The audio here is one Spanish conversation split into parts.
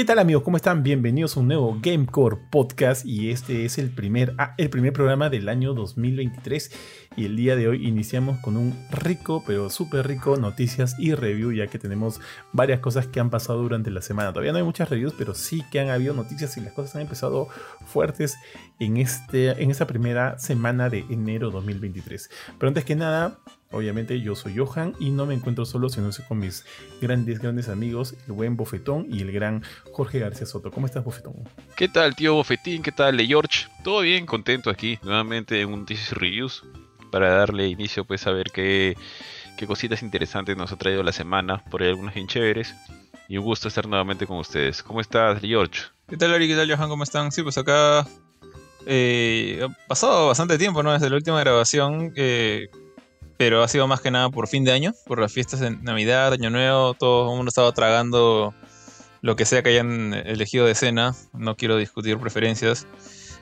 ¿Qué tal amigos? ¿Cómo están? Bienvenidos a un nuevo Gamecore Podcast y este es el primer, ah, el primer programa del año 2023 y el día de hoy iniciamos con un rico, pero súper rico noticias y review ya que tenemos varias cosas que han pasado durante la semana. Todavía no hay muchas reviews, pero sí que han habido noticias y las cosas han empezado fuertes en, este, en esta primera semana de enero 2023. Pero antes que nada, Obviamente yo soy Johan y no me encuentro solo, sino con mis grandes, grandes amigos, el buen Bofetón y el gran Jorge García Soto. ¿Cómo estás, Bofetón? ¿Qué tal, tío Bofetín? ¿Qué tal, Le George? Todo bien, contento aquí, nuevamente en un Thesis Reviews, para darle inicio, pues, a ver qué, qué cositas interesantes nos ha traído la semana, por ahí algunas bien chéveres. Y un gusto estar nuevamente con ustedes. ¿Cómo estás, Le George? ¿Qué tal, Ari? ¿Qué tal, Johan? ¿Cómo están? Sí, pues acá eh, ha pasado bastante tiempo, ¿no? Desde la última grabación. Eh, pero ha sido más que nada por fin de año, por las fiestas de Navidad, Año Nuevo, todo el mundo estaba tragando lo que sea que hayan elegido de cena, no quiero discutir preferencias.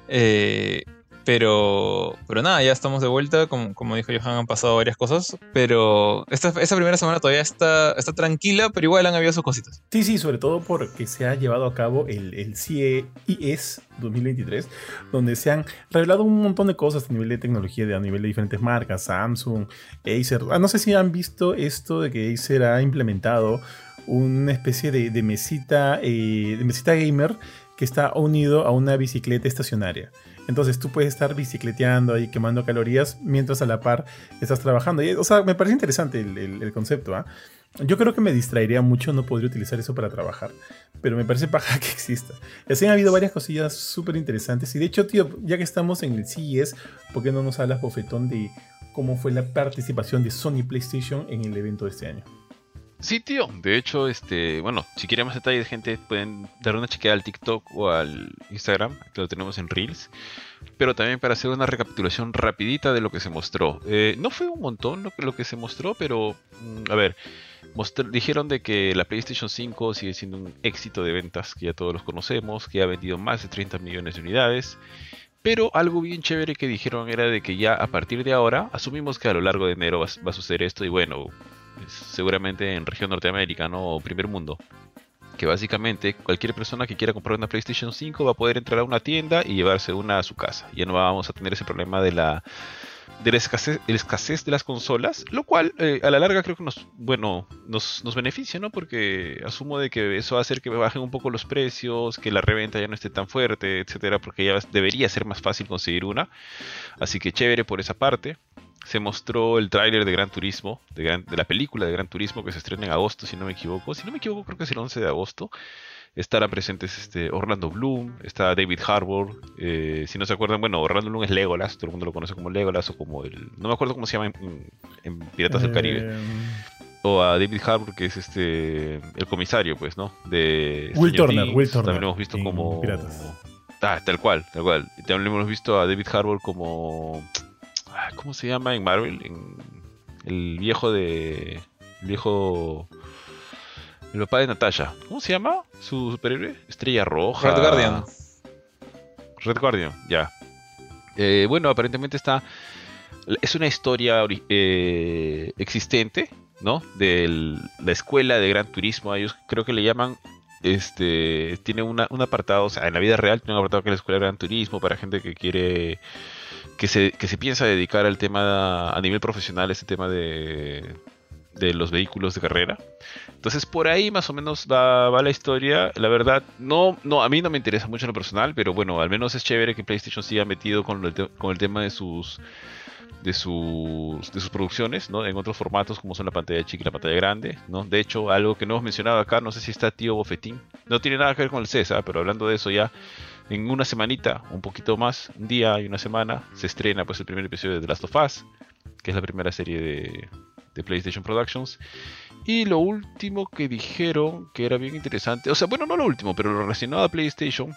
Eh, pero, pero nada, ya estamos de vuelta. Como, como dijo Johan, han pasado varias cosas. Pero esta, esta primera semana todavía está, está tranquila, pero igual han habido sus cositas. Sí, sí, sobre todo porque se ha llevado a cabo el, el CES 2023, donde se han revelado un montón de cosas a nivel de tecnología, de, a nivel de diferentes marcas, Samsung, Acer. Ah, no sé si han visto esto de que Acer ha implementado una especie de, de mesita, eh, de mesita gamer que está unido a una bicicleta estacionaria. Entonces tú puedes estar bicicleteando ahí quemando calorías mientras a la par estás trabajando. o sea, me parece interesante el, concepto. ¿ah? Yo creo que me distraería mucho, no podría utilizar eso para trabajar. Pero me parece paja que exista. Así han habido varias cosillas súper interesantes. Y de hecho, tío, ya que estamos en el CES, ¿por qué no nos hablas, bofetón, de cómo fue la participación de Sony PlayStation en el evento de este año? Sí, tío. De hecho, este, bueno, si quieren más detalles, gente, pueden dar una chequeada al TikTok o al Instagram, que lo tenemos en Reels. Pero también para hacer una recapitulación rapidita de lo que se mostró. Eh, no fue un montón lo, lo que se mostró, pero mm, a ver, dijeron de que la PlayStation 5 sigue siendo un éxito de ventas, que ya todos los conocemos, que ha vendido más de 30 millones de unidades. Pero algo bien chévere que dijeron era de que ya a partir de ahora, asumimos que a lo largo de enero va, va a suceder esto y bueno, seguramente en región Norteamérica, ¿no? O primer mundo. Que básicamente cualquier persona que quiera comprar una PlayStation 5 va a poder entrar a una tienda y llevarse una a su casa. Ya no vamos a tener ese problema de la escasez, escasez de las consolas, lo cual eh, a la larga creo que nos, bueno, nos, nos, beneficia, ¿no? Porque asumo de que eso va a hacer que bajen un poco los precios, que la reventa ya no esté tan fuerte, etcétera, porque ya debería ser más fácil conseguir una. Así que chévere por esa parte se mostró el tráiler de Gran Turismo, de, la película de Gran Turismo que se estrena en agosto, si no me equivoco. Si no me equivoco, creo que es el 11 de agosto. Estarán presentes este, Orlando Bloom, está David Harbour. Eh, si no se acuerdan, bueno, Orlando Bloom es Legolas, todo el mundo lo conoce como Legolas o como el. No me acuerdo cómo se llama en, Piratas del Caribe. Eh, o a David Harbour, que es este el comisario, pues, ¿no? De Will Turner, Will Turner. También lo hemos visto como. Piratas. Ah, tal cual, tal cual. También lo hemos visto a David Harbour como ¿Cómo se llama en Marvel? el viejo de. El viejo. El papá de Natasha. ¿Cómo se llama? Su superhéroe. Estrella Roja. Red Guardian. Red Guardian, ya. Eh, bueno, aparentemente está. Es una historia eh, existente, ¿no? De la escuela de Gran Turismo. Ellos creo que le llaman. Este. Tiene un apartado, o sea, en la vida real tiene un apartado que es la escuela de Gran Turismo para gente que quiere que se, que se piensa dedicar al tema a nivel profesional, este tema de, de los vehículos de carrera. Entonces por ahí más o menos va, va, la historia. La verdad, no, no, a mí no me interesa mucho lo personal, pero bueno, al menos es chévere que PlayStation siga metido con el, con el tema de sus de sus, de sus producciones, ¿no? En otros formatos como son la pantalla chica y la pantalla grande, ¿no? De hecho, algo que no hemos mencionado acá, no sé si está tío Bofetín, no tiene nada que ver con el CESA, pero hablando de eso ya, en una semanita, un poquito más, un día y una semana, se estrena pues el primer episodio de The Last of Us, que es la primera serie de, de PlayStation Productions. Y lo último que dijeron, que era bien interesante, o sea, bueno, no lo último, pero lo relacionado a PlayStation,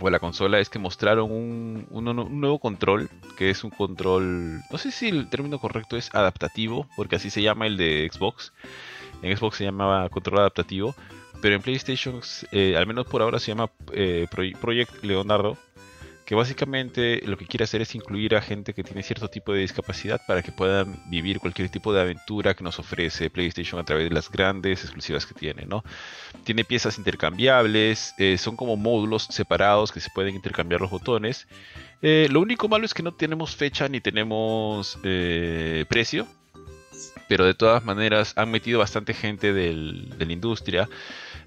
o a la consola, es que mostraron un, un, nuevo control, que es un control, no sé si el término correcto es adaptativo, porque así se llama el de Xbox. En Xbox se llamaba control adaptativo, pero en PlayStation, eh, al menos por ahora, se llama eh, Project Leonardo, que básicamente lo que quiere hacer es incluir a gente que tiene cierto tipo de discapacidad para que puedan vivir cualquier tipo de aventura que nos ofrece PlayStation a través de las grandes exclusivas que tiene, ¿no? Tiene piezas intercambiables, eh, son como módulos separados que se pueden intercambiar los botones. Lo único malo es que no tenemos fecha ni tenemos precio, pero de todas maneras han metido bastante gente del, de la industria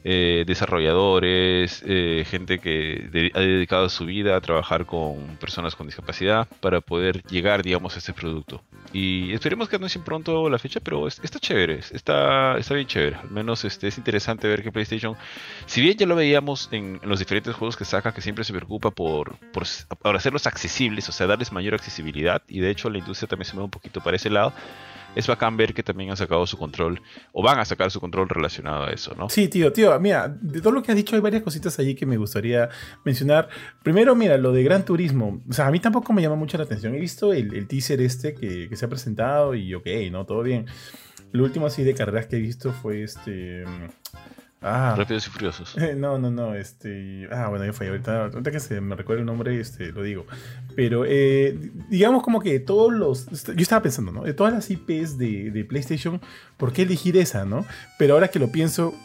eh, desarrolladores, eh, gente que ha dedicado su vida a trabajar con personas con discapacidad para poder llegar, digamos, a este producto. Y esperemos que anuncien pronto la fecha, pero está chévere, está, está bien chévere. Al menos este, es interesante ver que PlayStation, si bien ya lo veíamos en, los diferentes juegos que saca, que siempre se preocupa por, por, por hacerlos accesibles, o sea, darles mayor accesibilidad, y de hecho la industria también se mueve un poquito para ese lado es bacán ver que también han sacado su control o van a sacar su control relacionado a eso, ¿no? Sí, tío, tío, mira, de todo lo que has dicho hay varias cositas allí que me gustaría mencionar. Primero, mira, lo de Gran Turismo. O sea, a mí tampoco me llama mucho la atención. He visto el, teaser este que, que, se ha presentado y ok, ¿no? Todo bien. Lo último así de carreras que he visto fue este... Ah. Rápidos y Furiosos. no, no, no. Este. Ah, bueno, yo fui ahorita. Ahorita que se me recuerda el nombre, este, lo digo. Pero eh, digamos como que todos los. Yo estaba pensando, ¿no? De todas las IPs de, de, PlayStation, ¿por qué elegir esa, no? Pero ahora que lo pienso.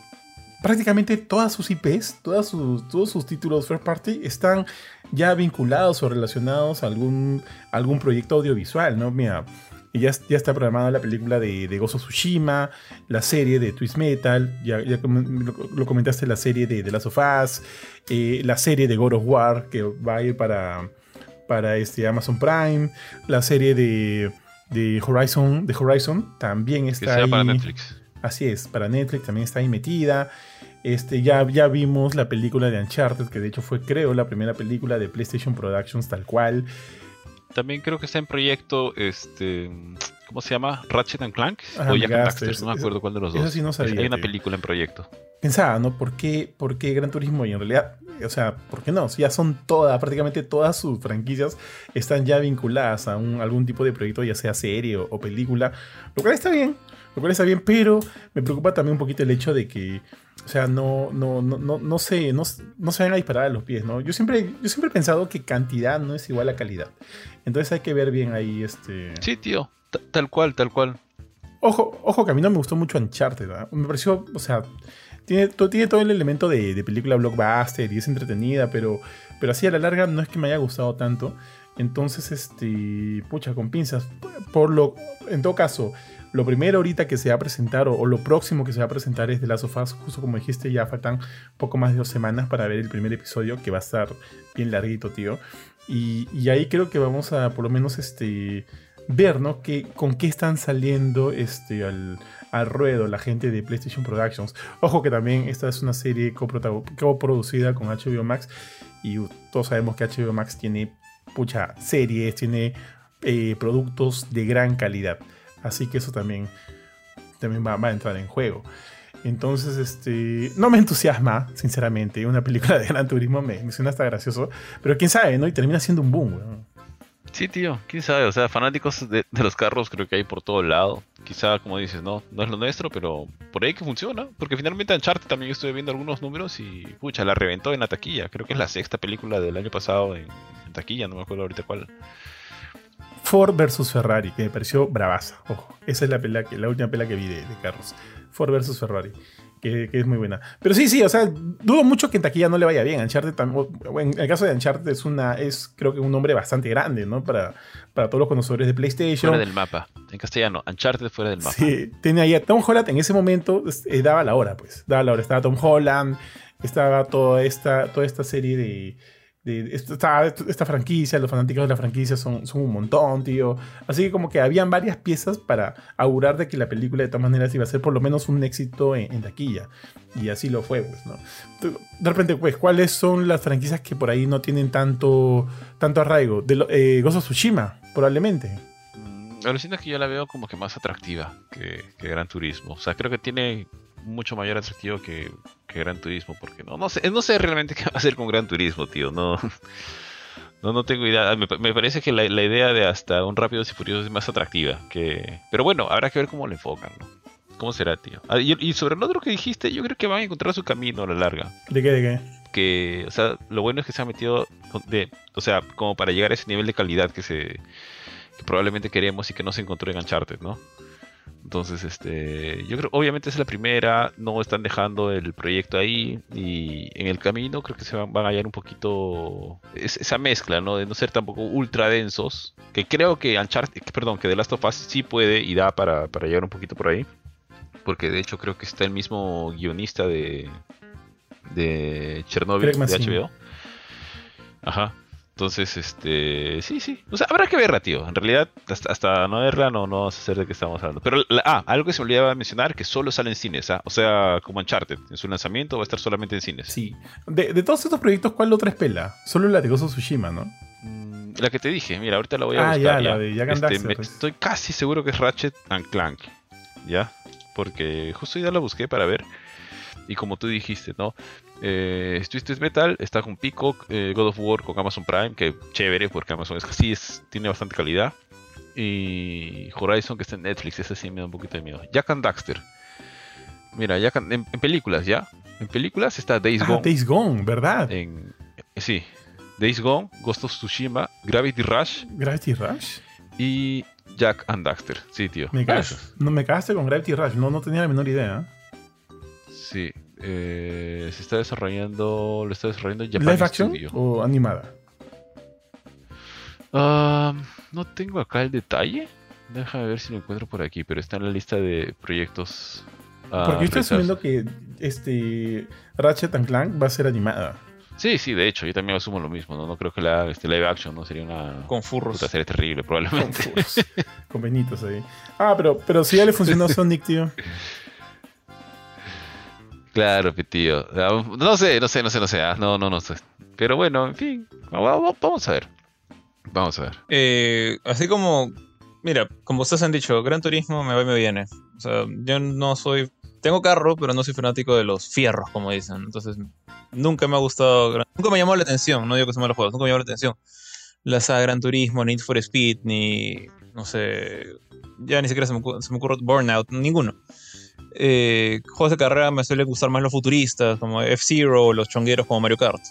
Prácticamente todas sus IPs, todas sus, todos sus títulos first party están ya vinculados o relacionados a algún, algún proyecto audiovisual, ¿no? Mira, y ya, ya está programada la película de, de Gozo Tsushima, la serie de Twist Metal, ya, ya lo, comentaste, la serie de The Last of Us, eh, la serie de God of War, que va a ir para, para este Amazon Prime, la serie de, de Horizon, de Horizon también está ahí. para Netflix. Así es, para Netflix también está ahí metida. Este, ya, ya vimos la película de Uncharted, que de hecho fue, creo, la primera película de PlayStation Productions tal cual. También creo que está en proyecto, este, ¿cómo se llama? Ratchet and Clank o Jack and no me acuerdo cuál de los dos. Eso sí no sabía, Hay una película en proyecto. Pensaba, ¿no? ¿Por qué, ¿Por qué Gran Turismo? Y en realidad, o sea, ¿por qué no? Si ya son todas, prácticamente todas sus franquicias están ya vinculadas a un, algún tipo de proyecto, ya sea serie o, o película, lo cual está bien, cual está bien, pero me preocupa también un poquito el hecho de que o sea, no, no, no, no, no, se, no, no se van a disparar a los pies, ¿no? Yo siempre, yo siempre he pensado que cantidad no es igual a calidad. Entonces hay que ver bien ahí este. Sí, tío. tal cual, tal cual. Ojo, ojo que a mí no me gustó mucho Uncharted, ¿verdad? Me pareció, o sea, tiene, tiene todo el elemento de, de, película blockbuster y es entretenida, pero, pero así a la larga no es que me haya gustado tanto. Entonces, este, pucha, con pinzas. Por lo, en todo caso, lo primero ahorita que se va a presentar o, lo próximo que se va a presentar es de Last of Us, justo como dijiste, ya faltan poco más de dos semanas para ver el primer episodio, que va a estar bien larguito, tío. Y, ahí creo que vamos a por lo menos este, ver, ¿no? Que, con qué están saliendo este, al, ruedo la gente de PlayStation Productions. Ojo que también esta es una serie coproducida con HBO Max y todos sabemos que HBO Max tiene muchas series, tiene eh, productos de gran calidad. Así que eso también, también va, a entrar en juego. Entonces, este, no me entusiasma, sinceramente. Una película de Gran Turismo me, suena hasta gracioso. Pero quién sabe, ¿no? Y termina siendo un boom, Sí, tío, quién sabe. O sea, fanáticos de, los carros creo que hay por todo lado. Quizá, como dices, no, no es lo nuestro, pero por ahí que funciona. Porque finalmente Uncharted también estuve viendo algunos números y, pucha, la reventó en la taquilla. Creo que es la sexta película del año pasado en taquilla, no me acuerdo ahorita cuál. Ford versus Ferrari, que me pareció bravaza. Ojo, esa es la, pelea que, la última pelea que vi de, carros. Ford versus Ferrari. Que, es muy buena. Pero sí, sí, o sea, dudo mucho que en taquilla no le vaya bien. Uncharted, en el caso de Uncharted es una, es creo que un nombre bastante grande, ¿no? Para, para todos los conocedores de PlayStation. Fuera del mapa. En castellano, Uncharted fuera del mapa. Sí, tenía ahí a Tom Holland en ese momento, eh, daba la hora, pues. Daba la hora. Estaba Tom Holland, estaba toda esta, toda esta serie de esta, esta, franquicia, los fanáticos de la franquicia son, un montón, tío. Así que como que habían varias piezas para augurar de que la película de todas maneras iba a ser por lo menos un éxito en, taquilla. Y así lo fue, pues, ¿no? De repente, pues, ¿cuáles son las franquicias que por ahí no tienen tanto, tanto arraigo? De eh, Gozo Tsushima, probablemente. Mm, lo es que yo la veo como que más atractiva que Gran Turismo. O sea, creo que tiene mucho mayor atractivo que, Gran Turismo, porque no, no sé, no sé realmente qué va a hacer con Gran Turismo, tío, no, no, no tengo idea, me, parece que la, idea de hasta un rápido y Furioso es más atractiva, que, pero bueno, habrá que ver cómo lo enfocan, ¿no? ¿Cómo será, tío? Ah, y, sobre lo otro que dijiste, yo creo que van a encontrar su camino a la larga. ¿De qué, de qué? que, o sea, lo bueno es que se ha metido de, o sea, como para llegar a ese nivel de calidad que se que probablemente queremos y que no se encontró en Uncharted, ¿no? Entonces, este, yo creo, obviamente es la primera, no están dejando el proyecto ahí y en el camino creo que se van, van a hallar un poquito esa mezcla, ¿no? De no ser tampoco ultra densos, que creo que Uncharted, perdón, que The Last of Us sí puede y da para, para llegar un poquito por ahí, porque de hecho creo que está el mismo guionista de de Chernobyl de HBO. Ajá. Entonces, este, sí, sí. O sea, habrá que verla, tío. En realidad, hasta, no verla, no, no vamos a saber de qué estamos hablando. Pero, ah, algo que se me olvidaba mencionar, que solo sale en cines, ¿ah? O sea, como Uncharted, en su lanzamiento va a estar solamente en cines. Sí. De, todos estos proyectos, ¿cuál otra es pela? Solo la de Gozo Tsushima, ¿no? Mm, la que te dije, mira, ahorita la voy a ah, buscar. Ya, la de este, pues. Estoy casi seguro que es Ratchet and Clank, ¿ya? Porque justo ya la busqué para ver. Y como tú dijiste, ¿no? Eh, Twisted Metal está con Peacock, eh, God of War con Amazon Prime, que chévere porque Amazon es así, es, tiene bastante calidad. Y Horizon que está en Netflix, ese sí me da un poquito de miedo. Jack and Daxter. Mira, Jack en, películas ya. En películas está Days ah, Gone. Days Gone, ¿verdad? En, sí. Days Gone, Ghost of Tsushima, Gravity Rush. Gravity Rush. Y Jack and Daxter. Sí, tío. Me no me cagaste con Gravity Rush, no, no tenía la menor idea. Sí. Eh, se está desarrollando. Lo está desarrollando ¿Live action o animada? Ah, no tengo acá el detalle. Déjame ver si lo encuentro por aquí, pero está en la lista de proyectos. Uh, Porque yo estoy asumiendo que este Ratchet and Clank va a ser animada. Sí, sí, de hecho, yo también asumo lo mismo, ¿no? No creo que la este live action no sería una con furros. Puta serie terrible, probablemente. Con, con Benitos ahí. Ah, pero, pero si ya le funcionó Sonic, tío. Claro, tío. No sé, no sé, no sé, no sé. Ah, no, no, no sé. Pero bueno, en fin. Vamos a ver. Vamos a ver. Eh, así como, mira, como ustedes han dicho, Gran Turismo me va y me viene. O sea, yo no soy. Tengo carro, pero no soy fanático de los fierros, como dicen. Entonces, nunca me ha gustado. Nunca me llamó la atención. No digo que se los juegos, nunca me llamó la atención. La saga Gran Turismo, Need for Speed, ni. No sé. Ya ni siquiera se me, se me ocurre Burnout, ninguno eh, juegos de carrera me suelen gustar más los futuristas, como F-Zero o los chongueros como Mario Kart.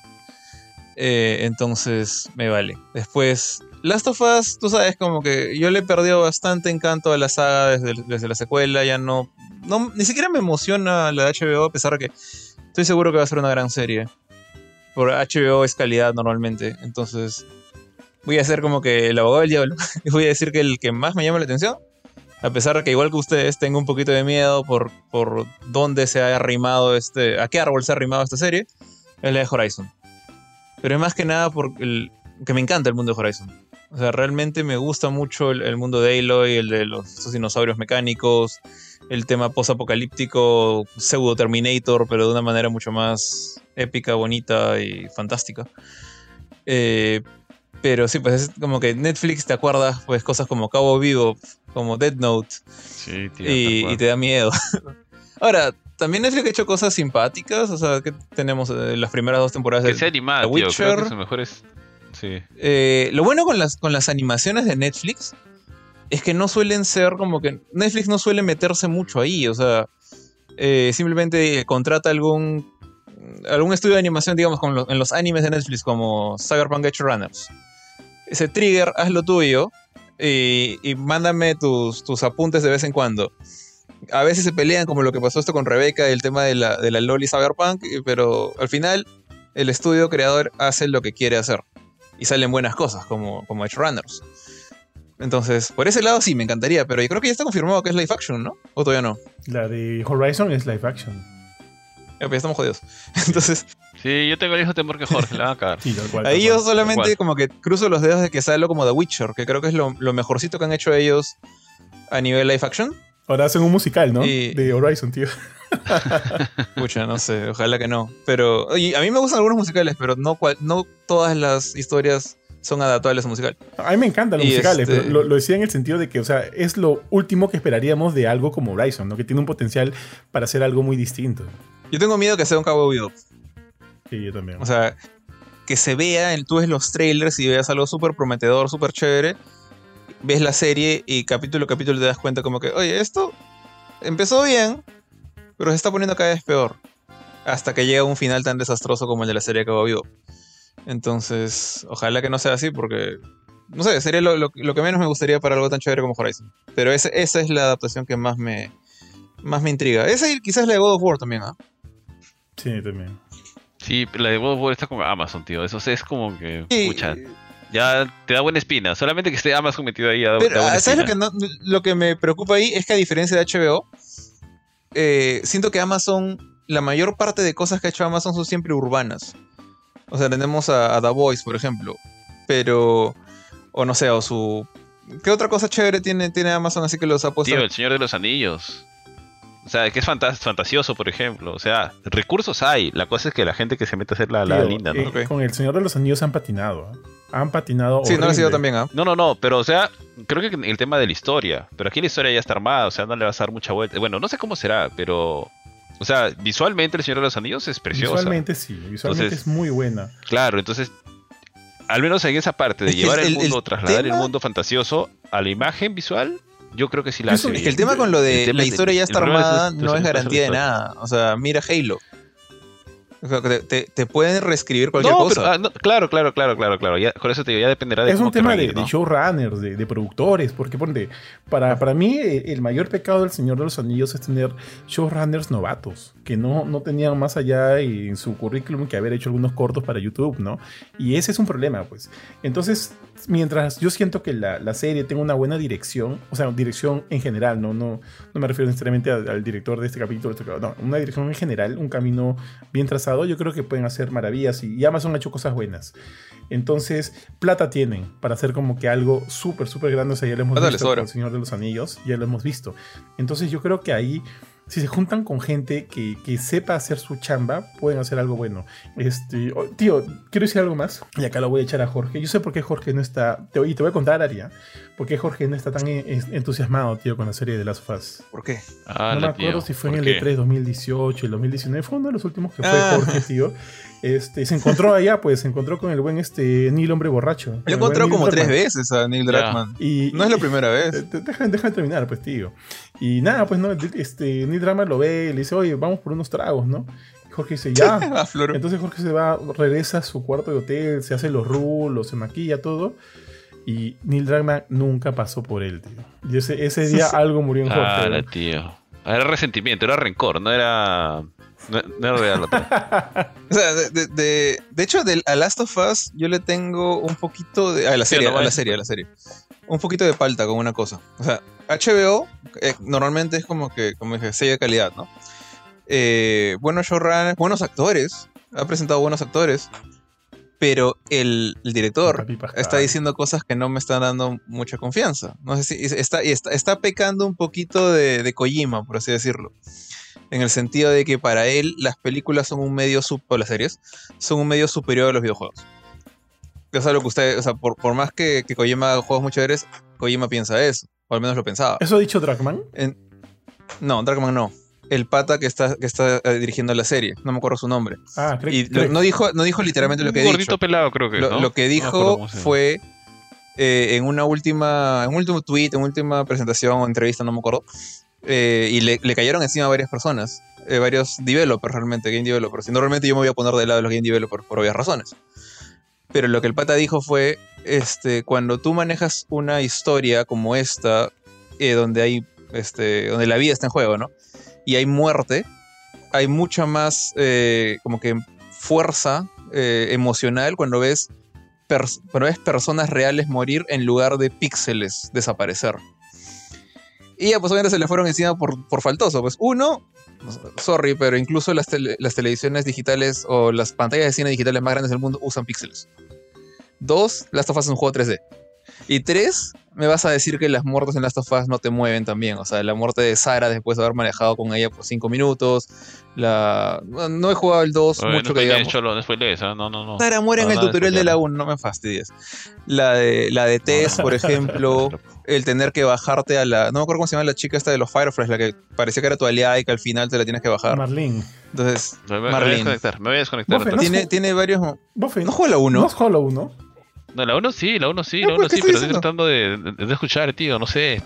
Eh, entonces, me vale. Después, Last of Us, tú sabes, como que yo le he perdido bastante encanto a la saga desde, la secuela, ya no, no, Ni siquiera me emociona la de HBO, a pesar de que estoy seguro que va a ser una gran serie. Por HBO es calidad normalmente, entonces voy a ser como que el abogado del diablo. y voy a decir que el que más me llama la atención a pesar de que igual que ustedes tengo un poquito de miedo por, por dónde se ha arrimado este, a qué árbol se ha arrimado esta serie, es la de Horizon. Pero es más que nada porque que me encanta el mundo de Horizon. O sea, realmente me gusta mucho el, mundo de Aloy, el de los dinosaurios mecánicos, el tema post-apocalíptico, pseudo Terminator, pero de una manera mucho más épica, bonita y fantástica. Eh, pero sí, pues es como que Netflix te acuerdas, pues cosas como Cabo Vivo, como Dead Note. Sí, tío, y, te da miedo. Ahora, también Netflix ha hecho cosas simpáticas. O sea, que tenemos eh, las primeras dos temporadas de, animada, Witcher. Sí. Eh, lo bueno con las, con las animaciones de Netflix es que no suelen ser como que. Netflix no suele meterse mucho ahí. O sea, eh, simplemente contrata algún. Algún estudio de animación, digamos, con en los animes de Netflix, como Cyberpunk Edge Runners ese trigger, haz lo tuyo y, mándame tus, tus, apuntes de vez en cuando. A veces se pelean, como lo que pasó esto con Rebeca, el tema de la, de la Loli Cyberpunk, pero al final el estudio creador hace lo que quiere hacer. Y salen buenas cosas, como, como Edge Runners. Entonces, por ese lado sí, me encantaría, pero yo creo que ya está confirmado que es live action, ¿no? ¿O todavía no? La de Horizon es live action. Ya, pues estamos jodidos. Entonces, Sí, yo tengo el mismo temor que Jorge, la van a Ahí yo solamente como que cruzo los dedos de que sale como The Witcher, que creo que es lo, mejorcito que han hecho ellos a nivel live action. Ahora hacen un musical, ¿no? De Horizon, tío. Pucha, no sé, ojalá que no. Pero, a mí me gustan algunos musicales, pero no, no todas las historias son adaptables a musical. A mí me encantan los musicales, pero este lo, decía en el sentido de que, o sea, es lo último que esperaríamos de algo como Horizon, ¿no? Que tiene un potencial para hacer algo muy distinto. Yo tengo miedo que sea un cabo vivo. Sí, yo también. O sea, que se vea, tú ves los trailers y veas algo súper prometedor, súper chévere. Ves la serie y capítulo a capítulo te das cuenta como que, oye, esto empezó bien, pero se está poniendo cada vez peor. hasta que llega un final tan desastroso como el de la serie Cabo Vivo. Entonces, ojalá que no sea así porque, no sé, sería lo, lo- lo que menos me gustaría para algo tan chévere como Horizon. Pero ese- esa es la adaptación que más me, más me intriga. Esa y quizás la de God of War también, ¿ah? Sí, también. Sí, la de God of War está con Amazon, tío. Eso es como que. Sí, pucha, ya te da buena espina. Solamente que esté Amazon metido ahí. da- Pero, da buena ¿sabes lo que, espina. no- lo que me preocupa ahí? Es que a diferencia de HBO, eh, siento que Amazon, la mayor parte de cosas que ha hecho Amazon son siempre urbanas. O sea, tenemos a, a The Voice, por ejemplo. Pero, o no sé, o su... ¿Qué otra cosa chévere tiene, tiene Amazon así que los ha puesto? Tío, el Señor de los Anillos. O sea, que es fantas- fantasioso, por ejemplo. O sea, recursos hay. La cosa es que la gente que se mete a hacer la, la Tío, linda, ¿no? eh. Con el Señor de los Anillos han patinado. ¿eh? Han patinado. sí, no ha sido también, ¿ah? No, no, no, pero o sea, creo que el tema de la historia. Pero aquí la historia ya está armada, o sea, no le vas a dar mucha vuelta. Bueno, no sé cómo será, pero. O sea, visualmente el Señor de los Anillos es precioso. Visualmente sí, visualmente Entonces- es muy buena. Claro, entonces. Al menos en esa parte de Es llevar el, el- el mundo, trasladar tema- el mundo fantasioso a la imagen visual, yo creo que sí la hace Es bien. que el tema con lo de la historia ya está es armada no es garantía de nada. O sea, mira Halo. Te, te- te pueden reescribir cualquier No, cosa. pero, ah, no, claro, claro, claro, claro, claro. Ya, con eso te digo, ya dependerá de Es cómo un tema de, ¿no? de showrunners, de, de productores, porque ponte, para, para mí eh, el mayor pecado del Señor de los Anillos es tener showrunners novatos, que no, no tenían más allá en su currículum que haber hecho algunos cortos para YouTube, ¿no? Y ese es un problema, pues. Entonces, mientras yo siento que la, la serie tenga una buena dirección, o sea, dirección en general, no, no, no me refiero necesariamente al, al director de este capítulo, este- no, una dirección en general, un camino bien trazado, yo creo que pueden hacer maravillas y, y Amazon ha hecho cosas buenas. Entonces, plata tienen para hacer como que algo súper, súper grande. O sea, ya lo hemos visto con El Señor de los Anillos, ya lo hemos visto. Entonces, yo creo que ahí, si se juntan con gente que, que sepa hacer su chamba, pueden hacer algo bueno. Este, oh, tío, quiero decir algo más. Y acá lo voy a echar a Jorge. Yo sé por qué Jorge no está. Y te voy a contar, Aria, por qué Jorge no está tan en- en- entusiasmado, tío, con la serie de Last of Us. ¿Por qué? Ah, no me acuerdo tío, si fue en ¿por el qué? E3 2018, el 2019, fue uno de los últimos que fue Ah. Jorge, tío. Este, se encontró allá, pues, se encontró con el buen este Neil Hombre Borracho. Lo Neil como tres Druckmann. veces a Neil. Druckmann. Y, No es la y- primera eh, vez. Deja, deja de terminar, pues, tío. Y nada, pues, no, este, Neil Drama lo ve, le dice, oye, vamos por unos tragos, ¿no? Y Jorge dice, ya. Entonces Jorge se va, regresa a su cuarto de hotel, se hace los rulos, se maquilla, todo. Y Neil Druckmann nunca pasó por él, tío. Y ese, ese día algo murió en Jorge. Ah, tío. Era resentimiento, era rencor, no era. No, no era real. O sea, de, de, de- de hecho, del, a Last of Us yo le tengo un poquito de... A la Sí, serie, no a la serie, a la serie. Un poquito de palta con una cosa. O sea, HBO eh, normalmente es como que, como dije, sello de calidad, ¿no? Eh, buenos showrunners, buenos actores. Ha presentado buenos actores. Pero el, el director está diciendo cosas que no me están dando mucha confianza. No sé si está, está, está pecando un poquito de, de Kojima, por así decirlo. En el sentido de que para él las películas son un medio, sup- o las series, son un medio superior a los videojuegos. Es algo que usted, o sea, por, por más que, que Kojima haga juegos muy chéveres, Kojima piensa eso, o al menos lo pensaba. ¿Eso ha dicho? En- no, Darkman no. El pata que está, que está eh, dirigiendo la serie, no me acuerdo su nombre. Ah, creo Y que. lo- no, dijo, no dijo literalmente lo que he gordito dicho. pelado, creo que. Lo, ¿no? lo que dijo fue eh, en una última, en un último tweet, en una última presentación o entrevista, no me acuerdo, eh, y le, le cayeron encima a varias personas, eh, varios developers realmente, game developers. Y normalmente yo me voy a poner del lado de los game developers por obvias razones. Pero lo que el pata dijo fue, este, cuando tú manejas una historia como esta, eh, donde hay, este, donde la vida está en juego, ¿no? Y hay muerte, hay mucha más, eh, como que fuerza eh, emocional cuando ves, cuando ves personas reales morir en lugar de píxeles desaparecer. Y ya, pues obviamente se le fueron encima por, por faltoso. Pues uno, sorry, pero incluso las, las televisiones digitales o las pantallas de cine digitales más grandes del mundo usan píxeles. Dos, Last of Us es un juego 3D. Y tres, me vas a decir que las muertes en Last of Us no te mueven también. O sea, la muerte de Sara después de haber manejado con ella por cinco minutos. La... No he jugado el 2 Oye, mucho no que digamos. Cholo, no. No, no, no. Sara muere en el tutorial de la 1, no me fastidies. La de, la de Tess, por ejemplo, el tener que bajarte a la. No me acuerdo cómo se llama la chica esta de los Fireflies, la que parecía que era tu aliada y que al final te la tienes que bajar. Marlene. Entonces, Me, me- me voy a desconectar, me voy a desconectar. Vez. ¿no? tiene, tiene varios. ¿No juega la 1? ¿No es Hollow, no? No, la 1 sí, la 1 sí, la pues, 1 ¿qué sí, pero estoy tratando de, de- de escuchar, tío, no sé.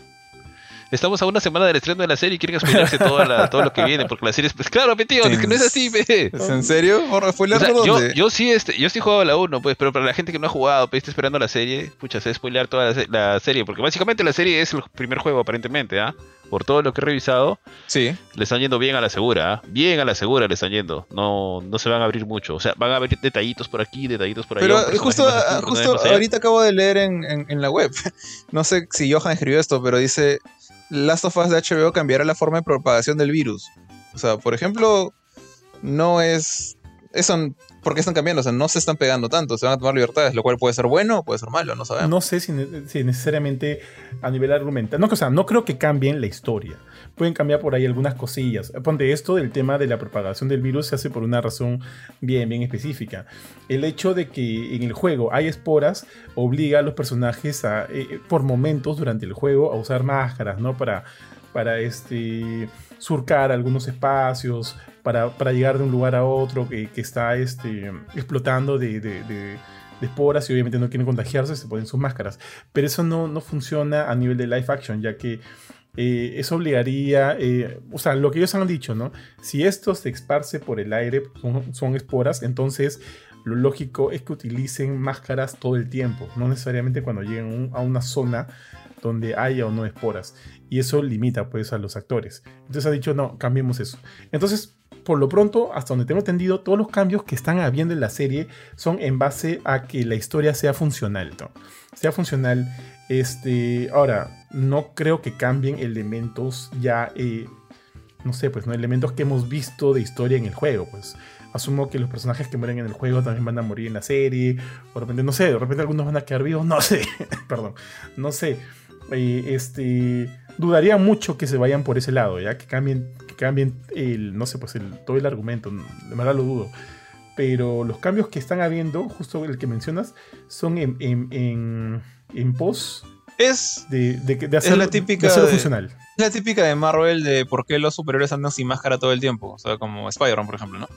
Estamos a una semana del estreno de la serie y quieren spoilerse todo, la, todo lo que viene, porque la serie es. Pues, claro, tío, es que no es así, pe. ¿Es en serio? ¿Por spoiler O sea, yo, yo sí este, yo sí he jugado a la 1, pues, pero para la gente que no ha jugado, pues, está esperando la serie, pucha, se spoilear toda la, se- la serie, porque básicamente la serie es el primer juego, aparentemente, ¿ah? Por todo lo que he revisado, Sí. le están yendo bien a la segura, ¿ah? Bien a la segura le están yendo. No, no se van a abrir mucho. O sea, van a abrir detallitos por aquí, detallitos por allá. Pero personaje justo, ah, justo ahorita acabo de leer en, en- en la web. No sé si Johan escribió esto, pero dice: Last of Us de HBO cambiará la forma de propagación del virus. O sea, por ejemplo, no es. Eso, ¿Por qué están cambiando? O sea, no se están pegando tanto, se van a tomar libertades, lo cual puede ser bueno o puede ser malo, no sabemos. No sé si, ne- si necesariamente a nivel argumental. No, o sea, no creo que cambien la historia. Pueden cambiar por ahí algunas cosillas. Ponte esto del tema de la propagación del virus se hace por una razón bien, bien específica. El hecho de que en el juego hay esporas obliga a los personajes a, eh, por momentos durante el juego, a usar máscaras, ¿no? Para, para este, surcar algunos espacios, para, para llegar de un lugar a otro que, que está este, explotando de, esporas y obviamente no quieren contagiarse, se ponen sus máscaras. Pero eso no, no funciona a nivel de live action, ya que eh, eso obligaría, eh, o sea, lo que ellos han dicho, ¿no? Si esto se esparce por el aire, son, esporas, entonces lo lógico es que utilicen máscaras todo el tiempo, no necesariamente cuando lleguen a una zona donde haya o no esporas. Y eso limita pues a los actores. Entonces ha dicho, no, cambiemos eso. Entonces, por lo pronto, hasta donde tengo entendido, todos los cambios que están habiendo en la serie son en base a que la historia sea funcional, ¿no? Sea funcional. Este, ahora, no creo que cambien elementos ya, eh, no sé, pues, ¿no? Elementos que hemos visto de historia en el juego, pues. Asumo que los personajes que mueren en el juego también van a morir en la serie. O de repente, no sé, de repente algunos van a quedar vivos, no sé. Perdón, no sé. Eh, este, dudaría mucho que se vayan por ese lado, ya que cambien, que cambien el, no sé, pues el, todo el argumento. De verdad lo dudo. Pero los cambios que están habiendo, justo el que mencionas, son en, en, en, en pos Es de, de, hacerlo, la típica de hacerlo funcional. la típica de Marvel de por qué los superhéroes andan sin máscara todo el tiempo. O sea, como Spider-Man, por ejemplo, ¿no?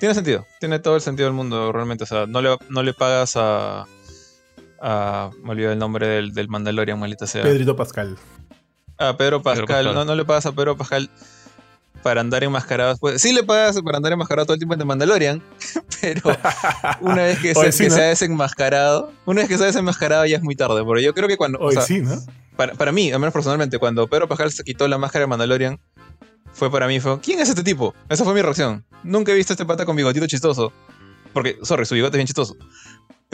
Tiene sentido. Tiene todo el sentido del mundo, realmente. O sea, no le, no le pagas a. a me olvidé el nombre del, del Mandalorian, maldita sea. Pedrito Pascal. A Pedro Pascal. Pascal. No, no le pagas a Pedro Pascal para andar enmascarado. Pues, sí le pagas para andar enmascarado todo el tiempo en The Mandalorian, pero una vez que, se, sí, que ¿no? se ha desenmascarado, una vez que se ha desenmascarado ya es muy tarde. Porque yo creo que cuando. o Hoy sea, sí, ¿no? para, para mí, al menos personalmente, cuando Pedro Pascal se quitó la máscara de Mandalorian, fue para mí, fue, ¿quién es este tipo? Esa fue mi reacción. Nunca he visto a este pata con bigotito chistoso. Porque, sorry, su bigote es bien chistoso.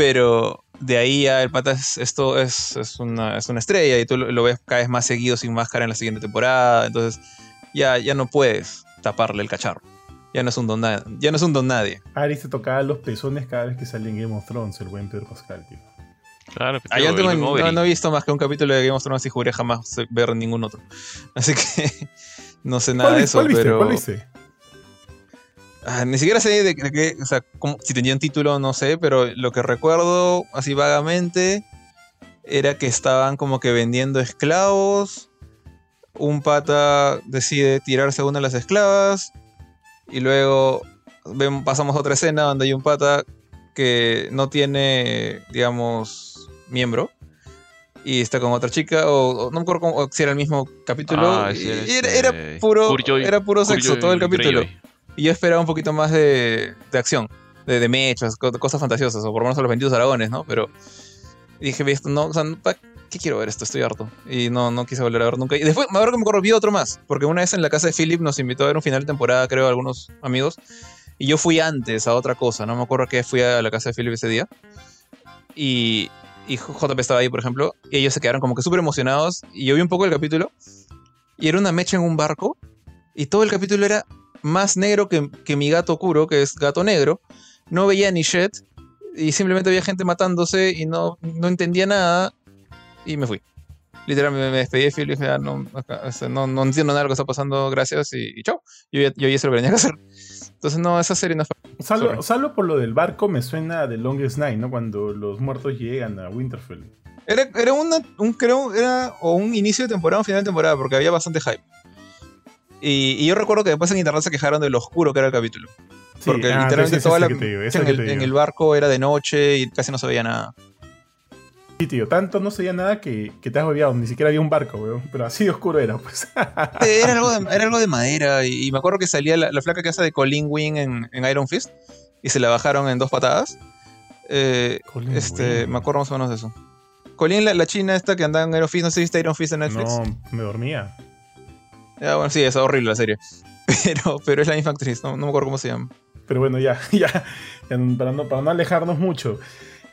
Pero de ahí ya el pata es, esto es, es, una, es una estrella y tú lo, lo ves cada vez más seguido sin máscara en la siguiente temporada. Entonces ya, ya no puedes taparle el cacharro. Ya no es un don, ya no es un don nadie. Ari se tocaba los pezones cada vez que salía en Game of Thrones, el buen Pedro Pascal, tío. Claro, pues, tengo- el no, he visto más que un capítulo de Game of Thrones y juré jamás ver ningún otro. Así que no sé nada ¿Cuál, de eso, cuál viste? pero... ¿Cuál viste? Ah, ni siquiera sé de, de qué, o sea, cómo- si tenía un título, no sé, pero lo que recuerdo así vagamente era que estaban como que vendiendo esclavos. Un pata decide tirarse a una de las esclavas. Y luego ven- pasamos a otra escena donde hay un pata que no tiene, digamos, miembro. Y está con otra chica, o, o no me acuerdo cómo- si era el mismo capítulo. Ah, y- sí, y este, era, era puro, era puro sexo todo el capítulo. Y yo esperaba un poquito más de, de acción, de, de mechas, co- cosas fantasiosas, o por lo menos a los 22 dragones, ¿no? Pero dije, "Ve esto, no, o sea, ¿pa' ¿qué quiero ver esto? Estoy harto. Y no, no quise volver a ver nunca. Y después, ahora que me acuerdo, vi otro más, porque una vez en la casa de Philip nos invitó a ver un final de temporada, creo, algunos amigos. Y yo fui antes a otra cosa, no me acuerdo que fui a la casa de Philip ese día. Y, y JP estaba ahí, por ejemplo, y ellos se quedaron como que súper emocionados. Y yo vi un poco el capítulo, y era una mecha en un barco, y todo el capítulo era más negro que, que mi gato Kuro, que es gato negro. No veía ni shit, y simplemente había gente matándose, y no, no entendía nada, y me fui. Literalmente me despedí de Philip y dije, "Ah, no, no, no entiendo nada de lo que está pasando, gracias, y, y chao. Yo, yo ya hice lo que tenía que hacer. Entonces, no, esa serie no fue. Salvo, salvo por lo del barco, me suena de Longest Night, ¿no? Cuando los muertos llegan a Winterfell. Era, era, una, un, creo, era o un inicio de temporada o final de temporada, porque había bastante hype. Y, y yo recuerdo que después en internet se quejaron de lo oscuro que era el capítulo. Sí, Porque ah, literalmente toda la que digo, en, que el, en barco era de noche y casi no se veía nada. Sí, tío, tanto no sería nada que, que te has olvidado, ni siquiera había un barco, weón. Pero así de oscuro era, pues. Era algo de, era algo de madera. Y, y me acuerdo que salía la, la flaca casa de Colin Wing en, en Iron Fist. Y se la bajaron en dos patadas. Eh, este, Wing. me acuerdo más o menos de eso. Colin, la, la china esta que andaba en Iron Fist, no sé si viste Iron Fist en Netflix. No, me dormía. Ah, bueno, sí, es horrible la serie. Pero, pero es la misma actriz, no, no me acuerdo cómo se llama. Pero bueno, ya, ya, ya para, no, para no alejarnos mucho.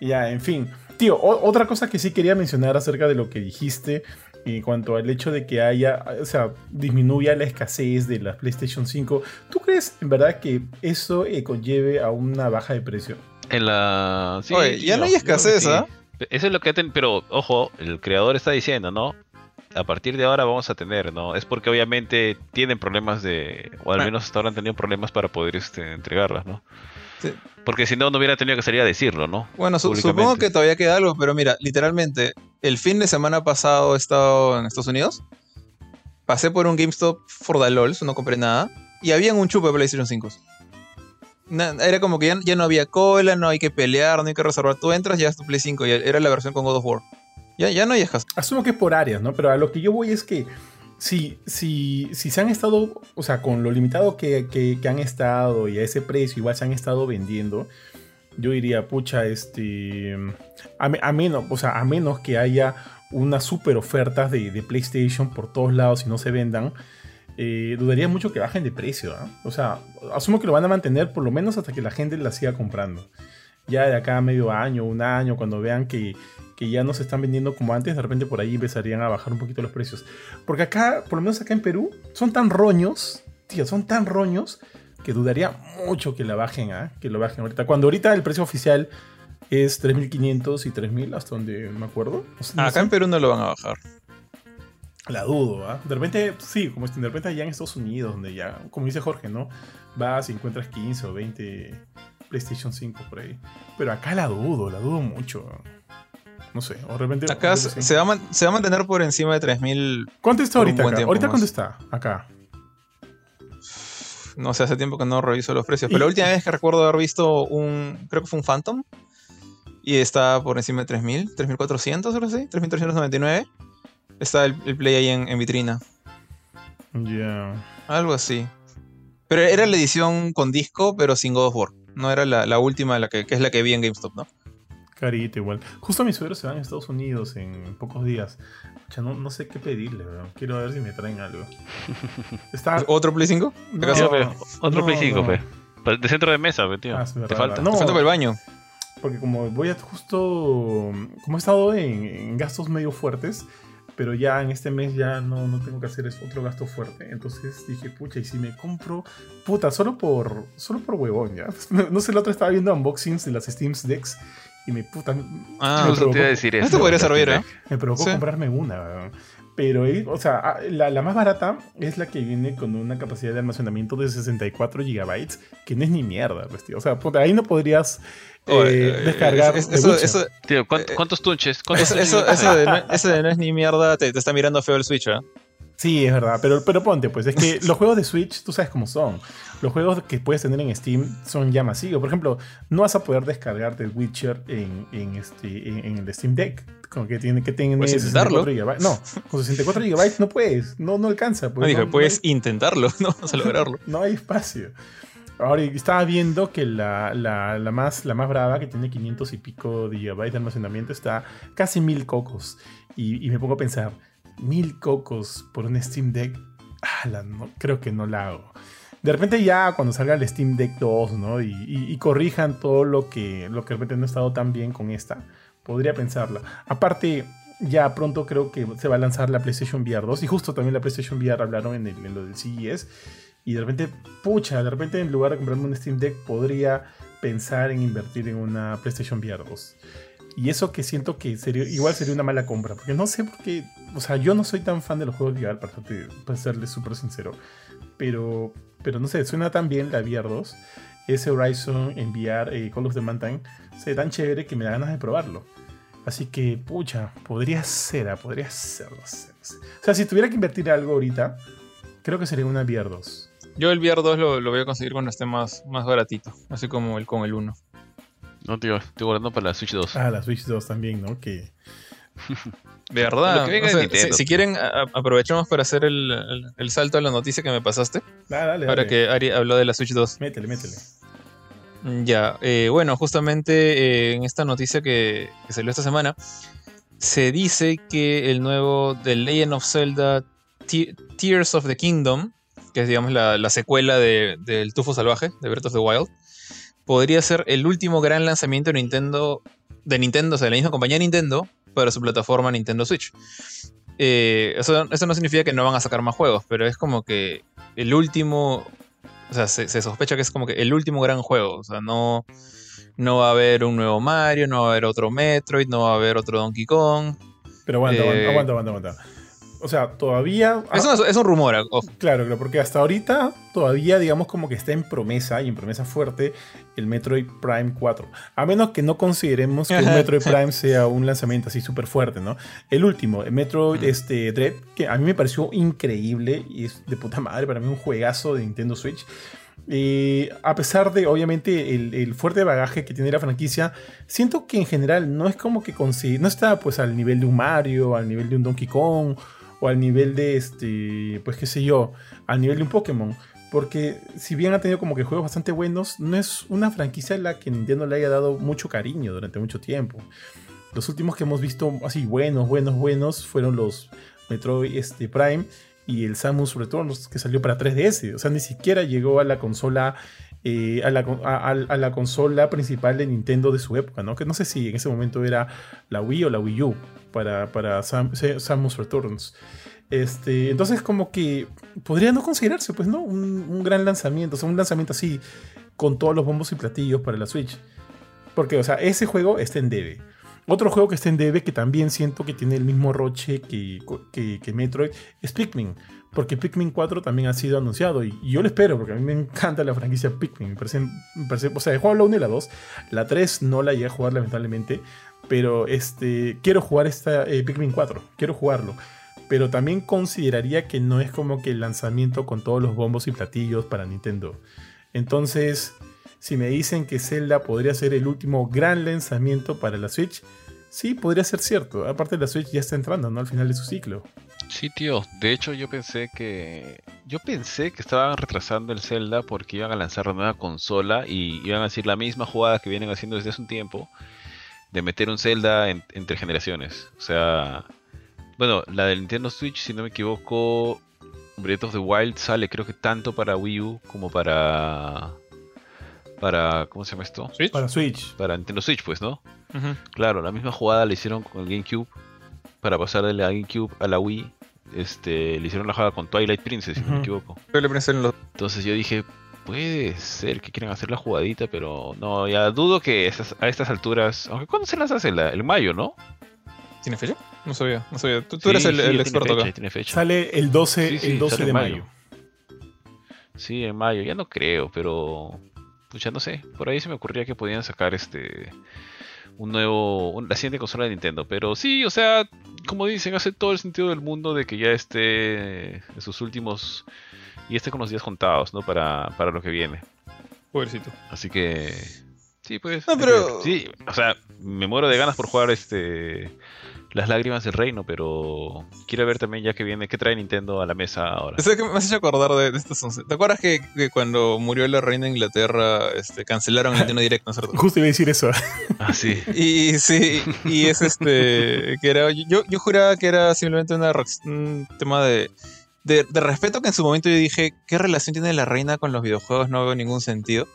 Ya, en fin. Tío, o- otra cosa que sí quería mencionar acerca de lo que dijiste en cuanto al hecho de que haya, o sea, disminuya la escasez de la PlayStation 5. ¿Tú crees en verdad que eso eh, conlleve a una baja de precio? En la. sí, Oye, ya no hay escasez, sí. ¿ah? Eso es lo que. ten- Pero, ojo, el creador está diciendo, ¿no? A partir de ahora vamos a tener, ¿no? Es porque obviamente tienen problemas de. O al Ah. menos hasta ahora han tenido problemas para poder este, entregarlas, ¿no? Sí. Porque si no, no hubiera tenido que salir a decirlo, ¿no? Bueno, su- supongo que todavía queda algo, pero mira, literalmente, el fin de semana pasado he estado en Estados Unidos. Pasé por un GameStop for the LOLs, no compré nada. Y habían un chupo de PlayStation 5. Na- era como que ya, ya no había cola, no hay que pelear, no hay que reservar. Tú entras, ya es tu Play 5 y era la versión con God of War. Ya, ya no hay escasez. Asumo que es por áreas, ¿no? Pero a lo que yo voy es que si, si, si se han estado, o sea, con lo limitado que, que- han estado y a ese precio igual se han estado vendiendo, yo diría, pucha, este, a, me- a menos, o sea, a menos que haya unas super ofertas de, de PlayStation por todos lados y no se vendan, eh, dudaría mucho que bajen de precio, ¿ah? O sea, asumo que lo van a mantener por lo menos hasta que la gente la siga comprando. Ya de acá a medio año, un año, cuando vean que, que ya no se están vendiendo como antes, de repente por ahí empezarían a bajar un poquito los precios. Porque acá, por lo menos acá en Perú, son tan roños, tío, son tan roños que dudaría mucho que la bajen, ¿ah? Que lo bajen ahorita. Cuando ahorita el precio oficial es 3.500 y 3.000, hasta donde me acuerdo. No Acá sé. en Perú no lo van a bajar. La dudo, ¿ah? De repente, sí, como este, de repente allá en Estados Unidos, donde ya, como dice Jorge, ¿no? Vas y encuentras 15 o 20 PlayStation 5 por ahí. Pero acá la dudo, la dudo mucho. No sé, o de repente... Acá se, va a man- se va a mantener por encima de 3000. ¿Cuánto está ahorita acá? ¿Ahorita más. cuánto está? Acá. No sé, hace tiempo que no reviso los precios. Y- Pero la última vez que recuerdo haber visto un. Creo que fue un Phantom. Y está por encima de 3000, 3400 o algo así, 3399. Está el, el Play ahí en, en vitrina. Ya. Algo así. Pero era la edición con disco, pero sin God of War. No era la, la última, la que, que es la que vi en GameStop, ¿no? Carita igual. Justo mis suegros se van a Estados Unidos en pocos días. Ya no, no sé qué pedirle, weón. Quiero ver si me traen algo. Está... ¿Otro Play 5? No, Tío, pe, otro no, Play 5, no. pe. De centro de mesa, pe, tío. Ah, Te falta. No. Falta para el baño. Porque como voy a justo. Como he estado en, en gastos medio fuertes, pero ya en este mes ya no, no tengo que hacer otro gasto fuerte. Entonces dije, pucha, y si me compro. Puta, solo por. Solo por huevón, ya. No sé, la otra estaba viendo unboxings de las Steam Decks. Y me puta. Ah, me te provocó, iba a decir Esto eso. podría servir, ¿eh? me provocó Sí. comprarme una, weón. Pero, eh, o sea, ah, la, la más barata es la que viene con una capacidad de almacenamiento de 64 GB, que no es ni mierda, pues, tío. O sea, puta, ahí no podrías eh, Oye, descargar. es- The eso, Witcher. eso, Tío, ¿cuánto- Eh, ¿cuántos tunches? ¿Cuántos eso, eso, tunches eso hay? de, no, eso de no es ni mierda, te, te está mirando feo el Switch, ¿eh? Sí, es verdad, pero, pero ponte, pues es que los juegos de Switch, tú sabes cómo son. Los juegos que puedes tener en Steam son ya masivos. Por ejemplo, no vas a poder descargar The Witcher en, en este, en, en el Steam Deck, con que tiene que tener Puedes intentarlo. 64 GB. No, con 64 GB no puedes, no, no alcanza. No, pues, dije, no- puedes no intentarlo, no vas a lograrlo. hay, no hay espacio. Ahora, estaba viendo que la, la- la más, la más brava, que tiene 500 y pico de gigabytes de almacenamiento, está casi mil cocos. Y, y me pongo a pensar, mil cocos por un Steam Deck, ala, no, creo que no la hago. De repente ya cuando salga el Steam Deck 2, ¿no? Y, corrijan todo lo que, lo que de repente no ha estado tan bien con esta, podría pensarla. Aparte, ya pronto creo que se va a lanzar la PlayStation VR 2 y justo también la PlayStation VR hablaron en lo del CES. Y de repente, pucha, de repente en lugar de comprarme un Steam Deck podría pensar en invertir en una PlayStation VR 2. Y eso que siento que sería, igual sería una mala compra. Porque no sé por qué. O sea, yo no soy tan fan de los juegos VR, para, para serles súper sincero. Pero, pero no sé, suena tan bien la VR 2. Ese Horizon en VR, eh, Call of the Mountain, se tan chévere que me da ganas de probarlo. Así que, pucha, podría ser, ah, podría ser, no sé, no sé. O sea, si tuviera que invertir algo ahorita, creo que sería una VR 2. Yo el VR 2 lo, lo voy a conseguir cuando esté más, más baratito, así como el con el 1. No, tío, estoy guardando para la Switch 2. Ah, la Switch 2 también, ¿no? Que De verdad, Lo que venga o sea, de Nintendo. si, si quieren, a- aprovechamos para hacer el, el- el salto a la noticia que me pasaste. Ah, dale, Ahora dale. que Ari habló de la Switch 2. Métele, métele. Mm, Ya, eh, bueno, justamente eh, en esta noticia que, que salió esta semana, se dice que el nuevo The Legend of Zelda Te- Tears of the Kingdom, que es digamos la, la secuela de- del Tufo Salvaje, de Breath of the Wild, podría ser el último gran lanzamiento de Nintendo, de Nintendo, o sea, de la misma compañía Nintendo, para su plataforma Nintendo Switch. Eh, eso, eso no significa que no van a sacar más juegos, pero es como que el último, o sea, se, se sospecha que es como que el último gran juego. O sea, no, no va a haber un nuevo Mario, no va a haber otro Metroid, no va a haber otro Donkey Kong. Pero aguanta, aguanta, Eh, aguanta, aguanta, aguanta. O sea, todavía. Es, ah, un, es un rumor, ojo. Claro, claro, porque hasta ahorita todavía, digamos, como que está en promesa y en promesa fuerte el Metroid Prime 4. A menos que no consideremos que el. Metroid Prime sea un lanzamiento así súper fuerte, ¿no? El último, el Metroid Mm. este, Dread, que a mí me pareció increíble y es de puta madre, para mí un juegazo de Nintendo Switch. Eh, a pesar de, obviamente, el, el fuerte bagaje que tiene la franquicia, siento que en general no es como que consigue, no está pues al nivel de un Mario, al nivel de un Donkey Kong o al nivel de este, pues qué sé yo, al nivel de un Pokémon. Porque si bien ha tenido como que juegos bastante buenos, no es una franquicia a la que Nintendo le haya dado mucho cariño durante mucho tiempo. Los últimos que hemos visto así buenos, buenos, buenos fueron los Metroid este, Prime y el Samus Returns que salió para 3DS. O sea, ni siquiera llegó a la consola eh, a, la, a la consola principal de Nintendo de su época, ¿no? Que no sé si en ese momento era la Wii o la Wii U para, para Sam- Samus Returns. Este, entonces como que podría no considerarse, pues, ¿no? Un, un gran lanzamiento, o sea, un lanzamiento así con todos los bombos y platillos para la Switch. Porque, o sea, ese juego está en debe. Otro juego que está en debe que también siento que tiene el mismo roche que, que, que Metroid es Pikmin. Porque Pikmin 4 también ha sido anunciado y, y yo lo espero porque a mí me encanta la franquicia Pikmin. Me parece, me parece- o sea, he jugado la 1 y la 2. La 3 no la llegué a jugar lamentablemente. Pero este, quiero jugar esta eh, Pikmin 4. Quiero jugarlo. Pero también consideraría que no es como que el lanzamiento con todos los bombos y platillos para Nintendo. Entonces, si me dicen que Zelda podría ser el último gran lanzamiento para la Switch, sí, podría ser cierto. Aparte, la Switch ya está entrando, ¿no? Al final de su ciclo. Sí, tío. De hecho, yo pensé que. Yo pensé que estaban retrasando el Zelda porque iban a lanzar la nueva consola y iban a hacer la misma jugada que vienen haciendo desde hace un tiempo de meter un Zelda en- entre generaciones. O sea. Bueno, la del Nintendo Switch, si no me equivoco, Breath of the Wild sale creo que tanto para Wii U como para. Para. ¿Cómo se llama esto? ¿Switch? Para Switch. Para Nintendo Switch, pues, ¿no? Claro, la misma jugada la hicieron con el GameCube para pasar de la GameCube a la Wii. Este, le hicieron la jugada con Twilight Princess, si no me equivoco. Entonces yo dije, puede ser que quieran hacer la jugadita, pero no, ya dudo que esas- a estas alturas, aunque ¿cuándo se lanza Zelda? El mayo, ¿no? ¿Tiene fecha? No sabía, no sabía. Tú, tú Sí, eres el, sí, el ya experto tiene fecha, acá. tiene fecha. Sale el 12, Sí, sí, el 12 sale de mayo. mayo. Sí, en mayo, ya no creo, pero pucha, no sé, por ahí se me ocurría que podían sacar este un nuevo un- la siguiente consola de Nintendo, pero sí, o sea, como dicen, hace todo el sentido del mundo de que ya esté en sus últimos y esté con los días contados, ¿no? Para, para lo que viene. Pobrecito. Así que sí, pues. No, pero- que- sí, o sea, me muero de ganas por jugar este las lágrimas del reino, pero quiero ver también ya que viene qué trae Nintendo a la mesa ahora. ¿Sabes qué me has hecho acordar de, de estos 11? ¿Te acuerdas que, que cuando murió la reina de Inglaterra este, cancelaron el Nintendo Direct, ¿no es cierto? Justo iba a decir eso. Ah, sí. Y sí, y es este, que era, yo, yo juraba que era simplemente una, un tema de, de, de respeto que en su momento yo dije, ¿qué relación tiene la reina con los videojuegos? No veo ningún sentido.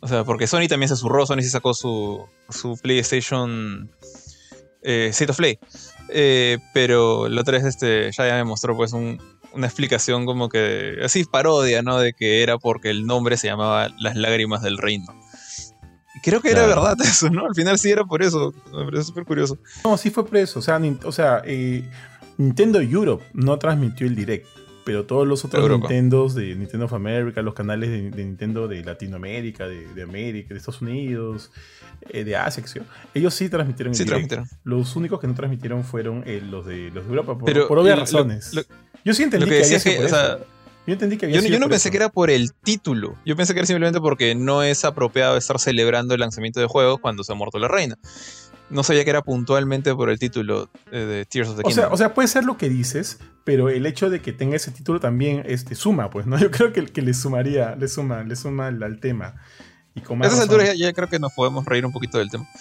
O sea, porque Sony también se zurró, Sony se sacó su, su PlayStation eh, State of Play. Eh, pero la otra vez este, ya, ya me mostró pues un- una explicación como que, así parodia, ¿no? De que era porque el nombre se llamaba Las Lágrimas del Reino. Y creo que era verdad eso, ¿no? Al final sí era por eso. Me parece súper curioso. No, sí fue preso. O sea, o sea eh, Nintendo Europe no transmitió el direct. Pero todos los otros Europa. Nintendos de Nintendo of America, los canales de, de Nintendo de Latinoamérica, de, de América, de Estados Unidos, eh, de Asia, ellos sí transmitieron el Sí, direct. transmitieron. Los únicos que no transmitieron fueron eh, los, de, los de Europa, por, Pero por obvias lo- razones. lo- yo sí entendí Lo que, que, sido o por sea, eso. Yo entendí que había Yo, no- sido yo no por pensé eso. que era por el título. Yo pensé que era simplemente porque no es apropiado estar celebrando el lanzamiento de juegos cuando se ha muerto la reina. No sabía que era puntualmente por el título eh, de Tears of the O sea, Kingdom. o sea, puede ser lo que dices, pero el hecho de que tenga ese título también este, suma, pues, ¿no? Yo creo que, que le sumaría, le suma, le suma al, al tema. Y con a esas alturas ya, ya creo que nos podemos reír un poquito del tema.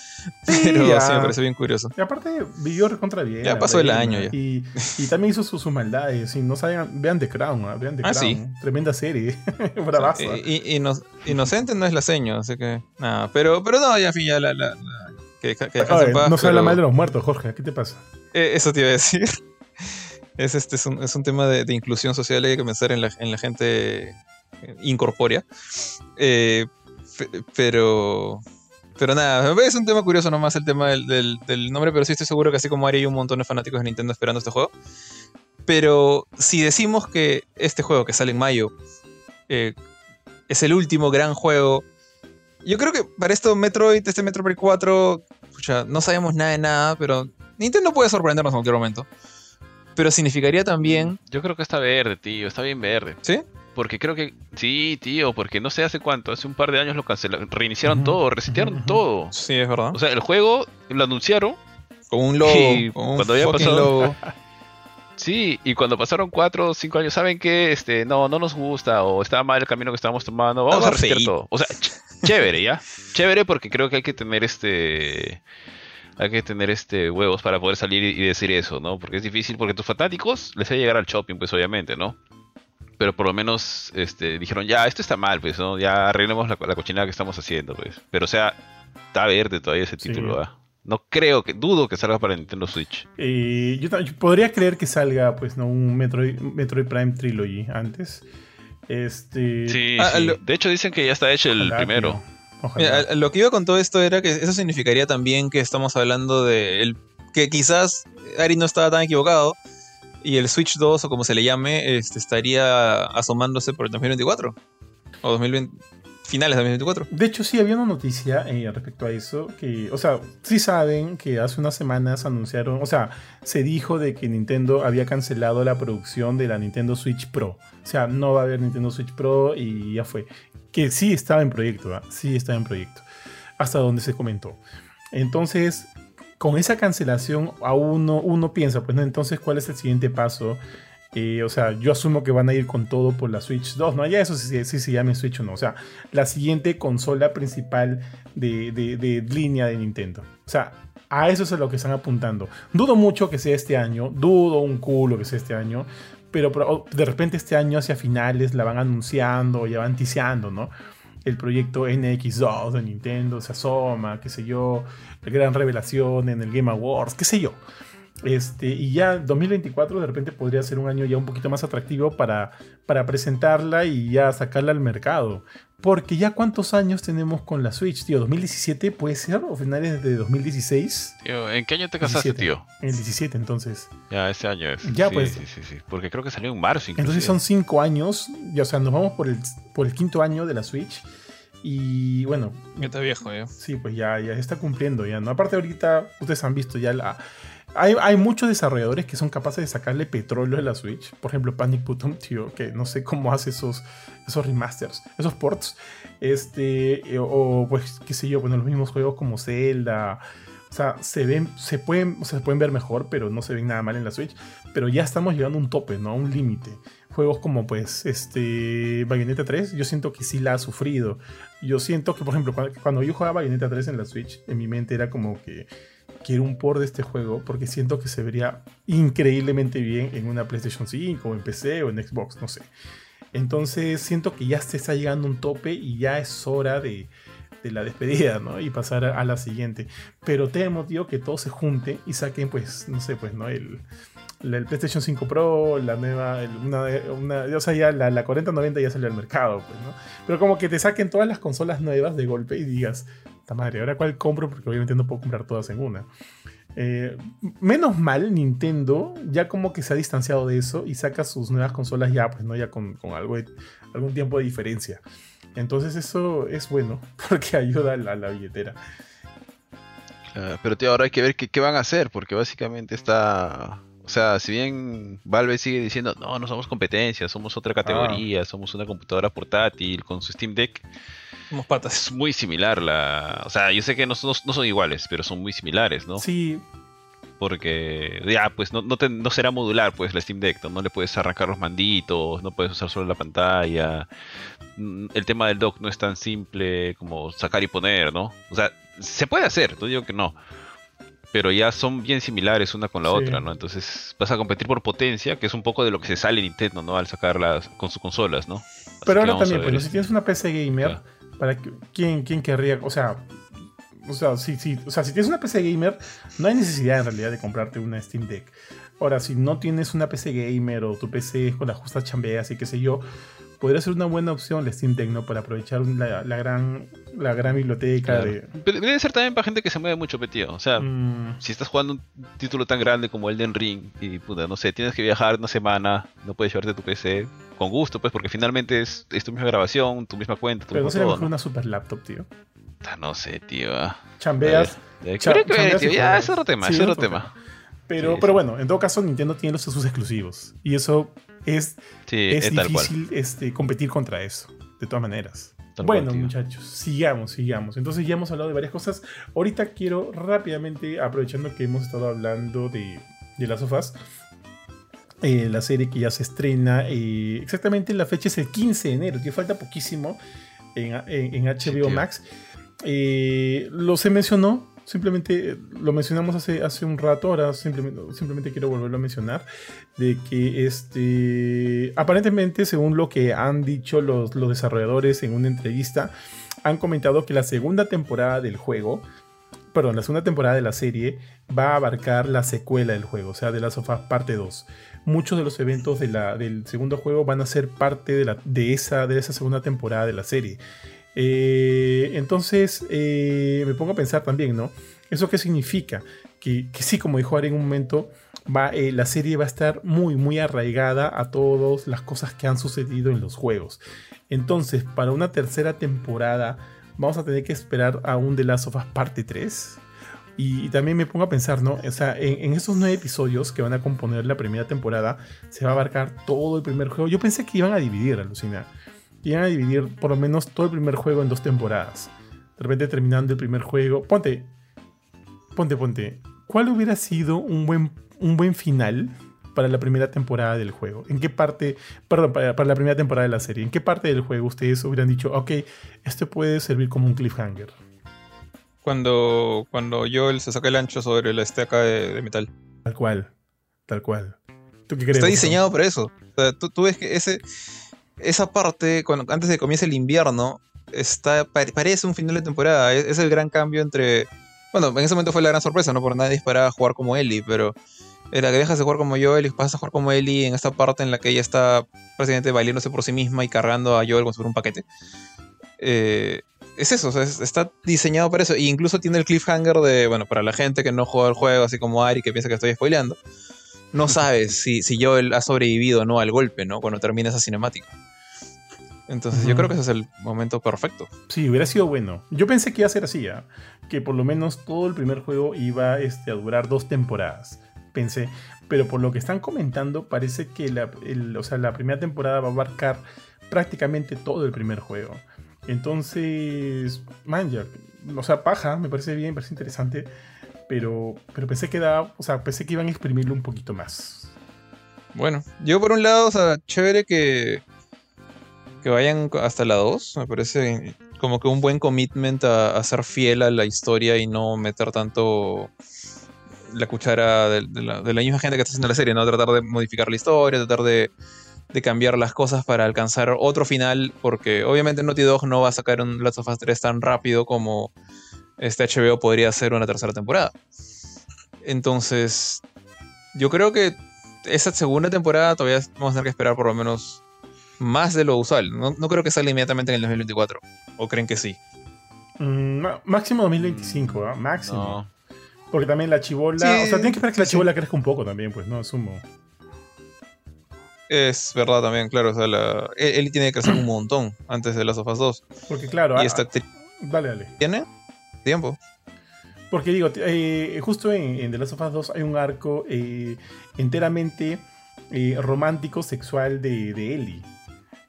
Sí, Pero ya. sí me parece bien curioso. Y aparte, vivió recontra bien. Ya pasó el año ya. Y, y también hizo sus, sus maldades. Y no saben, vean The Crown, ¿ah? vean The Ah, Crown. sí. Tremenda serie. Bravaza. Eh, y, y nos- inocente no es la seño, así que nada. Pero, pero no, ya fin, ya la- que, que descanse Oye, en paz, no se habla pero- mal de los muertos, Jorge. ¿Qué te pasa? Eh, eso te iba a decir. Es, este, es, un, es un tema de, de inclusión social, hay que pensar en la, en la gente incorpórea. Eh, pero, pero nada, es un tema curioso nomás el tema del, del- del nombre, pero sí estoy seguro que así como Ari hay un montón de fanáticos de Nintendo esperando este juego. Pero si decimos que este juego que sale en mayo eh, es el último gran juego, yo creo que para esto Metroid, este Metroid 4, pucha, no sabemos nada de nada, pero Nintendo puede sorprendernos en cualquier momento. Pero significaría también, Yo creo que está verde, tío, está bien verde. ¿sí? Porque creo que. Sí, tío, porque no sé hace cuánto, hace un par de años lo cancelaron. Reiniciaron todo, resetearon todo. Sí, es verdad. O sea, el juego lo anunciaron. Con un logo, y con un cuando había fucking pasado- logo. Sí, y cuando pasaron 4 o 5 años, ¿saben qué? Este, no, no nos gusta, o está mal el camino que estábamos tomando, vamos a resetear todo. O sea, chévere, ¿ya? Chévere porque creo que hay que tener este. Hay que tener este huevos para poder salir y decir eso, ¿no? Porque es difícil, porque tus fanáticos les va a llegar al shopping, pues obviamente, ¿no? Pero por lo menos este, dijeron, ya, esto está mal, pues, ¿no? Ya arreglemos la, la cochinada que estamos haciendo, pues. Pero o sea, está verde todavía ese Sí. título, ¿ah? No creo que, dudo que salga para Nintendo Switch. Eh, yo podría creer que salga, pues, ¿no? Un Metroid, Metroid Prime Trilogy antes. Este. Sí, Ah, sí. lo- De hecho dicen que ya está hecho el ojalá, primero. tío. Ojalá. Mira, a- lo que iba con todo esto era que eso significaría también que estamos hablando de el, que quizás Ari no estaba tan equivocado y el Switch 2 o como se le llame este, estaría asomándose por el 2024 o 2020, finales de 2024. De hecho, sí, había una noticia eh, respecto a eso, que, o sea, sí saben que hace unas semanas anunciaron, o sea, se dijo de que Nintendo había cancelado la producción de la Nintendo Switch Pro. O sea, no va a haber Nintendo Switch Pro y ya fue. Que sí estaba en proyecto, ¿ah? sí estaba en proyecto, hasta donde se comentó. Entonces, con esa cancelación, a uno, uno piensa, pues, ¿no? Entonces, ¿cuál es el siguiente paso? O sea, yo asumo que van a ir con todo por la Switch 2, ¿no? Ya eso sí, se llame Switch o no. O sea, la siguiente consola principal de, línea de Nintendo. O sea, a eso es a lo que están apuntando. Dudo mucho que sea este año, dudo un culo que sea este año, pero de repente este año hacia finales la van anunciando, ya van ticiando, ¿no? El proyecto NX2 de Nintendo se asoma, qué sé yo, la gran revelación en el Game Awards, qué sé yo. Este, y ya 2024 de repente podría ser un año ya un poquito más atractivo para, para presentarla y ya sacarla al mercado. Porque ya cuántos años tenemos con la Switch, tío, 2017 puede ser, o finales de 2016. Tío, ¿En qué año te casaste, 17. tío? En el 17 entonces. Ya, este año es. Ya, sí, pues. Sí, sí, sí. Porque creo que salió en marzo inclusive. Entonces son cinco años, ya, o sea, nos vamos por el, por el quinto año de la Switch. Y bueno, Ya está viejo, ya. Sí, pues ya, ya está cumpliendo ya, ¿no? Aparte ahorita, ustedes han visto ya la... Hay, muchos desarrolladores que son capaces de sacarle petróleo a la Switch. Por ejemplo, Panic Button, tío, que no sé cómo hace esos, esos remasters, esos ports. Este, eh, o pues, qué sé yo, bueno, los mismos juegos como Zelda. O sea, se ven, se pueden, o sea, se pueden ver mejor, pero no se ven nada mal en la Switch. Pero ya estamos llegando a un tope, ¿no? A un límite. Juegos como, pues, este, Bayonetta 3, yo siento que sí la ha sufrido. Yo siento que, por ejemplo, cuando, cuando yo jugaba Bayonetta 3 en la Switch, en mi mente era como que quiero un port de este juego porque siento que se vería increíblemente bien en una PlayStation 5 o en PC o en Xbox, no sé. Entonces siento que ya se está llegando un tope y ya es hora de, la despedida, ¿no? Y pasar a, la siguiente. Pero temo, tío, que todo se junte y saquen, pues, no sé, pues, ¿no? El, la- el PlayStation 5 Pro, la nueva, una- o sea, ya la, la 4090 ya salió al mercado, pues, ¿no? Pero como que te saquen todas las consolas nuevas de golpe y digas, ta madre, ¿ahora cuál compro? Porque obviamente no puedo comprar todas en una. Eh, menos mal, Nintendo ya como que se ha distanciado de eso y saca sus nuevas consolas ya, pues, ¿no? Ya con, con algo de- algún tiempo de diferencia. Entonces eso es bueno porque ayuda a la, a la billetera. Ah, pero tío, ahora hay que ver qué, qué van a hacer, porque básicamente está. O sea, si bien Valve sigue diciendo, no, no somos competencia, somos otra categoría, somos una computadora portátil con su Steam Deck. Somos patas. Es muy similar la... O sea, yo sé que no, no- no son iguales, pero son muy similares, ¿no? Sí, Porque ya, pues no, no, te- no será modular, pues la Steam Deck, ¿no? No le puedes arrancar los manditos, no puedes usar solo la pantalla. Mm, El tema del dock no es tan simple como sacar y poner, ¿no? O sea, se puede hacer, no digo que no. Pero ya son bien similares una con la Sí. otra, ¿no? Entonces vas a competir por potencia, que es un poco de lo que se sale Nintendo, ¿no? Al sacarlas con sus consolas, ¿no? Así pero ahora también, pero eso. si tienes una PC gamer, para ¿quién, quién querría, o sea, o sea, si, si, o sea, si tienes una PC gamer, no hay necesidad en realidad de comprarte una Steam Deck. Ahora, si no tienes una PC gamer o tu PC es con las justas chambeas y qué sé yo, podría ser una buena opción la Steam Deck, ¿no? Para aprovechar la, la gran, la gran biblioteca Claro. de... Pero debe ser también para gente que se mueve mucho, pe, tío. O sea, Mm, si estás jugando un título tan grande como Elden Ring y puta, no sé, tienes que viajar una semana, no puedes llevarte tu PC, con gusto, pues, porque finalmente es, es tu misma grabación, tu misma cuenta, tu pero no mismo sería todo, mejor ¿no? una super laptop, tío. No sé, tío. Chambeas, cha- habría que chambeas tío, Ya, es otro tema, Sí, es otro tema. Pero, Sí, pero sí. bueno, en todo caso, Nintendo tiene los, sus exclusivos. Y eso es, Sí, es cual. difícil este, competir contra eso, de todas maneras. Tal bueno, cual, muchachos, sigamos, sigamos. Entonces ya hemos hablado de varias cosas. Ahorita quiero rápidamente, aprovechando que hemos estado hablando de, de las sofás, eh, la serie que ya se estrena, eh, exactamente la fecha es el 15 de enero, que falta poquísimo en, en- HBO. Max. Eh, lo se mencionó, simplemente eh, lo mencionamos hace, hace un rato, ahora simplemente, simplemente quiero volverlo a mencionar, de que este, aparentemente, según lo que han dicho los, los desarrolladores en una entrevista, han comentado que la segunda temporada del juego, perdón, la segunda temporada de la serie va a abarcar la secuela del juego, o sea, de la sofá parte 2. Muchos de los eventos de la- del segundo juego van a ser parte de, la- de esa, de esa segunda temporada de la serie. Eh, entonces eh, me pongo a pensar también, ¿no? ¿Eso qué significa? Que, sí, como dijo Ari en un momento, va, eh, la serie va a estar muy, muy arraigada a todas las cosas que han sucedido en los juegos. Entonces, para una tercera temporada, vamos a tener que esperar a un The Last of Us parte 3. Y, también me pongo a pensar, ¿no? O sea, en, en esos nueve episodios que van a componer la primera temporada, se va a abarcar todo el primer juego. Yo pensé que iban a dividir, alucina. Iban a dividir por lo menos todo el primer juego en dos temporadas. De repente terminando el primer juego. Ponte, ponte, ponte. ¿Cuál hubiera sido un buen, un buen final para la primera temporada del juego? ¿En qué parte, perdón, para, para la primera temporada de la serie? ¿En qué parte del juego ustedes hubieran dicho, ok, esto puede servir como un cliffhanger? Cuando, cuando Joel se saca el ancho sobre la estaca de, de metal. Tal cual, tal cual. ¿Tú qué crees? Está diseñado para eso. O sea, tú, tú ves que ese, esa parte, cuando, antes de que comience el invierno, está, pare- parece un final de temporada. Es, es el gran cambio entre. Bueno, en ese momento fue la gran sorpresa, ¿no? Porque nadie esperaba jugar como Ellie, pero era que dejas de jugar como Joel y pasas a jugar como Ellie en esta parte en la que ella está prácticamente valiéndose por sí misma y cargando a Joel como si fuera un paquete. Eh, es eso, o sea, es- está diseñado para eso. E incluso tiene el cliffhanger de, bueno, para la gente que no juega el juego, así como Ari, que piensa que estoy spoileando, no sabes si, si Joel ha sobrevivido o no al golpe, ¿no? Cuando termina esa cinemática. Entonces yo creo que ese es el momento perfecto. Sí, hubiera sido bueno. Yo pensé que iba a ser así, ¿ah? que por lo menos todo el primer juego iba este, a durar dos temporadas. Pensé, pero por lo que están comentando, parece que la, el- o sea, la primera temporada va a abarcar prácticamente todo el primer juego. Entonces, man, ya, o sea, paja, me parece bien, me parece interesante, pero, pero pensé que da, o sea, pensé que iban a exprimirlo un poquito más. Bueno, yo por un lado, o sea, chévere que, que vayan hasta la 2. Me parece como que un buen commitment a, ser fiel a la historia y no meter tanto la cuchara de, la, misma gente que está haciendo la serie, ¿no? Tratar de modificar la historia, tratar de, de cambiar las cosas para alcanzar otro final, porque obviamente Naughty Dog no va a sacar un Last of Us 3 tan rápido como este HBO podría hacer una tercera temporada. Entonces, yo creo que esa segunda temporada todavía vamos a tener que esperar por lo menos más de lo usual. No, no creo que salga inmediatamente en el 2024. ¿O creen que sí? Mm, máximo 2025, ¿ah? Máximo. No. Porque también la chivola, Sí, o sea, tienen que esperar que la sí, chivola crezca un poco también, pues, ¿no? Asumo. Es verdad también, claro. O sea, la, él, él tiene que crecer un montón antes de Last of Us 2. Porque claro, Y ah, esta actriz dale, dale. tiene tiempo. Porque digo, eh, justo en, The Last of Us 2 hay un arco eh, enteramente eh, romántico, sexual de, de Ellie.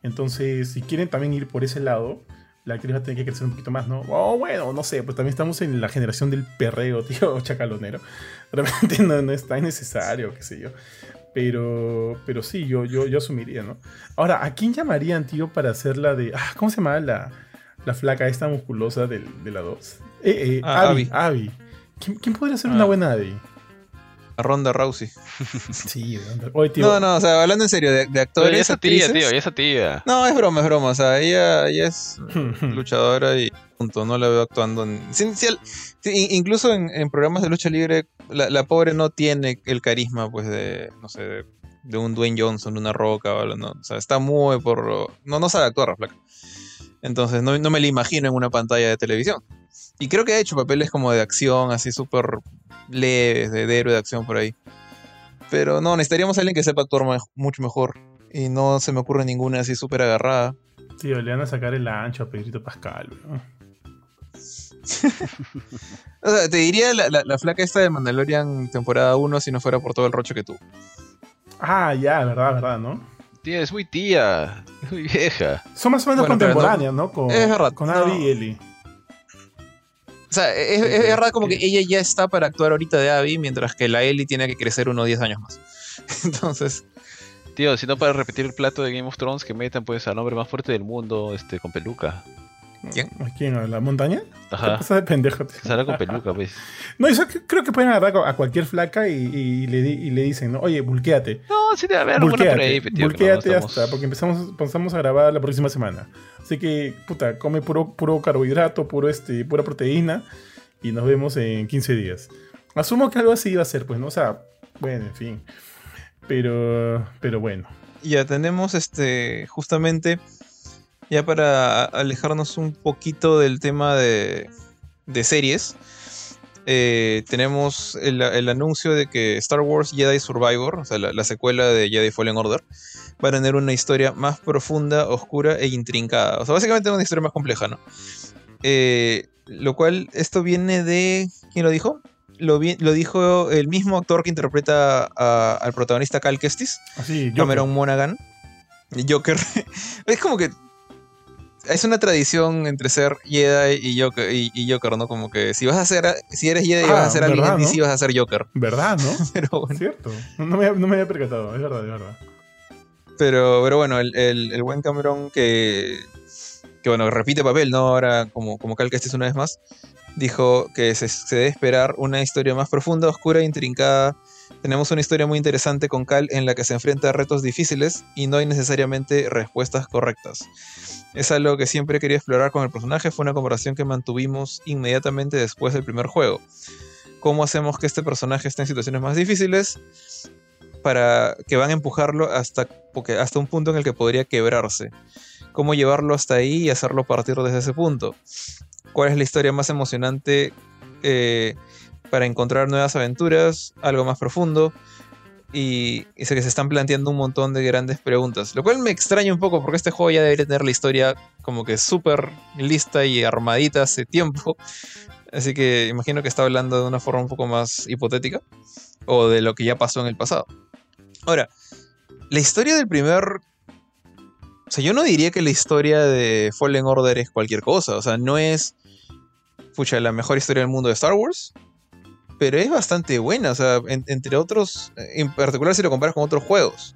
Entonces, si quieren también ir por ese lado, la actriz va a tener que crecer un poquito más, ¿no? O bueno, no sé, pues también estamos en la generación del perreo, tío, chacalonero. Realmente no, no es tan necesario, qué sé yo. Pero, pero sí, yo, yo, yo asumiría, ¿no? Ahora, ¿a quién llamarían, tío, para hacer la de. Ah, ¿Cómo se llama la, la flaca esta musculosa de la 2? Eh, eh, ah, Abby. Abby. ¿Quién, podría ser una ah. buena Abby? A Ronda Rousey. Sí, tío. No, no, o sea, hablando en serio, de, de actores. esa tía, tío, esa tía. No, es broma, es broma. O sea, ella, ella es luchadora y punto. No la veo actuando en. incluso en, programas de lucha libre, la, pobre no tiene el carisma, pues, de. No sé, de, un Dwayne Johnson, una roca, o, no, o sea, está muy por. No, no sabe actuar, flaca. Entonces, no, no me la imagino en una pantalla de televisión. Y creo que ha hecho papeles como de acción, así súper leves, de, héroe de acción por ahí. Pero no, necesitaríamos a alguien que sepa actuar mucho mejor. Y no se me ocurre ninguna así súper agarrada. Tío, le van a sacar el ancho a Pedrito Pascal, o sea, te diría la, flaca esta de Mandalorian temporada 1 si no fuera por todo el rocho que tú. Ah, ya, verdad, verdad, ¿no? Tía, es muy tía, es muy vieja. Son más o menos contemporáneas, no, Con, es verdad, con Abby y Ellie. O sea, es, verdad como que ella ya está para actuar ahorita de Abby, mientras que la Ellie tiene que crecer unos 10 años más. Entonces. Tío, si no para repetir el plato de Game of Thrones, que metan pues al hombre más fuerte del mundo, este, con peluca. ¿Quién? ¿Quién? ¿La montaña? Ajá. ¿Qué de pendejo? Sale con peluca, pues. No, eso creo que pueden agarrar a cualquier flaca y, le, y le, dicen, ¿no? Oye, bulqueate. No, sí debe haber alguna por ahí, tío, Bulqueate hasta, porque empezamos, empezamos a grabar la próxima semana. Así que, puta, come puro, puro carbohidrato, puro este, pura proteína y nos vemos en 15 días. Asumo que algo así iba a ser, pues, ¿no? O sea, bueno, en fin. Pero, pero bueno. Ya tenemos este, justamente, ya para alejarnos un poquito del tema de, de series, eh, tenemos el, anuncio de que Star Wars Jedi Survivor, o sea, la, secuela de Jedi Fallen Order, va a tener una historia más profunda, oscura e intrincada. O sea, básicamente una historia más compleja, ¿no? Eh, lo cual, esto viene de. ¿Quién lo dijo? Lo, lo dijo el mismo actor que interpreta al protagonista Cal Kestis, ah, sí, Cameron Monaghan. Joker. es como que. Es una tradición entre ser Jedi y Joker, y, Joker, ¿no? Como que si vas a ser. Si eres Jedi, vas a ser alguien y si vas a ser Joker. ¿Verdad, no? pero bueno. Cierto. No me, no me, había percatado, es verdad, es verdad. Pero, pero bueno, el, el buen Cameron que que bueno, repite papel, ¿no? Ahora como, como Cal es una vez más, dijo que se, debe esperar una historia más profunda, oscura e intrincada. Tenemos una historia muy interesante con Cal en la que se enfrenta a retos difíciles y no hay necesariamente respuestas correctas. Es algo que siempre quería explorar con el personaje, fue una conversación que mantuvimos inmediatamente después del primer juego. ¿Cómo hacemos que este personaje esté en situaciones más difíciles? Para que van a empujarlo hasta, hasta un punto en el que podría quebrarse cómo llevarlo hasta ahí y hacerlo partir desde ese punto. ¿Cuál es la historia más emocionante eh, para encontrar nuevas aventuras, algo más profundo? Y, sé que se están planteando un montón de grandes preguntas, lo cual me extraña un poco porque este juego ya debería tener la historia como que súper lista y armadita hace tiempo. Así que imagino que está hablando de una forma un poco más hipotética o de lo que ya pasó en el pasado. Ahora, la historia del primer o sea, yo no diría que la historia de Fallen Order es cualquier cosa. O sea, no es. Pucha, la mejor historia del mundo de Star Wars. Pero es bastante buena. O sea, entre otros. En particular si lo comparas con otros juegos.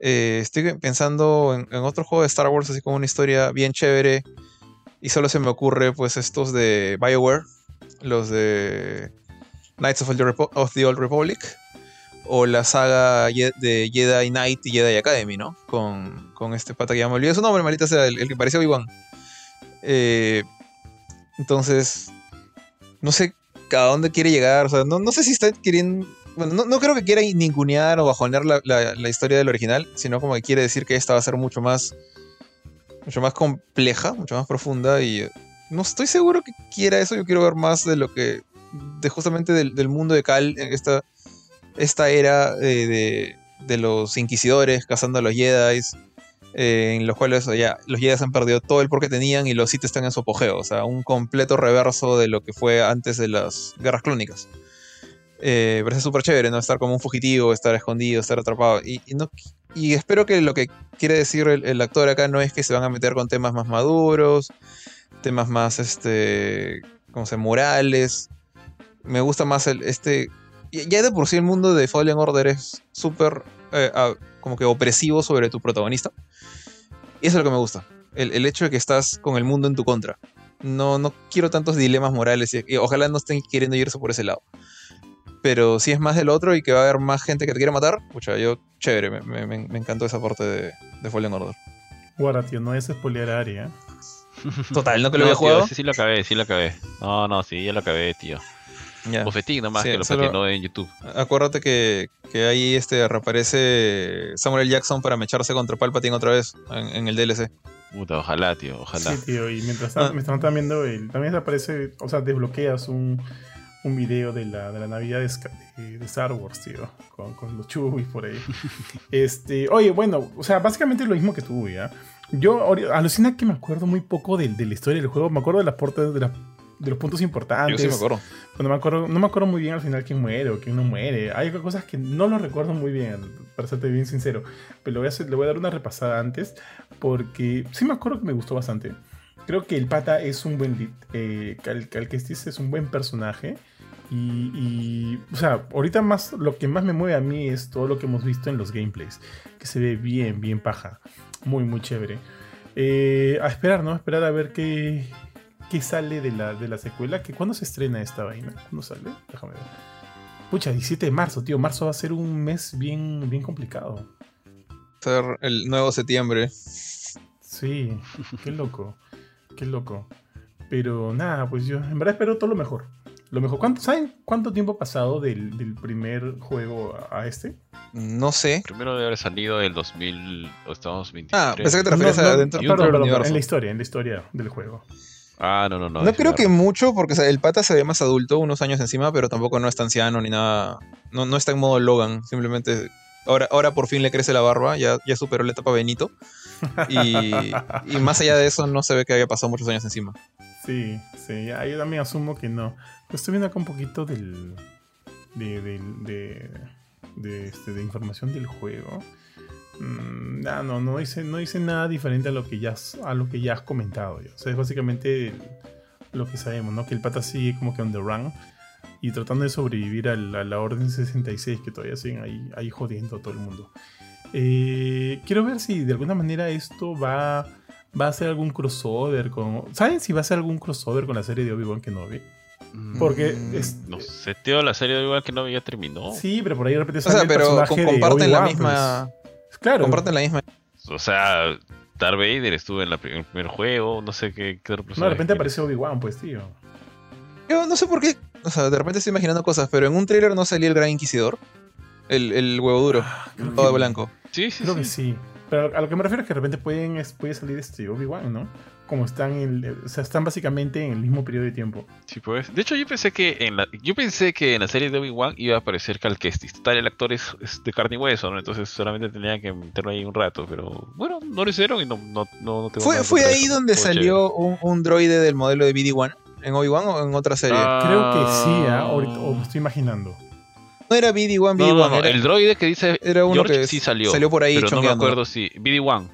Eh, estoy pensando en, otro juego de Star Wars, así como una historia bien chévere. Y solo se me ocurre, pues, estos de BioWare. Los de Knights of the Old Republic o la saga de Jedi Knight y Jedi Academy, ¿no? Con, este pata que ya me olvidé su nombre, malita sea, el, que parecía Obi-Wan. Eh, entonces, no sé a dónde quiere llegar, o sea, no, sé si está queriendo... Bueno, no, creo que quiera ningunear o bajonear la, la, historia del original, sino como que quiere decir que esta va a ser mucho más... Mucho más compleja, mucho más profunda y... No estoy seguro que quiera eso, yo quiero ver más de lo que... De justamente del, del mundo de Cal, esta esta era eh, de, los inquisidores cazando a los Jedi eh, en los cuales los Jedi han perdido todo el por que tenían y los Sith están en su apogeo. O sea, un completo reverso de lo que fue antes de las guerras clónicas. Eh, parece súper chévere, ¿no? Estar como un fugitivo, estar escondido, estar atrapado. Y, espero que lo que quiere decir el, actor acá no es que se van a meter con temas más maduros, temas más, este, como se, morales. Me gusta más el, este... Ya de por sí el mundo de Fallen Order es súper, eh, como que opresivo sobre tu protagonista. Y eso es lo que me gusta. El, el, hecho de que estás con el mundo en tu contra. No, no quiero tantos dilemas morales y, y ojalá no estén queriendo irse por ese lado. Pero si es más del otro y que va a haber más gente que te quiera matar, pucha, yo, chévere, me, me, me encantó esa parte de, de Fallen Order. Guarda, tío, no es spoiler área. Total, ¿no que lo había jugado? Sí, sí lo acabé, sí lo acabé. No, no, sí, ya lo acabé, tío. Yeah. Bofetín nomás sí, que lo patinó en YouTube. Acuérdate que, que ahí este, reaparece Samuel. Jackson para mecharse contra Palpatine otra vez en, en el DLC. Puta, ojalá, tío, ojalá. Sí, tío, y mientras, ah. mientras están viendo, el, también aparece, o sea, desbloqueas un, un video de la, de la Navidad de, de, Star Wars, tío, con, con los chubis por ahí. este, oye, bueno, o sea, básicamente lo mismo que tú, ¿ya? Yo alucina que me acuerdo muy poco de, de la historia del juego, me acuerdo de las portas de, la, de los puntos importantes. Yo sí me acuerdo. Cuando me acuerdo. No me acuerdo muy bien al final quién muere o quién no muere. Hay cosas que no lo recuerdo muy bien, para serte bien sincero. Pero le voy, a hacer, le voy a dar una repasada antes, porque sí me acuerdo que me gustó bastante. Creo que el pata es un buen. Eh, Cal, es un buen personaje. Y, y, o sea, ahorita más lo que más me mueve a mí es todo lo que hemos visto en los gameplays, que se ve bien, bien paja, muy, muy chévere. Eh, a esperar, ¿no? A esperar a ver qué, qué sale de la, de la secuela, que cuándo se estrena esta vaina, ¿cuándo sale? Déjame ver. Pucha, 17 de marzo, tío, marzo va a ser un mes bien, bien complicado. Ser el nuevo septiembre. Sí, qué loco, qué loco. Pero nada, pues yo en verdad espero todo lo mejor lo mejor. ¿Cuánto, ¿Saben cuánto tiempo ha pasado del, del, primer juego a este? No sé. Primero debe haber salido del 2000 o estamos 23. Ah, pensé que te referías no, no, a dentro perdón, del perdón. En la historia, en la historia del juego. Ah, no, no, no. No creo que mucho, porque o sea, el pata se ve más adulto, unos años encima, pero tampoco no es tan anciano ni nada. No, no está en modo Logan, simplemente. Ahora, ahora por fin le crece la barba, ya, ya superó la etapa Benito. Y, y más allá de eso, no se ve que haya pasado muchos años encima. Sí, sí, yo también asumo que no. Estoy viendo acá un poquito del. de. de, de, de, este, de información del juego. Mm, no, no, no dice, no dice nada diferente a lo que ya, has, a lo que ya has comentado. Ya. O sea, es básicamente lo que sabemos, ¿no? Que el pata sigue como que on the run y tratando de sobrevivir a la, a la Orden 66 que todavía siguen ahí, ahí jodiendo a todo el mundo. Eh, quiero ver si de alguna manera esto va va a ser algún crossover con. ¿Saben si va a ser algún crossover con la serie de Obi-Wan Kenobi? Porque Mm, es, No sé, tío, la serie de Obi-Wan Kenobi ya terminó. Sí, pero por ahí de repente O sale el pero personaje com- de comparten la misma. pues. Claro. Comparten la misma. O sea, Darth Vader estuvo en, la, en el primer juego, no sé qué, qué otro No, de repente aparece Obi-Wan, pues, tío. Yo no sé por qué. O sea, de repente estoy imaginando cosas, pero en un trailer no salía el Gran Inquisidor. El, el huevo duro, creo todo de que- blanco. Sí, sí, Creo sí. que sí. Pero a lo que me refiero es que de repente pueden, puede salir este Obi-Wan, ¿no? Como están en, o sea, están básicamente en el mismo periodo de tiempo. Sí, pues. De hecho, yo pensé que en la, yo pensé que en la serie de Obi-Wan iba a aparecer Cal Kestis. Total, el actor es, es de carne y hueso, ¿no? Entonces solamente tenía que meterlo ahí un rato. Pero bueno, no lo hicieron y no, no, no, no tengo ¿Fue, fue ahí eso. donde salió un, un droide del modelo de BD-1? ¿En Obi-Wan o en otra serie? Ah. Creo que sí, ¿ah? Ahorita, o me estoy imaginando. No era BD-1, BD-1. chévere. No, no, no, era, el droide que dice era uno George que sí salió. salió por ahí pero no me acuerdo si. BD-1.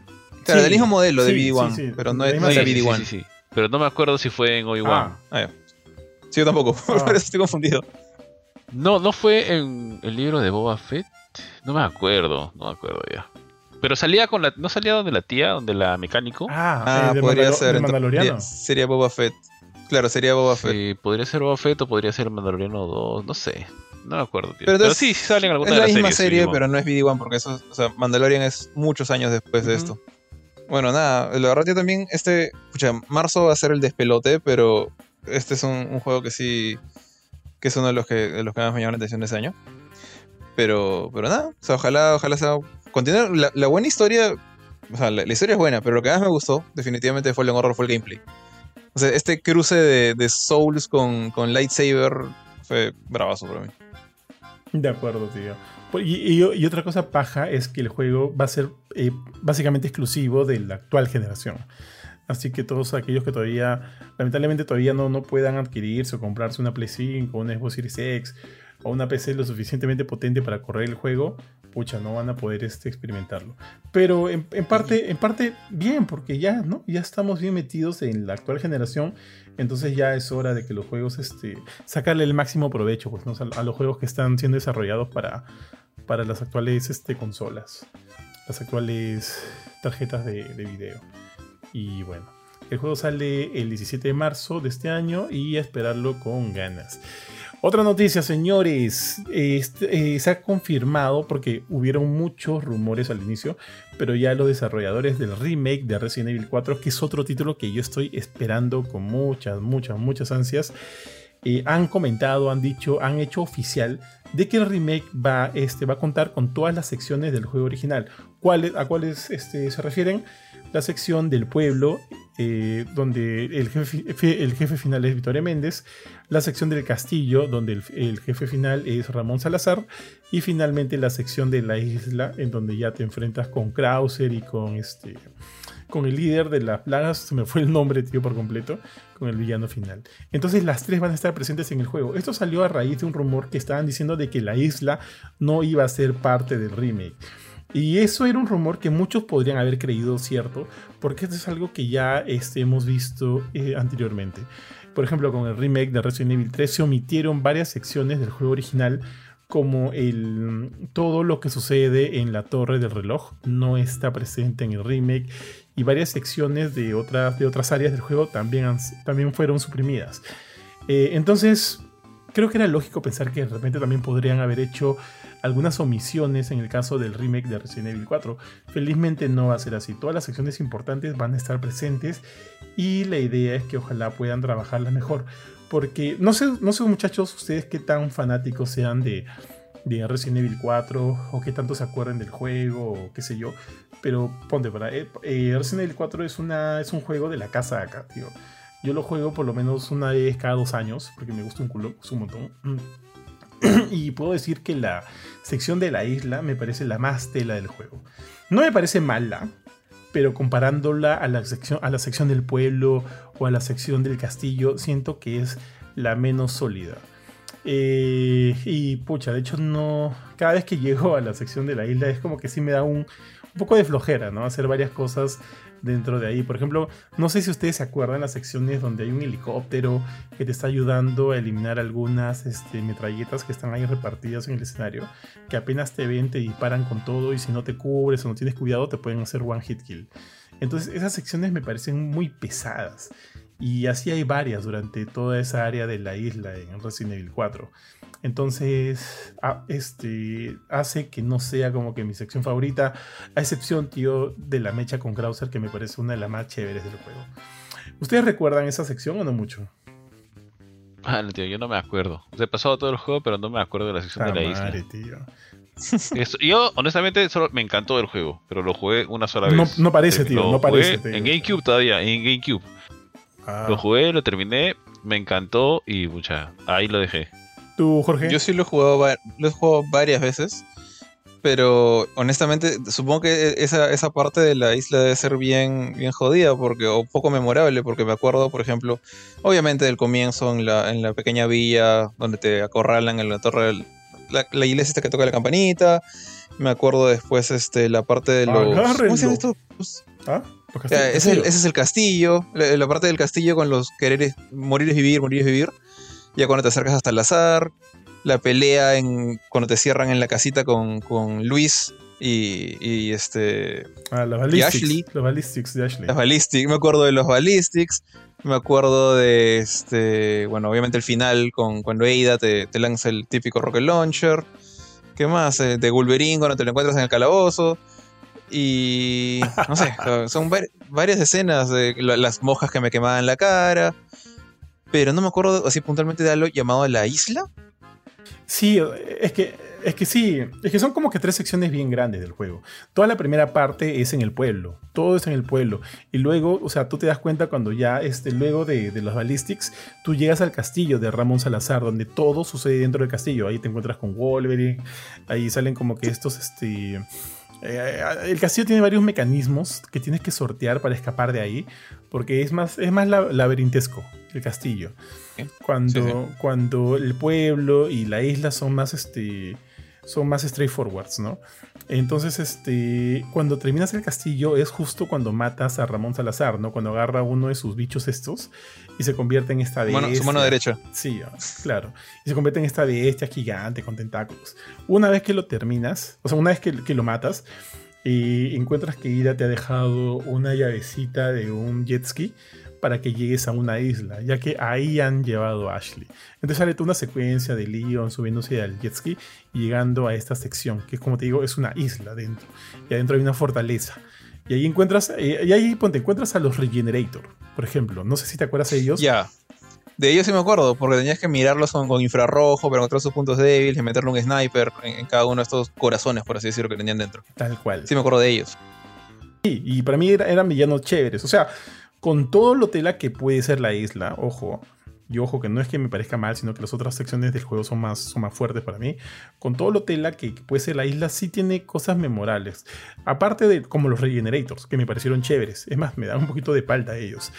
Claro, Sí, del mismo modelo de sí, BD-1, sí, sí. pero no, es- no era Sí, sí, BD-1. sí, sí. Pero no me acuerdo si fue en Obi-Wan. Ah, Ah, ya. Sí, yo tampoco, Ah. por eso estoy confundido. No, no fue en el libro de Boba Fett. No me acuerdo, no me acuerdo ya. Pero salía con la. ¿No salía donde la tía, donde la mecánico? ah, Ah, eh, podría ser. entonces, Mandaloriano. Sería Boba Fett. Claro, sería Boba Fett. Sí, podría ser Boba Fett o podría ser Mandaloriano 2, no sé. No me acuerdo, tío. Pero Pero, sí, salen algunas es de la las misma series. serie, pero no es BD-1 porque eso, o sea, Mandalorian es muchos años después de esto. Bueno, nada, la verdad yo también, este, escucha, marzo va a ser el despelote, pero este es un, un juego que sí, que es uno de los que, de los que más me llama la atención de ese año. Pero, pero nada, o sea, ojalá, ojalá sea, continuar, la, la buena historia, o sea, la, la historia es buena, pero lo que más me gustó, definitivamente, de Fallen Horror fue el gameplay. O sea, este cruce de, de Souls con, con Lightsaber fue bravazo para mí. De acuerdo, tío. Pues, y, otra cosa paja es que el juego va a ser eh, básicamente exclusivo de la actual generación. Así que todos aquellos que todavía, lamentablemente todavía no, no puedan adquirirse o comprarse una Play 5 una Xbox Series X o una PC lo suficientemente potente para correr el juego, pucha, no van a poder este, experimentarlo. Pero en, parte, en parte bien, porque ya, ¿no? Ya estamos bien metidos en la actual generación, entonces ya es hora de que los juegos, este, sacarle el máximo provecho pues, a, los juegos que están siendo desarrollados para, para las actuales este, consolas, las actuales tarjetas de, de video. Y bueno, el juego sale el 17 de marzo de este año y a esperarlo con ganas. Otra noticia, señores. Este, eh, se ha confirmado porque hubieron muchos rumores al inicio, pero ya los desarrolladores del remake de Resident Evil 4, que es otro título que yo estoy esperando con muchas, muchas, muchas ansias, eh, han comentado, han dicho, han hecho oficial de que el remake va, este, va a contar con todas las secciones del juego original. ¿Cuáles, ¿A cuáles este, se refieren? La sección del pueblo, eh, donde el jefe, el jefe, final es Victoria Méndez, la sección del castillo, donde el, jefe final es Ramón Salazar, y finalmente la sección de la isla, en donde ya te enfrentas con Krauser y con este con el líder de las plagas, se me fue el nombre, tío, por completo, con el villano final. Entonces las tres van a estar presentes en el juego. Esto salió a raíz de un rumor que estaban diciendo de que la isla no iba a ser parte del remake. Y eso era un rumor que muchos podrían haber creído cierto, porque esto es algo que ya este, hemos visto eh, anteriormente. Por ejemplo, con el remake de Resident Evil 3 se omitieron varias secciones del juego original, como el, todo lo que sucede en la torre del reloj no está presente en el remake y varias secciones de otras, de otras áreas del juego también, también fueron suprimidas. Eh, entonces, creo que era lógico pensar que de repente también podrían haber hecho algunas omisiones en el caso del remake de Resident Evil 4. Felizmente no va a ser así. Todas las secciones importantes van a estar presentes y la idea es que ojalá puedan trabajarlas mejor. Porque no sé, no sé muchachos, ustedes qué tan fanáticos sean de, de Resident Evil 4 o qué tanto se acuerden del juego o qué sé yo. Pero ponte para. Eh, eh, Resident Evil 4 es, una, es un juego de la casa acá, tío. Yo lo juego por lo menos una vez cada dos años porque me gusta un culo, es un montón. y puedo decir que la sección de la isla me parece la más tela del juego. No me parece mala, pero comparándola a la sección, a la sección del pueblo o a la sección del castillo, siento que es la menos sólida. Eh, y pucha, de hecho no. Cada vez que llego a la sección de la isla es como que sí me da un, un poco de flojera, ¿no? Hacer varias cosas dentro de ahí. Por ejemplo, no sé si ustedes se acuerdan las secciones donde hay un helicóptero que te está ayudando a eliminar algunas este, metralletas que están ahí repartidas en el escenario, que apenas te ven, te disparan con todo y si no te cubres o no tienes cuidado te pueden hacer one hit kill. Entonces esas secciones me parecen muy pesadas. Y así hay varias durante toda esa área de la isla en Resident Evil 4. Entonces, este, hace que no sea como que mi sección favorita, a excepción, tío, de la mecha con Krauser, que me parece una de las más chéveres del juego. ¿Ustedes recuerdan esa sección o no mucho? Ah, tío, yo no me acuerdo. he pasado todo el juego, pero no me acuerdo de la sección de la isla. Tío. yo, honestamente, solo me encantó el juego, pero lo jugué una sola vez. No, parece, tío, no parece. En GameCube todavía, en GameCube. Ah. Lo jugué, lo terminé, me encantó y mucha, ahí lo dejé. ¿Tú, Jorge? Yo sí lo he jugado, lo he jugado varias veces. Pero honestamente, supongo que esa, esa parte de la isla debe ser bien, bien jodida porque, o poco memorable, porque me acuerdo, por ejemplo, obviamente del comienzo en la, en la pequeña villa donde te acorralan en la torre, la, la iglesia esta que toca la campanita. Me acuerdo después este, la parte de los. ¿Cómo se llama esto? ¿Ah? Ese, es el castillo, la, la, parte del castillo con los quereres morir es vivir, morir es vivir ya cuando te acercas hasta el azar, la pelea en, cuando te cierran en la casita con, Luis y, este. Ah, los ballistics. Los ballistics de Ashley. Ballistics. Me acuerdo de los ballistics. Me acuerdo de este. Bueno, obviamente el final con cuando Ada te, te lanza el típico rocket launcher. ¿Qué más? Eh, de Wolverine cuando te lo encuentras en el calabozo. Y. No sé, son varias escenas de las mojas que me quemaban la cara pero no me acuerdo así puntualmente de algo llamado La Isla. Sí, es que, es que sí, es que son como que tres secciones bien grandes del juego. Toda la primera parte es en el pueblo, todo es en el pueblo. Y luego, o sea, tú te das cuenta cuando ya, este, luego de, de los ballistics, tú llegas al castillo de Ramón Salazar, donde todo sucede dentro del castillo. Ahí te encuentras con Wolverine, ahí salen como que estos, este... eh, el castillo tiene varios mecanismos que tienes que sortear para escapar de ahí, porque es más, es más la- laberintesco el castillo. Cuando, Sí, sí. cuando el pueblo y la isla son más, este, son más straightforwards, ¿no? Entonces, este, cuando terminas el castillo es justo cuando matas a Ramón Salazar, ¿no? Cuando agarra uno de sus bichos estos y se convierte en esta Su mano, su mano derecha. Sí, ah, claro. Y se convierte en esta bestia gigante con tentáculos. Una vez que lo terminas, o sea, una vez que, que lo matas, y encuentras que Ida te ha dejado una llavecita de un jet ski para que llegues a una isla, ya que ahí han llevado a Ashley. Entonces sale toda una secuencia de Leon subiéndose al jet ski y llegando a esta sección, que como te digo es una isla dentro. Y adentro hay una fortaleza. Y ahí encuentras, eh, y ahí ponte, encuentras a los Regenerator, por ejemplo. No sé si te acuerdas de ellos. Ya. De ellos sí me acuerdo, porque tenías que mirarlos con, con infrarrojo para encontrar sus puntos débiles y meterle un sniper en, en cada uno de estos corazones, por así decirlo, que tenían dentro. Tal cual. Sí me acuerdo de ellos. Sí, y para mí era- eran villanos chéveres. O sea, con todo lo tela que puede ser la isla, ojo. Y ojo, que no es que me parezca mal, sino que las otras secciones del juego son más, son más fuertes para mí. Con todo lo tela que puede ser la isla, sí tiene cosas memorables. Aparte de como los Regenerators, que me parecieron chéveres. Es más, me dan un poquito de palta a ellos.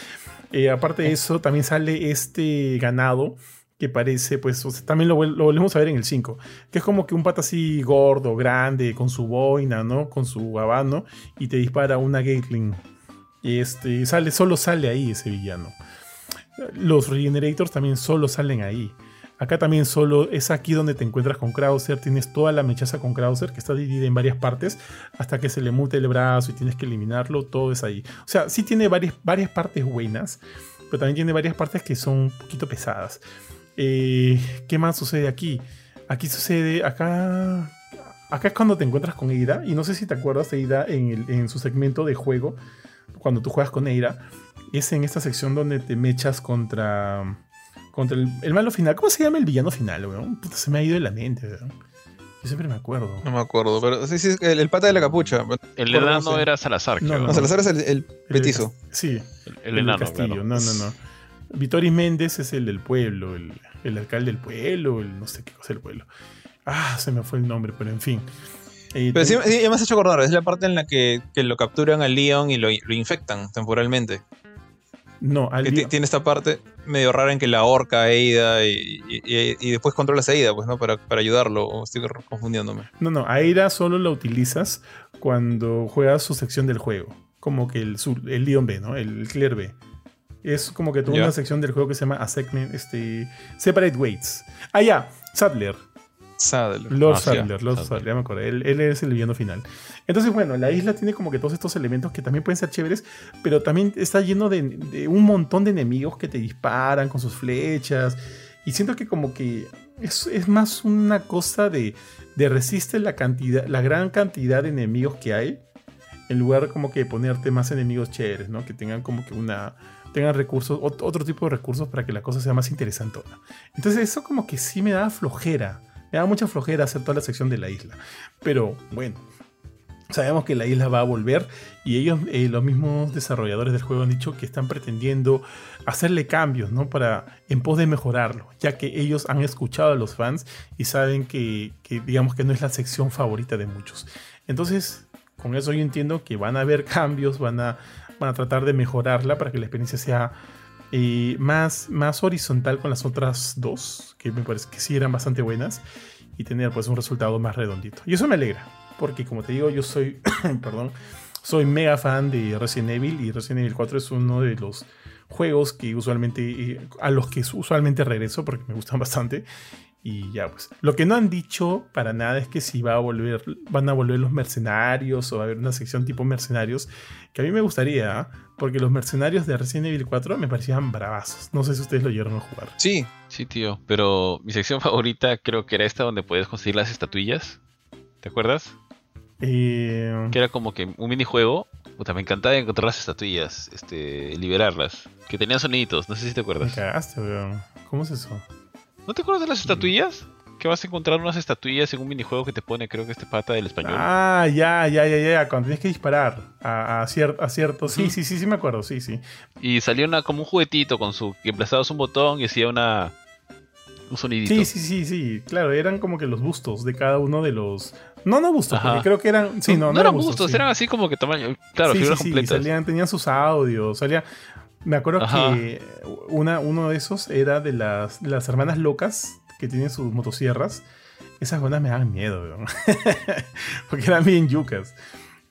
Eh, aparte de eso, también sale este ganado que parece, pues, o sea, también lo, lo volvemos a ver en el 5, que es como que un pata así gordo, grande, con su boina, ¿no? Con su habano, y te dispara una Gatling. Este, sale, solo sale ahí ese villano. Los Regenerators también solo salen ahí. Acá también solo es aquí donde te encuentras con Krauser. Tienes toda la mechaza con Krauser que está dividida en varias partes hasta que se le mute el brazo y tienes que eliminarlo. Todo es ahí. O sea, sí tiene varias, varias partes buenas, pero también tiene varias partes que son un poquito pesadas. Eh, ¿Qué más sucede aquí? Aquí sucede, acá, acá es cuando te encuentras con Eira. Y no sé si te acuerdas de el- en su segmento de juego, cuando tú juegas con Eira. Es en esta sección donde te mechas contra, contra el, el malo final. ¿Cómo se llama el villano final, weón? Puta, se me ha ido de la mente, weón. Yo siempre me acuerdo. No me acuerdo, pero sí, sí, el, el pata de la capucha. El enano sí. era Salazar, No, creo. No, Salazar es el, el petizo. Sí, El, el enano, castillo. claro. No, no, no. Vitoris Méndez es el del pueblo, el, el alcalde del pueblo, el no sé qué cosa del pueblo. Ah, se me fue el nombre, pero en fin. Eh, Pero sí, sí, me has hecho acordar, es la parte en la que, que lo capturan al Leon y lo, lo infectan temporalmente. no, al Que tiene esta parte medio rara en que la horca a Eida y, y- y- y después controlas a Eida, pues, ¿no? Para, para ayudarlo, o estoy confundiéndome. no, no, a Eira solo la utilizas cuando juegas su sección del juego. Como que el, el Leon B, ¿no? El Clear B. Es como que tuvo una sección del juego que se llama a segment, este, Separate Weights. Ah, ya, Sadler. Sadler. Lord Ah, Sadler, Lord Sadler. Sadler, ya me acordé. Él, él es el villano final. Entonces, bueno, la isla tiene como que todos estos elementos que también pueden ser chéveres, pero también está lleno de, de un montón de enemigos que te disparan con sus flechas. Y siento que como que es, es más una cosa de, de resiste la cantidad, la gran cantidad de enemigos que hay, en lugar como que ponerte más enemigos chéveres, ¿no? Que tengan como que una tengan recursos, ot- otro tipo de recursos para que la cosa sea más interesante. Entonces eso como que sí me da flojera. Me da mucha flojera hacer toda la sección de la isla. Pero bueno, sabemos que la isla va a volver y ellos, eh, los mismos desarrolladores del juego han dicho que están pretendiendo hacerle cambios, ¿no? Para, en pos de mejorarlo, ya que ellos han escuchado a los fans y saben que, digamos que no es la sección favorita de muchos. Entonces, con eso yo entiendo que van a haber cambios, van a, van a tratar de mejorarla para que la experiencia sea eh, más, más horizontal con las otras dos, que me parece que sí eran bastante buenas, y tener pues un resultado más redondito. Y eso me alegra, porque como te digo, yo soy, perdón, soy mega fan de Resident Evil y Resident Evil 4 es uno de los juegos que usualmente, eh, a los que usualmente regreso porque me gustan bastante. Y ya pues. Lo que no han dicho para nada es que si va a volver, van a volver los mercenarios o va a haber una sección tipo mercenarios. Que a mí me gustaría, ¿ah? Porque los mercenarios de Resident Evil 4 me parecían bravazos. No sé si ustedes lo llegaron a jugar. Sí, Sí, tío. Pero mi sección favorita creo que era esta donde podías conseguir las estatuillas. ¿Te acuerdas? Eh, Que era como que un minijuego. Puta, me encantaba encontrar las estatuillas, este, liberarlas. Que tenían soniditos, no sé si te me acuerdas. cagaste, weón. ¿Cómo es eso? ¿No te acuerdas de las estatuillas? Que vas a encontrar unas estatuillas en un minijuego que te pone, creo que este pata del español. Ah, ya, ya, ya, ya. Cuando tienes que disparar a, a, a cierto. Sí, sí, sí, sí, me acuerdo, sí, sí. Y salió una, como un juguetito con su. que emplazabas un botón y hacía una. un sonidito. Sí, sí, sí, sí. Claro, eran como que los bustos de cada uno de los. No, no bustos, porque creo que eran. Sí, no, no, no eran bustos, eran así como que tamaño. Claro, sí, figuras sí, completas. Salían, tenían sus audios, salía. Me acuerdo Ajá. que una, uno de esos era de las, de las hermanas locas que tienen sus motosierras. Esas buenas me dan miedo, weón. Porque eran bien yucas.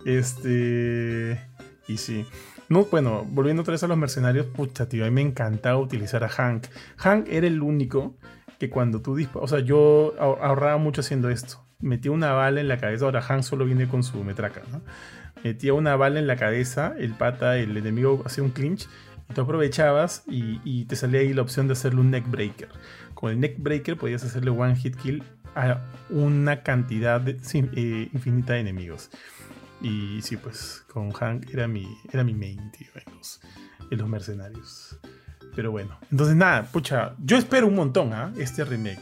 Este. Y sí. No, bueno, volviendo otra vez a los mercenarios, pucha, tío, a mí me encantaba utilizar a Hank. Hank era el único que cuando tú disparas. O sea, yo ahor- ahorraba mucho haciendo esto. Metía una bala en la cabeza. Ahora Hank solo viene con su metraca. Metía una bala en la cabeza, el pata, el enemigo hacía un clinch. Y tú aprovechabas y, y te salía ahí la opción de hacerle un neckbreaker. Con el neckbreaker podías hacerle one hit kill a una cantidad de- eh, infinita de enemigos. Y sí, pues con Hank era mi, era mi main, tío, en los, en los mercenarios. Pero bueno, entonces nada, pucha, yo espero un montón a este remake.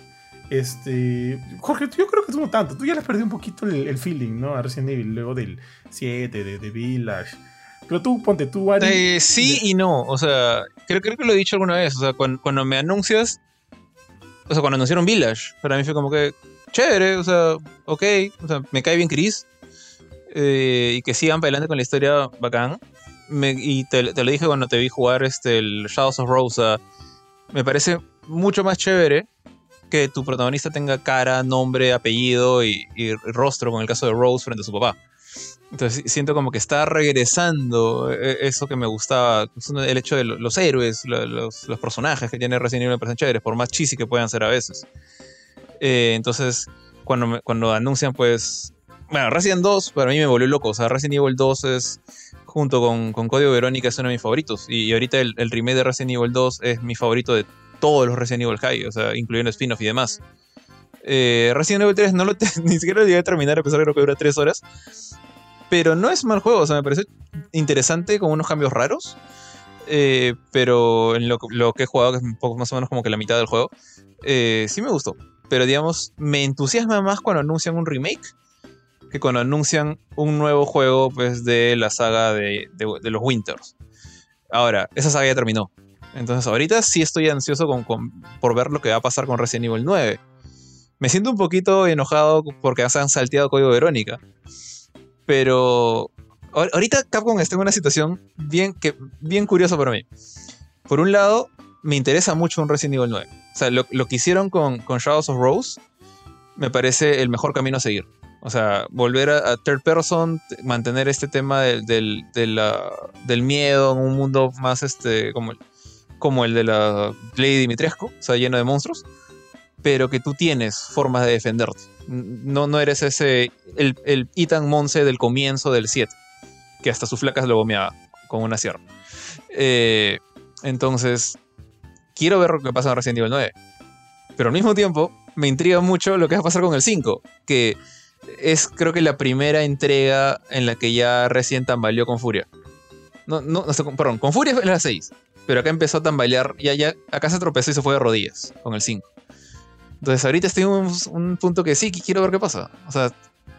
Este, Jorge, yo creo que tú no tanto, tú ya le has perdido un poquito el, el feeling, ¿no? A Resident Evil, luego del 7, de, de Village. Pero tú, ponte tú, Ari. Eh, sí y no. O sea, creo, creo que lo he dicho alguna vez. O sea, cuando, cuando me anuncias. O sea, cuando anunciaron Village, para mí fue como que. Chévere, o sea, ok. O sea, me cae bien Chris. eh, y que sigan adelante con la historia bacán. Y te, te lo dije cuando te vi jugar este, el Shadows of Rosa. Me parece mucho más chévere que tu protagonista tenga cara, nombre, apellido y, y rostro, con el caso de Rose frente a su papá. Entonces si- siento como que está regresando eh, eso que me gustaba, el hecho de lo- los héroes, lo- los, los personajes que tiene Resident Evil me parecen chéveres, por más cheesy que puedan ser a veces. Eh, entonces, cuando, cuando anuncian, pues. Bueno, Resident 2 para mí me volvió loco. O sea, Resident Evil 2 es, junto con, con Código Verónica, es uno de mis favoritos. Y, ahorita el, remake de Resident Evil 2 es mi favorito de todos los Resident Evil High, o sea, incluyendo spin-off y demás. Eh, Resident Evil 3 no lo ni siquiera lo llegué a terminar, a pesar de que que dura 3 horas. Pero no es mal juego, o sea, me pareció interesante con unos cambios raros. Eh, pero en lo, que he jugado, que es un poco más o menos como que la mitad del juego, eh, sí me gustó. Pero digamos, me entusiasma más cuando anuncian un remake que cuando anuncian un nuevo juego pues, de la saga de, de- de los Winters. Ahora, esa saga ya terminó. Entonces, ahorita sí estoy ansioso con- con- por ver lo que va a pasar con Resident Evil 9. Me siento un poquito enojado porque se han salteado Código Verónica. Pero ahor- ahorita Capcom está en una situación bien, que, bien curiosa para mí. Por un lado, me interesa mucho un Resident Evil 9. O sea, lo, que hicieron con, Shadows of Rose me parece el mejor camino a seguir. O sea, volver a, a third person, mantener este tema del, del, del miedo en un mundo más este como, el- como el de la Lady Dimitrescu, o sea, lleno de monstruos, pero que tú tienes formas de defenderte. No, no eres ese, el, el Ethan Monse del comienzo del 7, que hasta sus flacas lo gomeaba con una sierra. Eh, entonces, quiero ver lo que pasa en Resident Evil 9. Pero al mismo tiempo, me intriga mucho lo que va a pasar con el 5, que es creo que la primera entrega en la que ya Resident tambaleó con Furia. No, no, perdón, con Furia es la 6, pero acá empezó a tambalear, ya, ya, acá se tropezó y se fue de rodillas con el 5. Entonces ahorita estoy en un, un punto que sí, quiero ver qué pasa. O sea,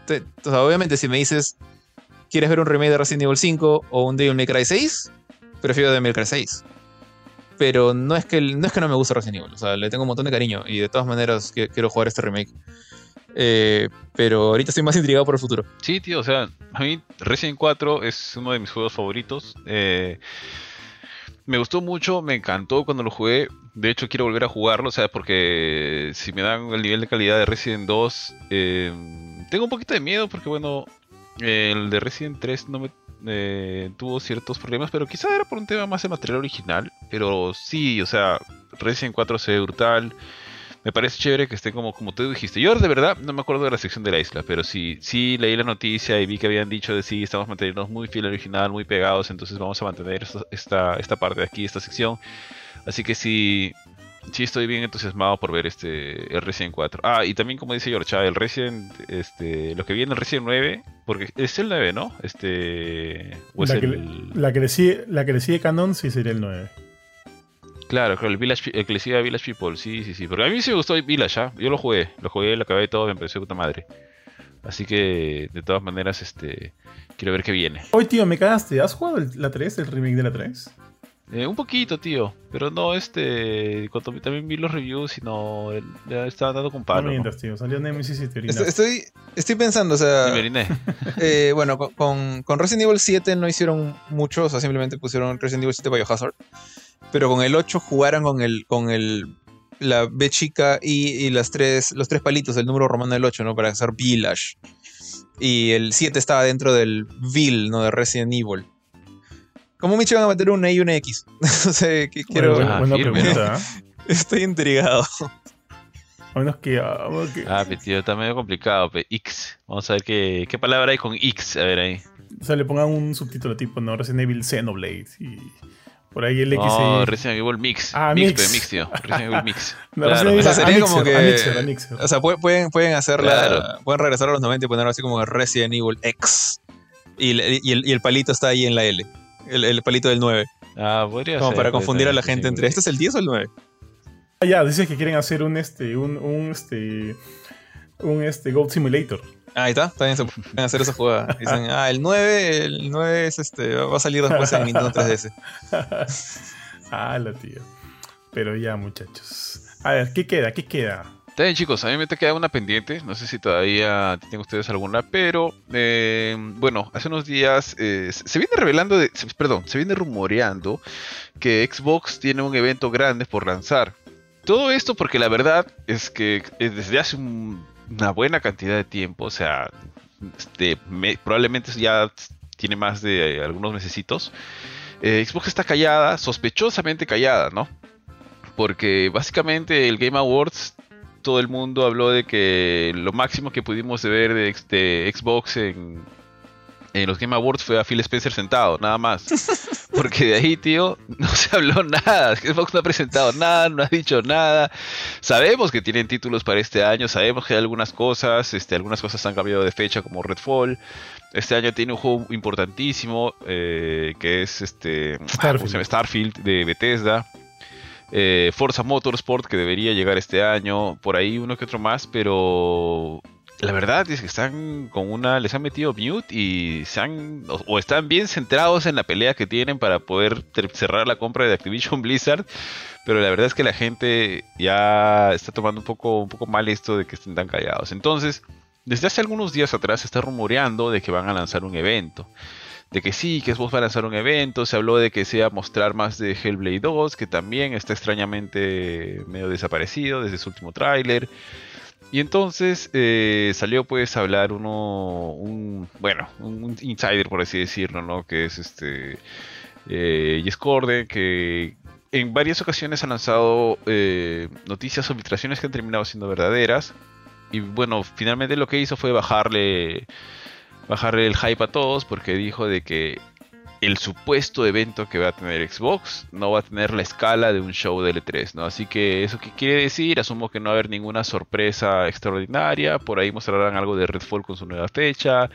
te- obviamente si me dices, ¿quieres ver un remake de Resident Evil 5 o un Devil May Cry 6? Prefiero Devil May Cry 6 pero no es que no es que no me guste Resident Evil, o sea, le tengo un montón de cariño y de todas maneras quiero jugar este remake. Eh, pero ahorita estoy más intrigado por el futuro. Sí, tío, o sea, a mí Resident 4 es uno de mis juegos favoritos. Eh, me gustó mucho, me encantó cuando lo jugué. De hecho, quiero volver a jugarlo, o sea, porque si me dan el nivel de calidad de Resident 2, eh, tengo un poquito de miedo porque, bueno, el de Resident 3 no me eh, tuvo ciertos problemas, pero quizá era por un tema más de material original. Pero sí, o sea, Resident 4 se ve brutal. Me parece chévere que esté como, como tú dijiste. Yo de verdad no me acuerdo de la sección de la isla, pero sí, sí leí la noticia y vi que habían dicho de sí, estamos manteniéndonos muy fiel al original, muy pegados, entonces vamos a mantener esta, esta, esta parte de aquí, esta sección. Así que sí, sí estoy bien entusiasmado por ver este el Resident 4. Ah, y también como dice George, ah, el Resident, este, lo que viene el Resident 9, porque es el 9, ¿no? Este, o es La que, el... la, que le sigue, la que le sigue Canon sí sería el 9. Claro, claro, el, Village, el que le sigue a Village People, sí, sí, sí. Porque a mí sí me gustó Village, ¿ah? Yo lo jugué, lo jugué, lo acabé todo, me pareció puta madre. Así que, de todas maneras, este quiero ver qué viene. Oye, tío, me cagaste. ¿Has jugado el- la 3, el remake de la 3? Eh, un poquito, tío, pero no este. Cuando también vi los reviews y no. el- Ya estaba dando con palo. ¿no? mientas, tío. Salió Nemesis y te Estoy, estoy, pensando, o sea, Sí, me oriné. eh, bueno, con- con, con Resident Evil 7 no hicieron mucho, o sea, simplemente pusieron Resident Evil 7 Biohazard. Pero con el 8 jugaron con el, con el la B chica y, y las tres, los tres palitos del número romano del 8, ¿no? Para hacer Village. Y el 7 estaba dentro del Vil, ¿no? De Resident Evil. ¿Cómo me van a meter una Y y una X? no sé, que quiero. Bueno, Ah, buena firme, pregunta. ¿ah? Estoy intrigado. A menos que. ah, que- Ah, pe, tío, está medio complicado, pe. X. Vamos a ver qué, qué palabra hay con X. A ver ahí. O sea, le pongan un subtítulo tipo, ¿no? Resident Evil Xenoblade. Y por ahí el X. No, y- Resident Evil Mix. Ah, mix, mix. pe, mix, tío. Resident Evil Mix. No, Claro, Resident Evil O sea, sería como que- Anixer. O sea, pu- pueden, pueden hacerla. Claro. Pueden regresar a los 90 y ponerlo así como Resident Evil X. Y, le- y el, y el palito está ahí en la L. El, el palito del 9. Ah, podría Como ser, para confundir ser, a la gente entre. ¿Este es el 10 o el 9? Ah, ya, dice que quieren hacer un este. Un, un este. Un este Gold Simulator. Ah, ahí está. También se pueden hacer esa jugada. Dicen, ah, el 9, el 9 es este, va a salir después en Nintendo 3DS. ah, la tía. Pero ya, muchachos. A ver, ¿qué queda? ¿Qué queda? Está bien, chicos, a mí me te queda una pendiente. No sé si todavía tienen ustedes alguna, pero eh, bueno, hace unos días eh, se viene revelando, perdón, se viene rumoreando que Xbox tiene un evento grande por lanzar. Todo esto porque la verdad es que eh, desde hace un- una buena cantidad de tiempo, o sea, este, me- probablemente ya tiene más de algunos mesecitos, Xbox está callada, sospechosamente callada, ¿no? Porque básicamente el Game Awards todo el mundo habló de que lo máximo que pudimos ver de, de Xbox en, en los Game Awards fue a Phil Spencer sentado, nada más. Porque de ahí, tío, no se habló nada. Xbox no ha presentado nada, no ha dicho nada. Sabemos que tienen títulos para este año, sabemos que hay algunas cosas, este, algunas cosas han cambiado de fecha como Redfall. Este año tiene un juego importantísimo eh, que es este ¿cómo se Starfield. Starfield de Bethesda. Eh, Forza Motorsport que debería llegar este año, por ahí uno que otro más, pero la verdad es que están con una, les han metido mute y se han, o, o están bien centrados en la pelea que tienen para poder cerrar la compra de Activision Blizzard, pero la verdad es que la gente ya está tomando un poco, un poco mal esto de que estén tan callados. Entonces, desde hace algunos días atrás se está rumoreando de que van a lanzar un evento de que sí, que Xbox va a lanzar un evento, se habló de que se iba a mostrar más de Hellblade 2, que también está extrañamente medio desaparecido desde su último tráiler. Y entonces eh, salió pues a hablar uno, un, bueno, un insider por así decirlo, ¿no? Que es este eh, que en varias ocasiones ha lanzado eh, noticias o filtraciones que han terminado siendo verdaderas. Y bueno, finalmente lo que hizo fue bajarle bajarle el hype a todos porque dijo de que el supuesto evento que va a tener Xbox no va a tener la escala de un show de L3, ¿no? Así que eso qué quiere decir, asumo que no va a haber ninguna sorpresa extraordinaria, por ahí mostrarán algo de Redfall con su nueva fecha,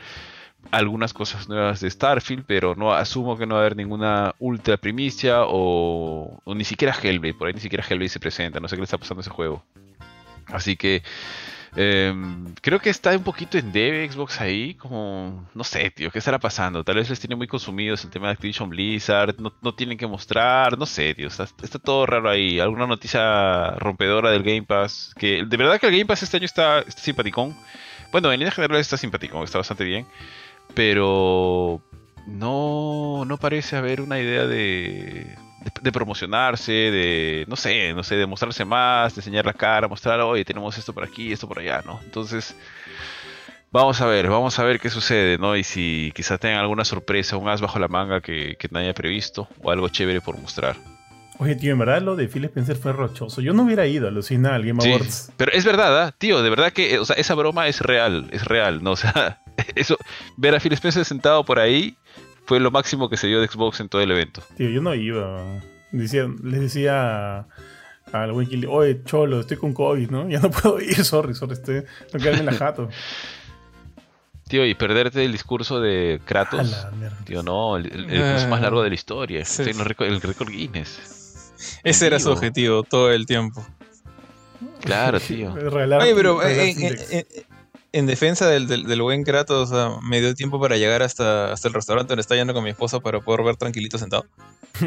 algunas cosas nuevas de Starfield, pero no asumo que no va a haber ninguna ultra primicia o, o ni siquiera Hellblade, por ahí ni siquiera Hellblade se presenta, no sé qué le está pasando a ese juego. Así que Em, creo que está un poquito en debe Xbox ahí, como, no sé, tío, ¿qué estará pasando? Tal vez les tiene muy consumidos el tema de Activision Blizzard, no, tienen que mostrar, no sé, tío, está, está todo raro ahí. Alguna noticia rompedora del Game Pass, que de verdad que el Game Pass este año está, está simpaticón. Bueno, en línea general está simpaticón, está bastante bien, pero no, no parece haber una idea de, de, de promocionarse, de, no sé, no sé, de mostrarse más, de enseñar la cara, mostrar, oye, tenemos esto por aquí, esto por allá, ¿no? Entonces, vamos a ver, vamos a ver qué sucede, ¿no? Y si quizá tengan alguna sorpresa, un as bajo la manga que, que nadie haya previsto, o algo chévere por mostrar. Oye, tío, en verdad lo de Phil Spencer fue rochoso. Yo no hubiera ido, alucina, al Game Sí, Awards. pero es verdad, ¿ah? tío, de verdad que, eh, o sea, esa broma es real, es real, ¿no? O sea, eso, ver a Phil Spencer sentado por ahí fue lo máximo que se dio de Xbox en todo el evento. Tío, yo no iba. Decía, les decía al Wiki, oye, cholo, estoy con COVID, ¿no? Ya no puedo ir, sorry, sorry, estoy, tengo que en la jato. Tío, y perderte el discurso de Kratos. Tío, no, el, el- el discurso más largo de la historia. Sí. Estoy en el récord, el récord Guinness. Ese era su objetivo todo el tiempo. Claro, tío. Oye, pero eh. En- en defensa del, del- del buen Kratos, o sea, me dio tiempo para llegar hasta, hasta el restaurante donde está yendo con mi esposa para poder ver tranquilito sentado.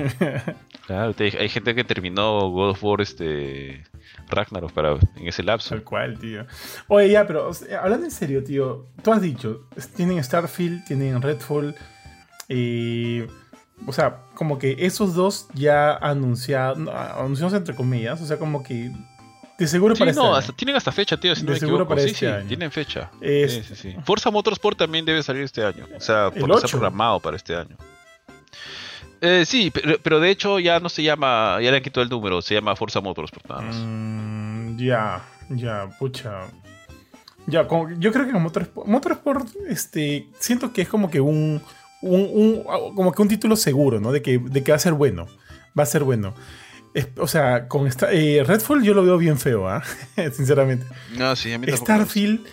Claro, te- hay gente que terminó God of War este Ragnarok para en ese lapso. Tal cual, tío. Oye, ya, pero o sea, hablando en serio, tío, tú has dicho, tienen Starfield, tienen Redfall, y. O sea, como que esos dos ya anunciados, anunciados entre comillas, o sea, como que de seguro Sí, para este no, año. hasta- tienen hasta fecha, tío, si no De me seguro equivoco. para Sí, este sí, año. tienen fecha. Es- Sí, sí, sí. Forza Motorsport también debe salir este año. O sea, porque está 8. programado para este año. Eh, sí, pero, pero de hecho ya no se llama, ya le han quitado el número, se llama Forza Motorsport nada más. Mm, ya, ya, pucha. Ya, como- yo creo que con Motorsport, Motorsport, este, siento que es como que un, un, un- como que un título seguro, ¿no? De que, de que va a ser bueno, va a ser bueno. O sea, con esta, eh, Redfall yo lo veo bien feo, ¿ah? Sinceramente. No, sí, a mí. Starfield,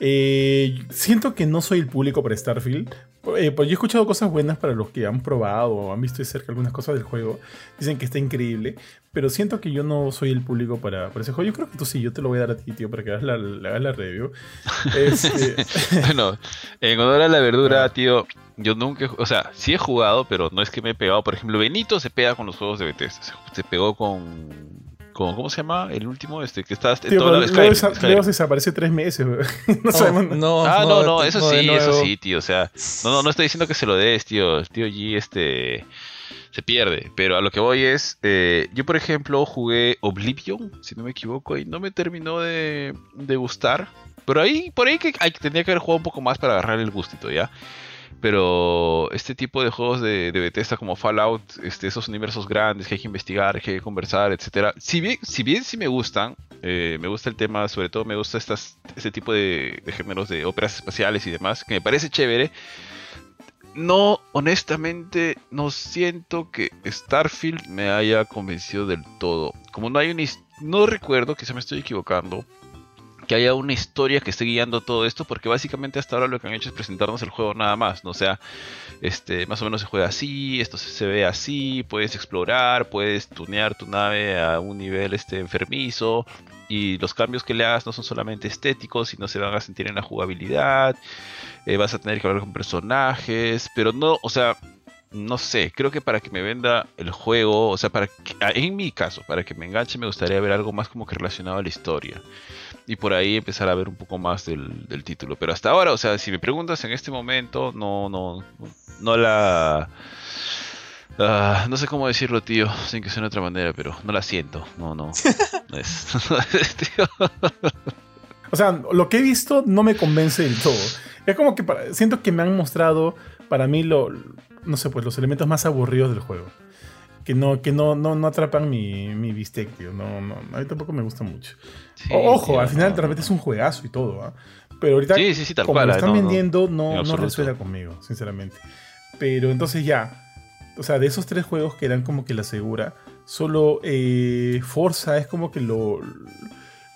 eh, siento que no soy el público para Starfield. Eh, pues yo he escuchado cosas buenas para los que han probado o han visto de cerca algunas cosas del juego. Dicen que está increíble. Pero siento que yo no soy el público para, para ese juego. Yo creo que tú sí, yo te lo voy a dar a ti, tío, para que hagas la, la- hagas la review. Este, Bueno, en honor a la verdura, Ah. tío, yo nunca, o sea, sí he jugado, pero no es que me he pegado. Por ejemplo, Benito se pega con los juegos de Bethesda. Se pegó con, con, ¿cómo se llama? El último, este, que está en lado, luego, Skyrim, se desaparece tres meses. no, sabemos nada. no, Ah, no, no, eso sí, eso sí, tío. O sea, no, no, no estoy diciendo que se lo des, tío. El tío G, este, se pierde. Pero a lo que voy es, eh, yo por ejemplo jugué Oblivion, si no me equivoco, y no me terminó de, de gustar. Pero ahí, por ahí que hay, tendría que haber jugado un poco más para agarrar el gustito, ¿ya? Pero este tipo de juegos de, de Bethesda como Fallout, este, esos universos grandes que hay que investigar, que hay que conversar, etcétera. Si bien, si bien sí me gustan, eh, me gusta el tema, sobre todo me gusta estas, este tipo de, de géneros de óperas espaciales y demás, que me parece chévere. No, honestamente, no siento que Starfield me haya convencido del todo. Como no hay his- no recuerdo, quizá me estoy equivocando, que haya una historia que esté guiando todo esto, porque básicamente hasta ahora lo que han hecho es presentarnos el juego nada más, ¿no? O sea, este, más o menos se juega así, esto se, ve así, puedes explorar, puedes tunear tu nave a un nivel este, enfermizo, y los cambios que le hagas no son solamente estéticos, sino se van a sentir en la jugabilidad, eh, vas a tener que hablar con personajes, pero no, o sea, no sé, creo que para que me venda el juego, o sea, para que, en mi caso, para que me enganche, me gustaría ver algo más como que relacionado a la historia. Y por ahí empezar a ver un poco más del, del título. Pero hasta ahora, o sea, si me preguntas en este momento, no, no, no la... ah, no sé cómo decirlo, tío, sin que sea de otra manera, pero no la siento. No, no. no es, tío. O sea, lo que he visto no me convence del todo. Es como que siento que me han mostrado para mí lo, no sé, pues los elementos más aburridos del juego. Que no, que no, no, no atrapan mi, mi bistec, tío. No, no, a mí tampoco me gusta mucho. Sí, Ojo, tío, al final de repente es un juegazo y todo, ¿ah? Pero ahorita, Sí, sí, sí, tal como cual. lo están vendiendo, en no, no resuena conmigo, sinceramente. Pero entonces ya, o sea, de esos tres juegos que eran como que la segura, solo eh, Forza es como que lo,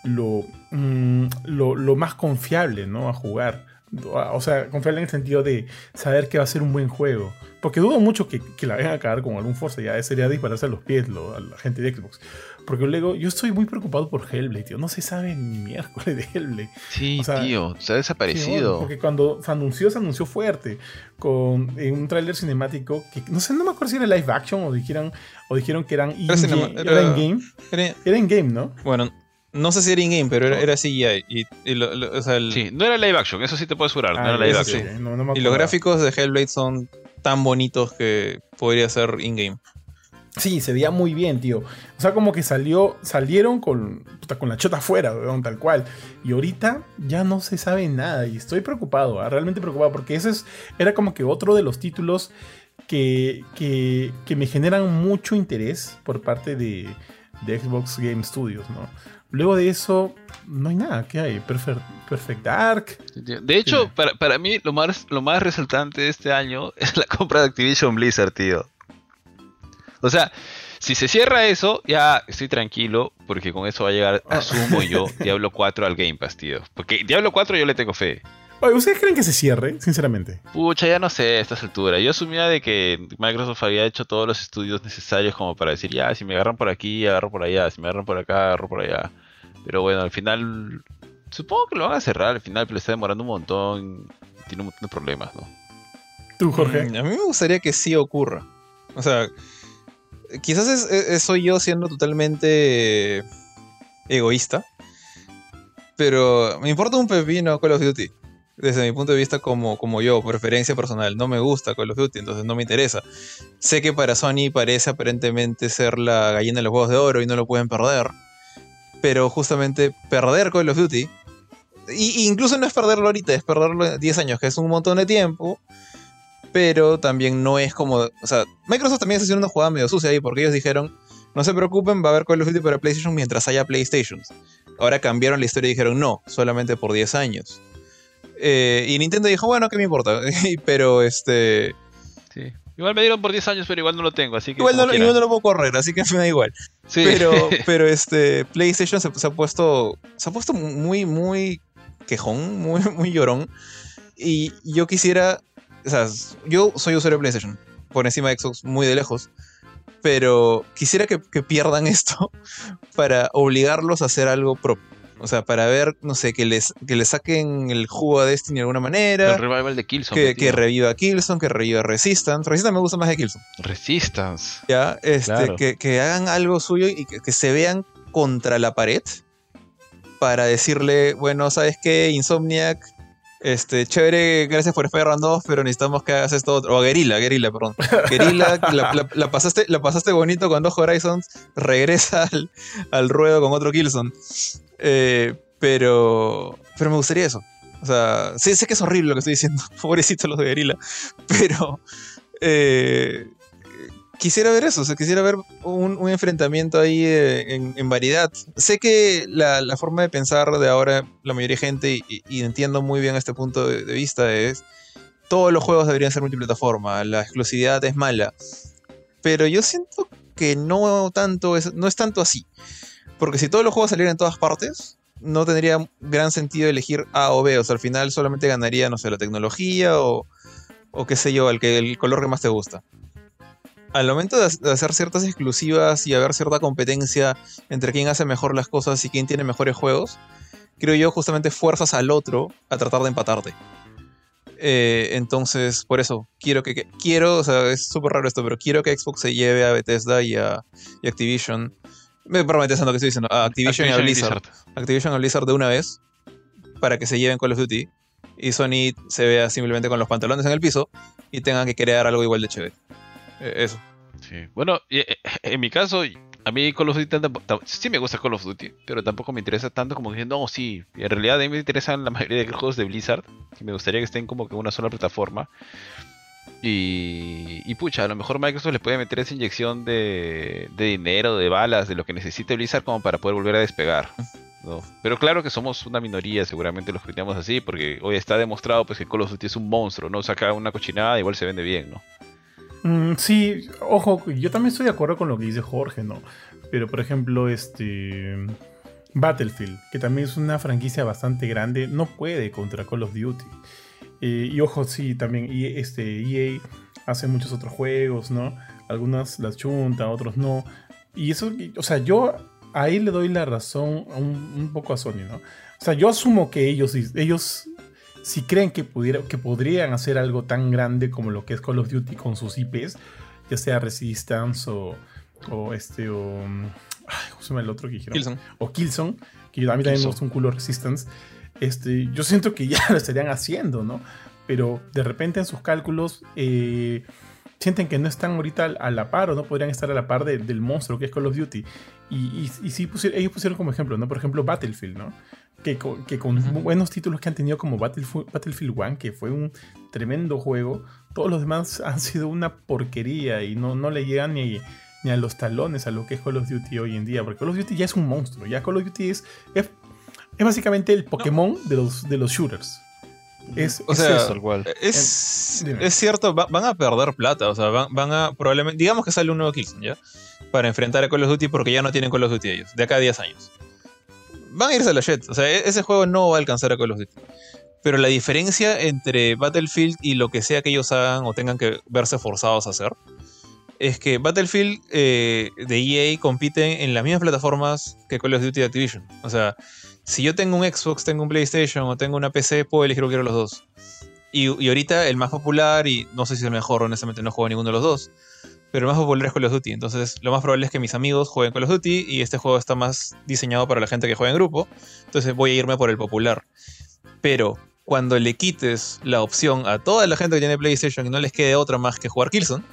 lo, mm, lo, lo más confiable, ¿no? A jugar. O sea, confiable en el sentido de saber que va a ser un buen juego. Porque dudo mucho que, que la vayan a cagar con algún Forza. Ya sería dispararse a los pies lo- a la gente de Xbox. Porque luego yo estoy muy preocupado por Hellblade, tío. No se sabe ni miércoles de Hellblade. Sí, o sea, tío, se ha Sí, desaparecido. bueno, porque cuando se anunció, se anunció fuerte. Con un tráiler cinemático que no sé, no me acuerdo si era live action o dijeron, o dijeron que eran in-game. cinema- Era, era- in-game. Era- Era in-game, ¿no? bueno, no sé si era in-game, pero era, era CGI. Y, y lo- lo- o sea, el- Sí, no era live action, eso sí te puedo asegurar, no Ah, era live action. sí, no- no me y los gráficos de Hellblade son tan bonitos que podría ser in-game. Sí, se veía muy bien, tío. O sea, como que salió, salieron con, puta, con la chota afuera, weón, tal cual. Y ahorita ya no se sabe nada. Y estoy preocupado, ah, realmente preocupado, porque ese es, era como que otro de los títulos que, que, que me generan mucho interés por parte de, de Xbox Game Studios, ¿no? Luego de eso, no hay nada. ¿Qué hay? Perfect, Perfect Dark. De hecho, para, para mí lo más, lo más resaltante de este año es la compra de Activision Blizzard, tío. O sea, si se cierra eso, ya estoy tranquilo, porque con eso va a llegar, Ah. asumo yo, Diablo 4 al Game Pass, tío. Porque Diablo 4 yo le tengo fe. Oye, ¿ustedes creen que se cierre, sinceramente? Pucha, ya no sé a estas alturas. Yo asumía de que Microsoft había hecho todos los estudios necesarios como para decir, ya, si me agarran por aquí, agarro por allá, si me agarran por acá, agarro por allá. Pero bueno, al final, supongo que lo van a cerrar, al final, pero está demorando un montón, tiene un montón de problemas, ¿no? ¿Tú, Jorge? Mm, a mí me gustaría que sí ocurra. O sea, quizás es, es- soy yo siendo totalmente egoísta, pero me importa un pepino Call of Duty. Desde mi punto de vista como, como yo, preferencia personal, no me gusta Call of Duty, entonces no me interesa. Sé que para Sony parece aparentemente ser la gallina de los huevos de oro y no lo pueden perder, pero justamente perder Call of Duty, y, incluso no es perderlo ahorita, es perderlo en 10 años, que es un montón de tiempo, pero también no es como. O sea, Microsoft también está haciendo una jugada medio sucia ahí, porque ellos dijeron: no se preocupen, va a haber Call of Duty para PlayStation mientras haya PlayStations. Ahora cambiaron la historia y dijeron: no, solamente por 10 años. Eh, y Nintendo dijo: bueno, ¿qué me importa? pero este. Igual me dieron por 10 años, pero igual no lo tengo, así que. Igual no, igual no lo puedo correr, así que me da igual. Sí. Pero, pero este, PlayStation se, se ha puesto. Se ha puesto muy, muy quejón, muy, muy llorón. Y yo quisiera. O sea, yo soy usuario de PlayStation. Por encima de Xbox, muy de lejos. Pero quisiera que, que pierdan esto para obligarlos a hacer algo propio. O sea, para ver, no sé, que les, que les saquen el jugo a Destiny de alguna manera. El revival de Killzone. Que, que reviva Killzone, que reviva Resistance. Resistance me gusta más de Killzone. Resistance. ¿ya? Este, Claro. que, que hagan algo suyo y que, que se vean contra la pared para decirle, bueno, ¿sabes qué? Insomniac, este, chévere, gracias por Spider-Man 2, pero necesitamos que hagas esto otro. O Guerrilla, Guerrilla, perdón. Guerrilla, la, la- la pasaste, la pasaste bonito con dos Horizons, regresa al, al ruedo con otro Killzone. Eh, pero, pero me gustaría eso. O sea, sé, sé que es horrible lo que estoy diciendo, pobrecitos los de Guerrilla, pero eh, quisiera ver eso, o quisiera ver un, enfrentamiento ahí eh, en, variedad. Sé que la, forma de pensar de ahora, la mayoría de gente, y, entiendo muy bien este punto de, de vista, es todos los juegos deberían ser multiplataforma, la exclusividad es mala. Pero yo siento que no tanto es, no es tanto así. Porque si todos los juegos salieran en todas partes, no tendría gran sentido elegir A o B. O sea, al final solamente ganaría, no sé, la tecnología o, o qué sé yo, el, que, el color que más te gusta. Al momento de, ha- de hacer ciertas exclusivas y haber cierta competencia entre quién hace mejor las cosas y quién tiene mejores juegos, creo yo justamente fuerzas al otro a tratar de empatarte. Eh, entonces, por eso, quiero que, que- quiero, o sea, es súper raro esto, pero quiero que Xbox se lleve a Bethesda y a, y Activision. Me prometes lo que estoy diciendo, a Activision, y a Blizzard. Activision y Blizzard de una vez para que se lleven Call of Duty y Sony se vea simplemente con los pantalones en el piso y tengan que crear algo igual de chévere. Eh, eso. Sí. Bueno, eh, en mi caso, a mí Call of Duty sí me gusta Call of Duty, pero tampoco me interesa tanto como diciendo, no, sí, en realidad a mí me interesan la mayoría de los juegos de Blizzard y me gustaría que estén como que en una sola plataforma. Y, pucha, a lo mejor Microsoft le puede meter esa inyección de, de dinero, de balas, de lo que necesite Blizzard como para poder volver a despegar. ¿no? Pero claro que somos una minoría seguramente los creemos así, porque hoy está demostrado pues que Call of Duty es un monstruo, ¿no? Saca una cochinada, igual se vende bien, ¿no? Mm, sí, ojo, yo también estoy de acuerdo con lo que dice Jorge, ¿no? Pero, por ejemplo, este. Battlefield, que también es una franquicia bastante grande, no puede contra Call of Duty. Eh, y ojo, sí, también y este, EA hace muchos otros juegos, ¿no? Algunas las chunta, otros no. Y eso, o sea, yo ahí le doy la razón un, un poco a Sony, ¿no? O sea, yo asumo que ellos, ellos si creen que, pudiera, que podrían hacer algo tan grande como lo que es Call of Duty con sus IPs, ya sea Resistance o, o este, o. Ay, ¿Cómo se llama el otro que dijeron? Killzone. O Killzone, que a mí también me Killzone. gusta un culo Resistance. Este, yo siento que ya lo estarían haciendo, ¿no? Pero de repente en sus cálculos eh, sienten que no están ahorita a la par o no podrían estar a la par de- del monstruo que es Call of Duty. Y, y, y sí pusieron, ellos pusieron como ejemplo, ¿no? Por ejemplo, Battlefield, ¿no? Que, co- que con buenos títulos que han tenido como Battlefield, Battlefield 1, que fue un tremendo juego, todos los demás han sido una porquería y no, no le llegan ni, ni a los talones a lo que es Call of Duty hoy en día, porque Call of Duty ya es un monstruo, ya Call of Duty es, es, es básicamente el Pokémon de, los, de los shooters. Es, O es sea, eso. Tal cual. Es, es cierto, va- van a perder plata, o sea, van, van a probablemente, digamos que sale un nuevo Killzone, ¿ya? Para enfrentar a Call of Duty porque ya no tienen Call of Duty ellos, de acá a 10 años. Van a irse a la shit, o sea, e- ese juego no va a alcanzar a Call of Duty. Pero la diferencia entre Battlefield y lo que sea que ellos hagan o tengan que verse forzados a hacer es que Battlefield eh, de EA compite en las mismas plataformas que Call of Duty de Activision. O sea, si yo tengo un Xbox, tengo un PlayStation o tengo una PC, puedo elegir cualquiera de los dos. Y, y ahorita el más popular, y no sé si es el mejor, honestamente no juego ninguno de los dos, pero el más popular es Call of Duty. Entonces, lo más probable es que mis amigos jueguen Call of Duty y este juego está más diseñado para la gente que juega en grupo. Entonces, voy a irme por el popular. Pero cuando le quites la opción a toda la gente que tiene PlayStation y no les quede otra más que jugar Killzone,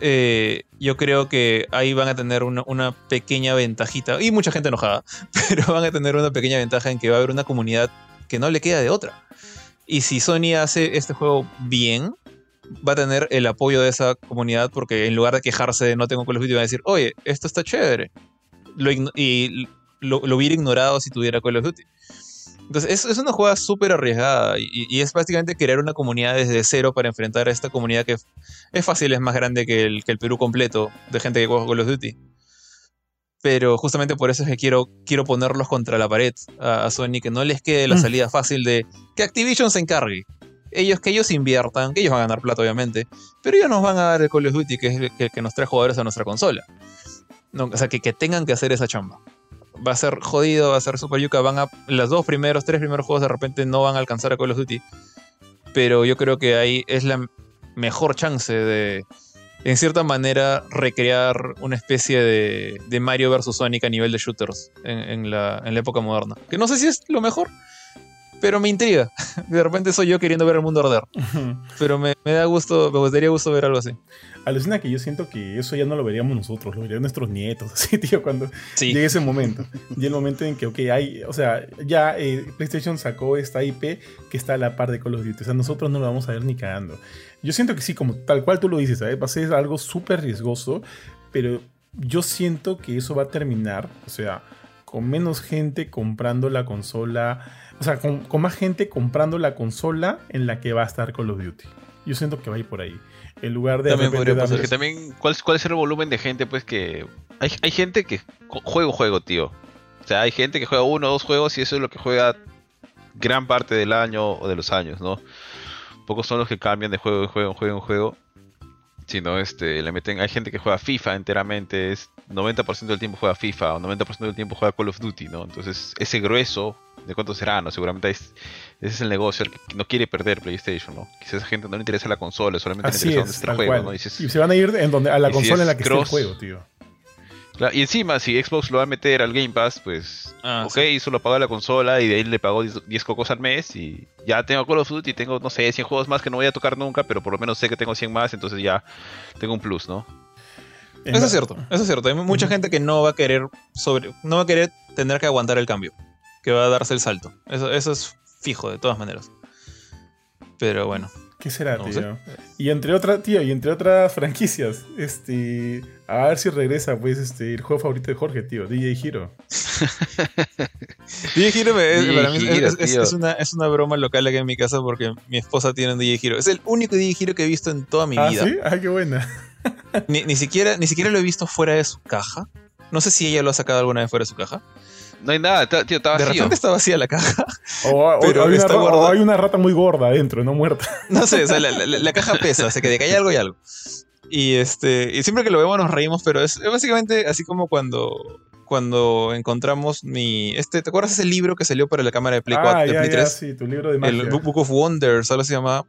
eh, yo creo que ahí van a tener una, pequeña ventajita, y mucha gente enojada, pero van a tener una pequeña ventaja en que va a haber una comunidad que no le queda de otra. Y si Sony hace este juego bien, va a tener el apoyo de esa comunidad porque en lugar de quejarse de no tengo Call of Duty, va a decir, oye, esto está chévere. Y lo, lo, hubiera ignorado si tuviera Call of Duty. Entonces, es, es una jugada súper arriesgada y, y, es básicamente crear una comunidad desde cero para enfrentar a esta comunidad que es fácil, es más grande que el, que el Perú completo de gente que juega Call of Duty. Pero justamente por eso es que quiero, quiero ponerlos contra la pared a, a Sony, que no les quede la salida fácil de que Activision se encargue ellos que ellos inviertan, que ellos van a ganar plata obviamente, pero ellos nos van a dar el Call of Duty que es el que, que nos trae jugadores a nuestra consola. No, o sea, que, que, tengan que hacer esa chamba. Va a ser jodido, va a ser super yuca, van a los dos primeros, tres primeros juegos de repente no van a alcanzar a Call of Duty, pero yo creo que ahí es la mejor chance de, en cierta manera, recrear una especie de, de Mario vs Sonic a nivel de shooters en, en, la, en la época moderna. Que no sé si es lo mejor, pero me intriga. De repente soy yo queriendo ver el mundo arder. Pero me, me, da gusto, me gustaría gusto ver algo así. Alucina que yo siento que eso ya no lo veríamos nosotros, lo verían nuestros nietos, así, tío, cuando sí. llegue ese momento. y el momento en que, ok, hay, o sea, ya eh, PlayStation sacó esta IP que está a la par de Call of Duty. O sea, nosotros no lo vamos a ver ni cagando. Yo siento que sí, como tal cual tú lo dices, ¿sabes? va a ser algo súper riesgoso, pero yo siento que eso va a terminar, o sea, con menos gente comprando la consola o sea, con, con, más gente comprando la consola en la que va a estar Call of Duty. Yo siento que va a ir por ahí. En lugar de. También podría pasar. Que también, ¿cuál, ¿cuál es el volumen de gente? Pues que. Hay, hay gente que juego, juego, tío. O sea, hay gente que juega uno o dos juegos y eso es lo que juega gran parte del año o de los años, ¿no? Pocos son los que cambian de juego en juego en juego en juego. Sino este, le meten. Hay gente que juega FIFA enteramente. Es 90% del tiempo juega FIFA o 90% del tiempo juega Call of Duty, ¿no? Entonces, ese grueso de cuánto será, ¿no? Seguramente es, ese es el negocio, el que no quiere perder PlayStation, ¿no? Quizás a esa gente no le interesa la consola, solamente Así le interesa es, dónde está el juego, ¿no? Y, y, se van a ir en donde, a la consola si en la que cross, esté el juego, tío. Claro, y encima, si Xbox lo va a meter al Game Pass, pues, ah, ok, sí. solo paga la consola y de ahí le pagó 10 cocos al mes y ya tengo Call of Duty y tengo, no sé, 100 juegos más que no voy a tocar nunca, pero por lo menos sé que tengo 100 más, entonces ya tengo un plus, ¿no? Eso es cierto, eso es cierto. Hay mucha gente que no va a querer sobre, no va a querer tener que aguantar el cambio, que va a darse el salto. Eso, eso es fijo, de todas maneras. Pero bueno. ¿Qué será, no tío? Sé. Y entre otras, tío, y entre otras franquicias, este, a ver si regresa, pues, este, el juego favorito de Jorge, tío, DJ Hero. DJ Hero, me, DJ para mí Hero, es, es, es, una, es una broma local aquí en mi casa porque mi esposa tiene un DJ Hero. Es el único DJ Hero que he visto en toda mi ¿Ah, vida. ¿sí? Ah, qué buena. ni, ni, siquiera, ni siquiera lo he visto fuera de su caja. No sé si ella lo ha sacado alguna vez fuera de su caja. No hay nada, tío, está vacío. De repente está vacía la caja. O, o, pero hay, una, o hay, una, rata muy gorda adentro, no muerta. No sé, o sea, la, la, la, caja pesa, o sea, que de que hay algo y algo. Y, este, y siempre que lo vemos nos reímos, pero es, es básicamente así como cuando, cuando encontramos mi... Este, ¿Te acuerdas ese libro que salió para la cámara de Play 4? Ah, de ya, Play ya, 3? sí, tu libro de magia. El Book of Wonders, algo se llama.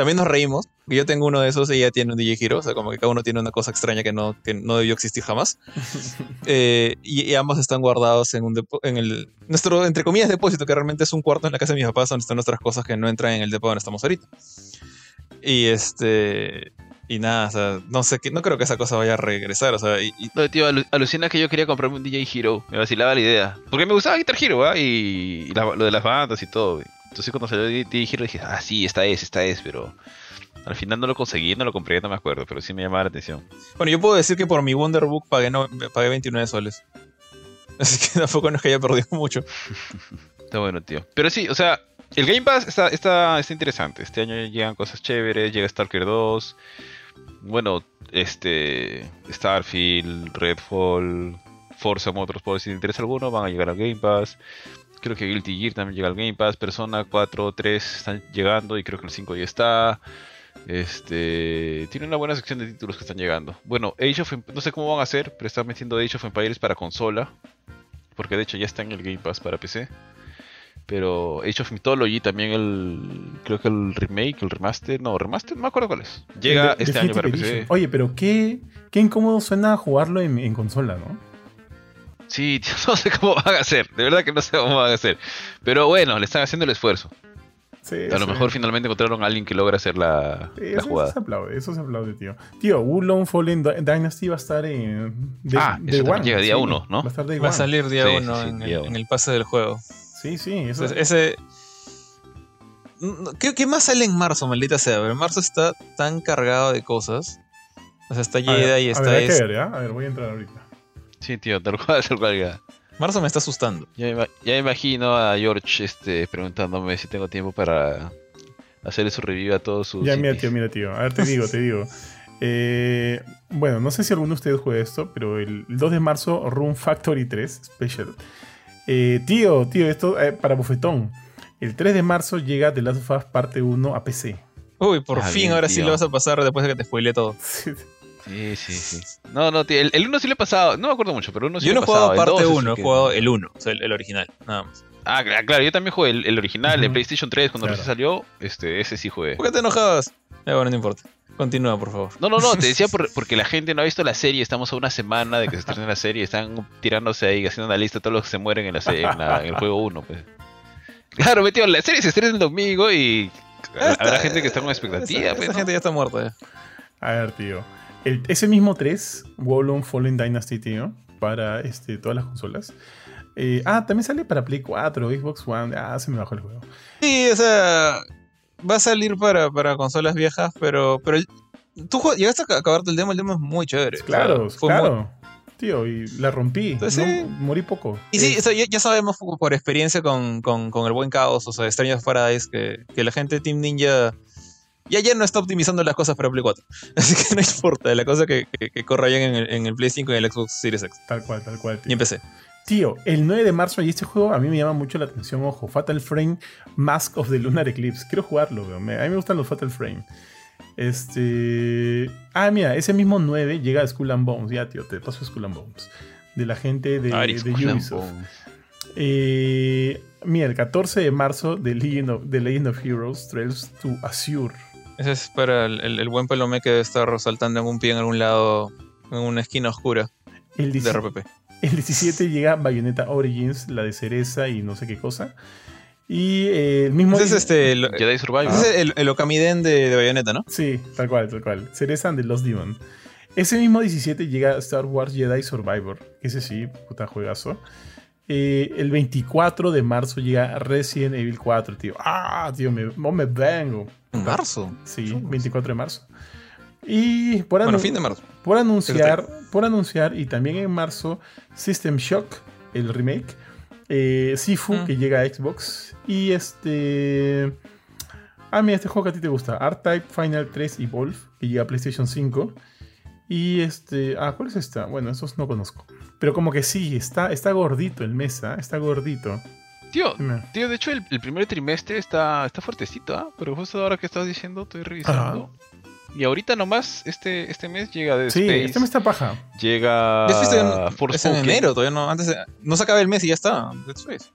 También nos reímos. Yo tengo uno de esos y ella tiene un DJ Hero. O sea, como que cada uno tiene una cosa extraña que no, que no debió existir jamás. eh, y, y, ambos están guardados en, un en el nuestro, entre comillas, depósito, que realmente es un cuarto en la casa de mis papás donde están nuestras cosas que no entran en el depósito donde estamos ahorita. Y este. Y nada, o sea, no sé, no creo que esa cosa vaya a regresar, o sea, y, y... No, tío, alucina que yo quería comprarme un DJ Hero, me vacilaba la idea. Porque me gustaba Guitar Hero, ¿ah? Y, y la, lo de las bandas y todo. Entonces cuando salió DJ Hero dije, ah, sí, esta es, esta es, pero... Al final no lo conseguí, no lo compré, no me acuerdo, pero sí me llamaba la atención. Bueno, yo puedo decir que por mi Wonderbook pagué, no, pagué 29 soles. Así que tampoco no es que haya perdido mucho. Está bueno, tío. Pero sí, o sea, el Game Pass está, está, está interesante. Este año llegan cosas chéveres, llega Stalker 2 bueno, este Starfield, Redfall, Forza Motorsport, si te interesa alguno, van a llegar al Game Pass. Creo que Guilty Gear también llega al Game Pass. Persona 4, 3 están llegando y creo que el 5 ya está. Este tiene una buena sección de títulos que están llegando. Bueno, Age of Emp- no sé cómo van a hacer, pero están metiendo Age of Empires para consola. Porque de hecho ya está en el Game Pass para PC. Pero Age of Mythology también el. Creo que el remake, el remaster. No, remaster, no me acuerdo cuál es. Llega de- este año para PC. Oye, pero qué, qué incómodo suena jugarlo en, en consola, ¿no? Sí, tío, no sé cómo van a hacer. De verdad que no sé cómo van a hacer. Pero bueno, le están haciendo el esfuerzo. Sí, A lo sí. mejor finalmente encontraron a alguien que logra hacer la, Sí, la eso, eso jugada. se aplaude, eso se aplaude, tío. Tío, Wulong Fallen Dy- Dynasty va a estar en. de- Ah, eso one, llega día sí, uno, ¿no? Va a estar Va a salir día Sí, 1 sí, sí, en, día el- uno. en el pase del juego. Sí, sí, eso Entonces, ese. ¿Qué, qué más sale en marzo, maldita sea? Pero marzo está tan cargado de cosas. O sea, está Jedi y a está ver, hay que es- ver, ¿ya? A ver, voy a entrar ahorita. Sí, tío, tal cual, tal cual ya. Marzo me está asustando. Ya, ima- imagino a George este, preguntándome si tengo tiempo para hacer su review a todos sus. Ya, mira, tío, mira, tío. A ver, te digo, te digo. Eh, bueno, no sé si alguno de ustedes juega esto, pero el 2 de marzo, Room Factory 3 Special. Eh, tío, tío, esto eh, para bufetón. El 3 de marzo llega The Last of Us parte 1 a PC. Uy, por Ah, fin, bien, ahora sí lo vas a pasar después de que te spoile todo. Sí, sí, sí. No, no, tío, el, el uno sí le he pasado. No me acuerdo mucho, pero el uno sí yo le no he he pasado. jugado el parte dos es 1, he jugado el 1, o sea, el, el original, nada más. Ah, cl- claro, yo también jugué el, el original, el Ujú. PlayStation 3 cuando Claro. recién salió. Este, ese sí jugué. ¿Por qué te enojabas? Eh, bueno, no importa. Continúa, por favor. No, no, no, te decía por- porque la gente no ha visto la serie, estamos a una semana de que se estrene la serie, están tirándose ahí, haciendo una lista de todos los que se mueren en, la, en, la- en el juego 1. Pues. Claro, metió, la serie se estrena el domingo y habrá gente que está con expectativa. Esa, pues, esa ¿no? gente ya está muerta. ya. A ver, tío. El- ese mismo 3, Wolong Fallen Dynasty, tío, para este, todas las consolas. Eh, ah, también sale para Play 4, Xbox One. Ah, se me bajó el juego. Sí, o sea, va a salir para, para consolas viejas, pero, pero tú llegaste a acabarte el demo, el demo es muy chévere. o sea, Claro, muy- claro. Tío, y la rompí. No, sí. morí poco. Y sí, Eh, o sea, ya, ya sabemos por experiencia con, con- con el buen caos, o sea, of Paradise, que, que la gente de Team Ninja ya, ya no está optimizando las cosas para Play 4. Así que no importa, la cosa que, que, que corra bien en el, en el Play 5 y en el Xbox Series X. Tal cual, tal cual. Y Tío. PC. Tío, el 9 de marzo y este juego a mí me llama mucho la atención, ojo, Fatal Frame Mask of the Lunar Eclipse. Quiero jugarlo. Me- A mí me gustan los Fatal Frame. Este... Ah, mira, ese mismo 9 llega a Skull and Bones. Ya, tío, te paso Skull and Bones. De la gente de, de Skull and Ubisoft. Eh, mira, el 14 de marzo de Legend of, The Legend of Heroes Trails to Azure. Ese es para el, el- el buen pelomé que debe estar saltando en un pie en algún lado, en una esquina oscura El, de 17 RPP. el 17 llega Bayonetta Origins, la de cereza y no sé qué cosa. Y eh, el mismo... Ese es este, el, Jedi Survivor. ese es el, el Okamiden de, de Bayonetta, ¿no? Sí, tal cual, tal cual. Cereza and the Lost Demon. Ese mismo 17 llega Star Wars Jedi Survivor. Ese sí, puta juegazo. Eh, el 24 de marzo llega Resident Evil 4, tío. Ah, tío, me, me vengo. En marzo. Sí, 24 de marzo. Y por, Bueno, fin de marzo. por anunciar, por anunciar, y también en marzo, System Shock, el remake. Eh, Sifu, Mm. que llega a Xbox. Y este. Ah, mira, este juego que a ti te gusta. R-Type Final 3 Evolve, que llega a PlayStation 5. Y este. Ah, ¿cuál es esta? Bueno, esos no conozco. Pero como que sí, está, está gordito el mes, ¿ah? Está gordito. Tío, tío, de hecho el, el primer trimestre está, está fuertecito, ¿ah? Pero justo ahora que estás diciendo, estoy revisando. Y ahorita nomás, este, este mes llega Dead Sí, Space, este mes está paja. llega Ya fuiste en, es en enero, todavía no. Antes de- no se acaba el mes y ya está. Dead Space.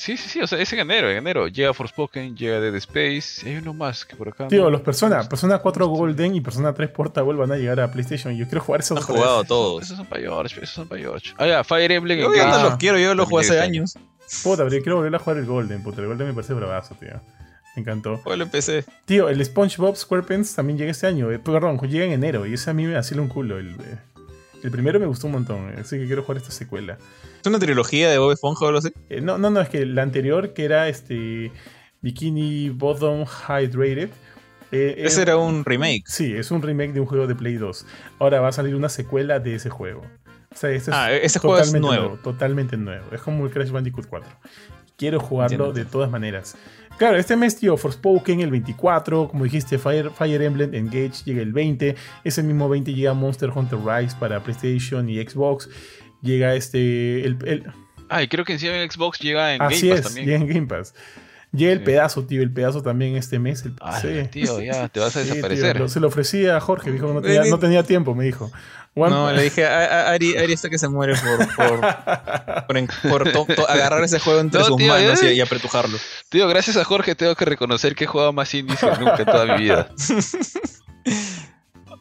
Sí, sí, sí, o sea, es en enero, en enero. Llega Forspoken, llega Dead Space, y hay uno más que por acá. Tío, no- los Persona, Persona 4 Golden y Persona 3 Portable van a llegar a PlayStation. Yo quiero jugar esos tres. jugado todos. Esos son para George, esos son para George. Ah, ya, Fire Emblem Yo no Ah, los quiero, yo los jugué hace años. Puta, pero yo quiero volver a jugar el Golden. Puta, el Golden me parece bravazo, tío. Me encantó. Juego en PC. Tío, el SpongeBob SquarePants también llega este año. eh, perdón, llega en enero. Y ese a mí me hacía un culo. El, eh, el primero me gustó un montón. eh, Así que quiero jugar esta secuela. ¿Es una trilogía de Bob Esponja o algo así? Eh, no, no, no, es que la anterior, que era este Bikini Bottom Hydrated. eh, Ese era un remake. Sí, es un remake de un juego de Play 2. Ahora va a salir una secuela de ese juego. O sea, este es Ah, ese juego es nuevo. Totalmente nuevo. Es como el Crash Bandicoot 4. Quiero jugarlo Entiendo. de todas maneras. Claro, este mes, tío, Forspoken el 24. Como dijiste, Fire, Fire Emblem Engage llega el 20. Ese mismo 20 llega Monster Hunter Rise para PlayStation y Xbox. Llega este. El, el- Ah, y creo que encima en Xbox llega en Así Game Pass es, también. llega en Game Pass. Llega el pedazo, tío, el pedazo también este mes. El Ah, sí. tío, ya te vas a Sí, tío, desaparecer. lo- se lo ofrecí a Jorge, dijo que no tenía, no tenía tiempo, me dijo. One- No, le dije, a, a- Ari, Ari está que se muere por, por, por en- por to- to- agarrar ese juego entre No, sus tío, manos eh. y, y apretujarlo. Tío, gracias a Jorge tengo que reconocer que he jugado más indies que nunca en toda mi vida.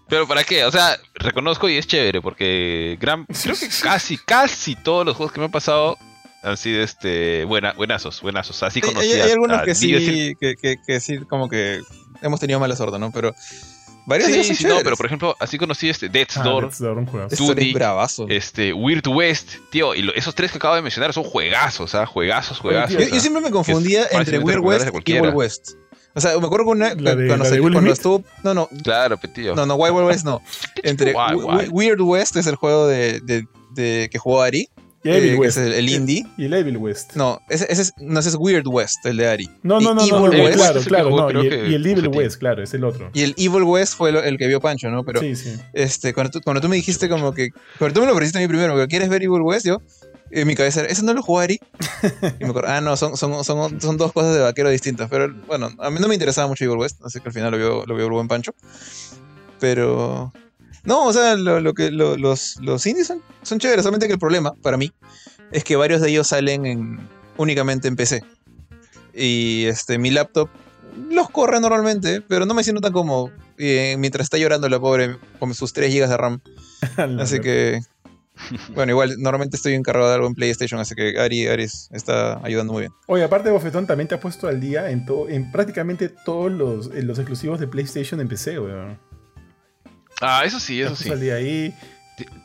Pero ¿para qué? O sea, reconozco y es chévere porque gran, creo que casi, casi todos los juegos que me han pasado han sido este buena, buenazos, buenazos. Así conocí hay- a- hay algunos a que Digo, sí, que, que, que sí, como que hemos tenido mala suerte, ¿no? Pero varios de Sí, sí, no, pero por ejemplo, así conocí este Death's Ah, Door, Death's Door, un bravazo. este Weird West, tío, y lo- esos tres que acabo de mencionar son juegazos, ¿ah? Juegazos, juegazos. Yo, yo siempre me confundía entre Weird West y. Evil West. O sea, me acuerdo que una, La de- cuando, la cuando estuvo... No, no, Claro, pe, tío. no, no, Wild Wild West no. Entre Wild We- Wild. Weird West es el juego de, de, de- que jugó Ari, Y Evil eh, West. es el, el indie. Y el Evil West. No, ese, ese es, no, ese es Weird West, el de Ari. No, no, no, no, West claro, claro, no. Y, el- que y el Evil. West, claro, es el otro. Y el Evil West fue lo- el que vio Pancho, ¿no? Pero sí, sí. este, cuando tú, cuando tú me dijiste como que... Cuando tú me lo ofreciste a mí primero, que ¿quieres ver Evil West? Yo, en mi cabeza era, ¿ese no lo jugó Ari? Y me acuerdo, ah, no, son, son, son, son dos cosas de vaquero distintas. Pero bueno, a mí no me interesaba mucho Evil West, así que al final lo vio, lo vio el buen Pancho. Pero... No, o sea, lo, lo que, lo- los, los indies son, son chéveres, solamente que el problema, para mí, es que varios de ellos salen en, únicamente en PC. Y este, mi laptop los corre normalmente, pero no me siento tan como mientras está llorando la pobre con sus 3 GB de RAM. Así que, bueno, igual normalmente estoy encargado de algo en PlayStation, así que Ari, Ari está ayudando muy bien. Oye, aparte Bofetón también te ha puesto al día en, en prácticamente todos los, en los exclusivos de PlayStation en PC, weón. Ah, eso sí, eso sí. ahí.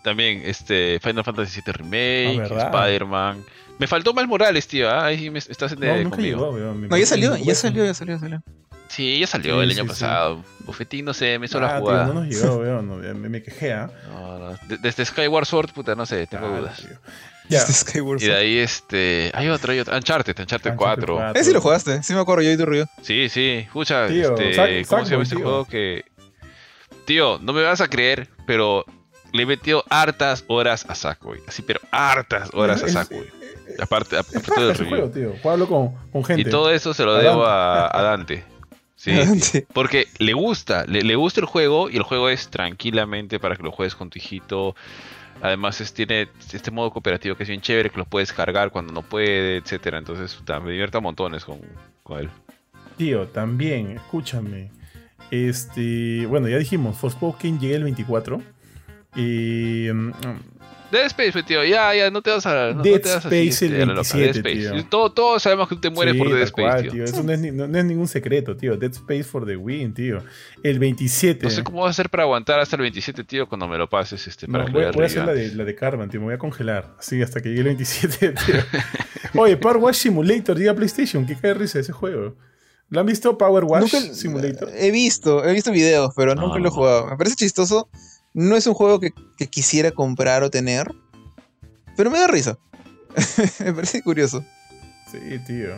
También este Final Fantasy VII Remake, Ah. Spider-Man. Me faltó Miles Morales, tío. ah, Ahí sí me estás en No, conmigo. llegó, No, ya salió, ya salió, ya salió, ya salió. Sí, ya salió Sí, el sí, año sí. pasado. Bufetín, no sé, me hizo Ah, la tío, jugada. no nos llegó, weón. no, me, me quejé, ¿ah? No, no. De- Desde Skyward Sword, puta, no sé, tengo Ah, dudas. Ya. Este Skyward Y de Sword. ahí, este. Hay otro, hay otro. Uncharted, Uncharted Uncharted 4. 4. Eh, sí lo jugaste, sí me acuerdo, yo y tu río. Sí, sí. Escucha, este. ¿Cómo se llama este juego que. Tío, no me vas a creer, pero le he metido hartas horas a Sackboy. Así, pero hartas horas a Sackboy. Aparte, aparte del review. juego, tío. Jugarlo con, con gente. Y todo eso se lo A debo Dante. a, a Dante. Sí, Sí. porque le gusta, le, le gusta el juego y el juego es tranquilamente para que lo juegues con tu hijito. Además es, tiene este modo cooperativo que es bien chévere, que lo puedes cargar cuando no puede, etcétera. Entonces me divierto montones con, con él. Tío, también, escúchame. Este, bueno, ya dijimos, Forspoken llega el 24. Y mm, Dead Space, tío, ya, ya, no te vas a. No, no Dead te vas así, Space el este, a la loca. 27, Dead Space. tío. Todo- todos sabemos que tú te mueres sí, por Dead Space, cual, tío. tío. Eso no es, ni- no- no es ningún secreto, tío. Dead Space for the win, tío. El 27. No sé cómo vas a hacer para aguantar hasta el 27, tío, cuando me lo pases, este, para voy, voy a hacer la de, la de Carmen, tío. Me voy a congelar. Así hasta que llegue el 27, tío. Oye, Power Wash Simulator llega a PlayStation. Qué cae de risa ese juego. ¿Lo han visto? Power Wash Nunca- Simulator. He visto, he visto videos, pero nunca Ah. lo he jugado. Me parece chistoso. No es un juego que, que quisiera comprar o tener, pero me da risa. me parece curioso. Sí, tío.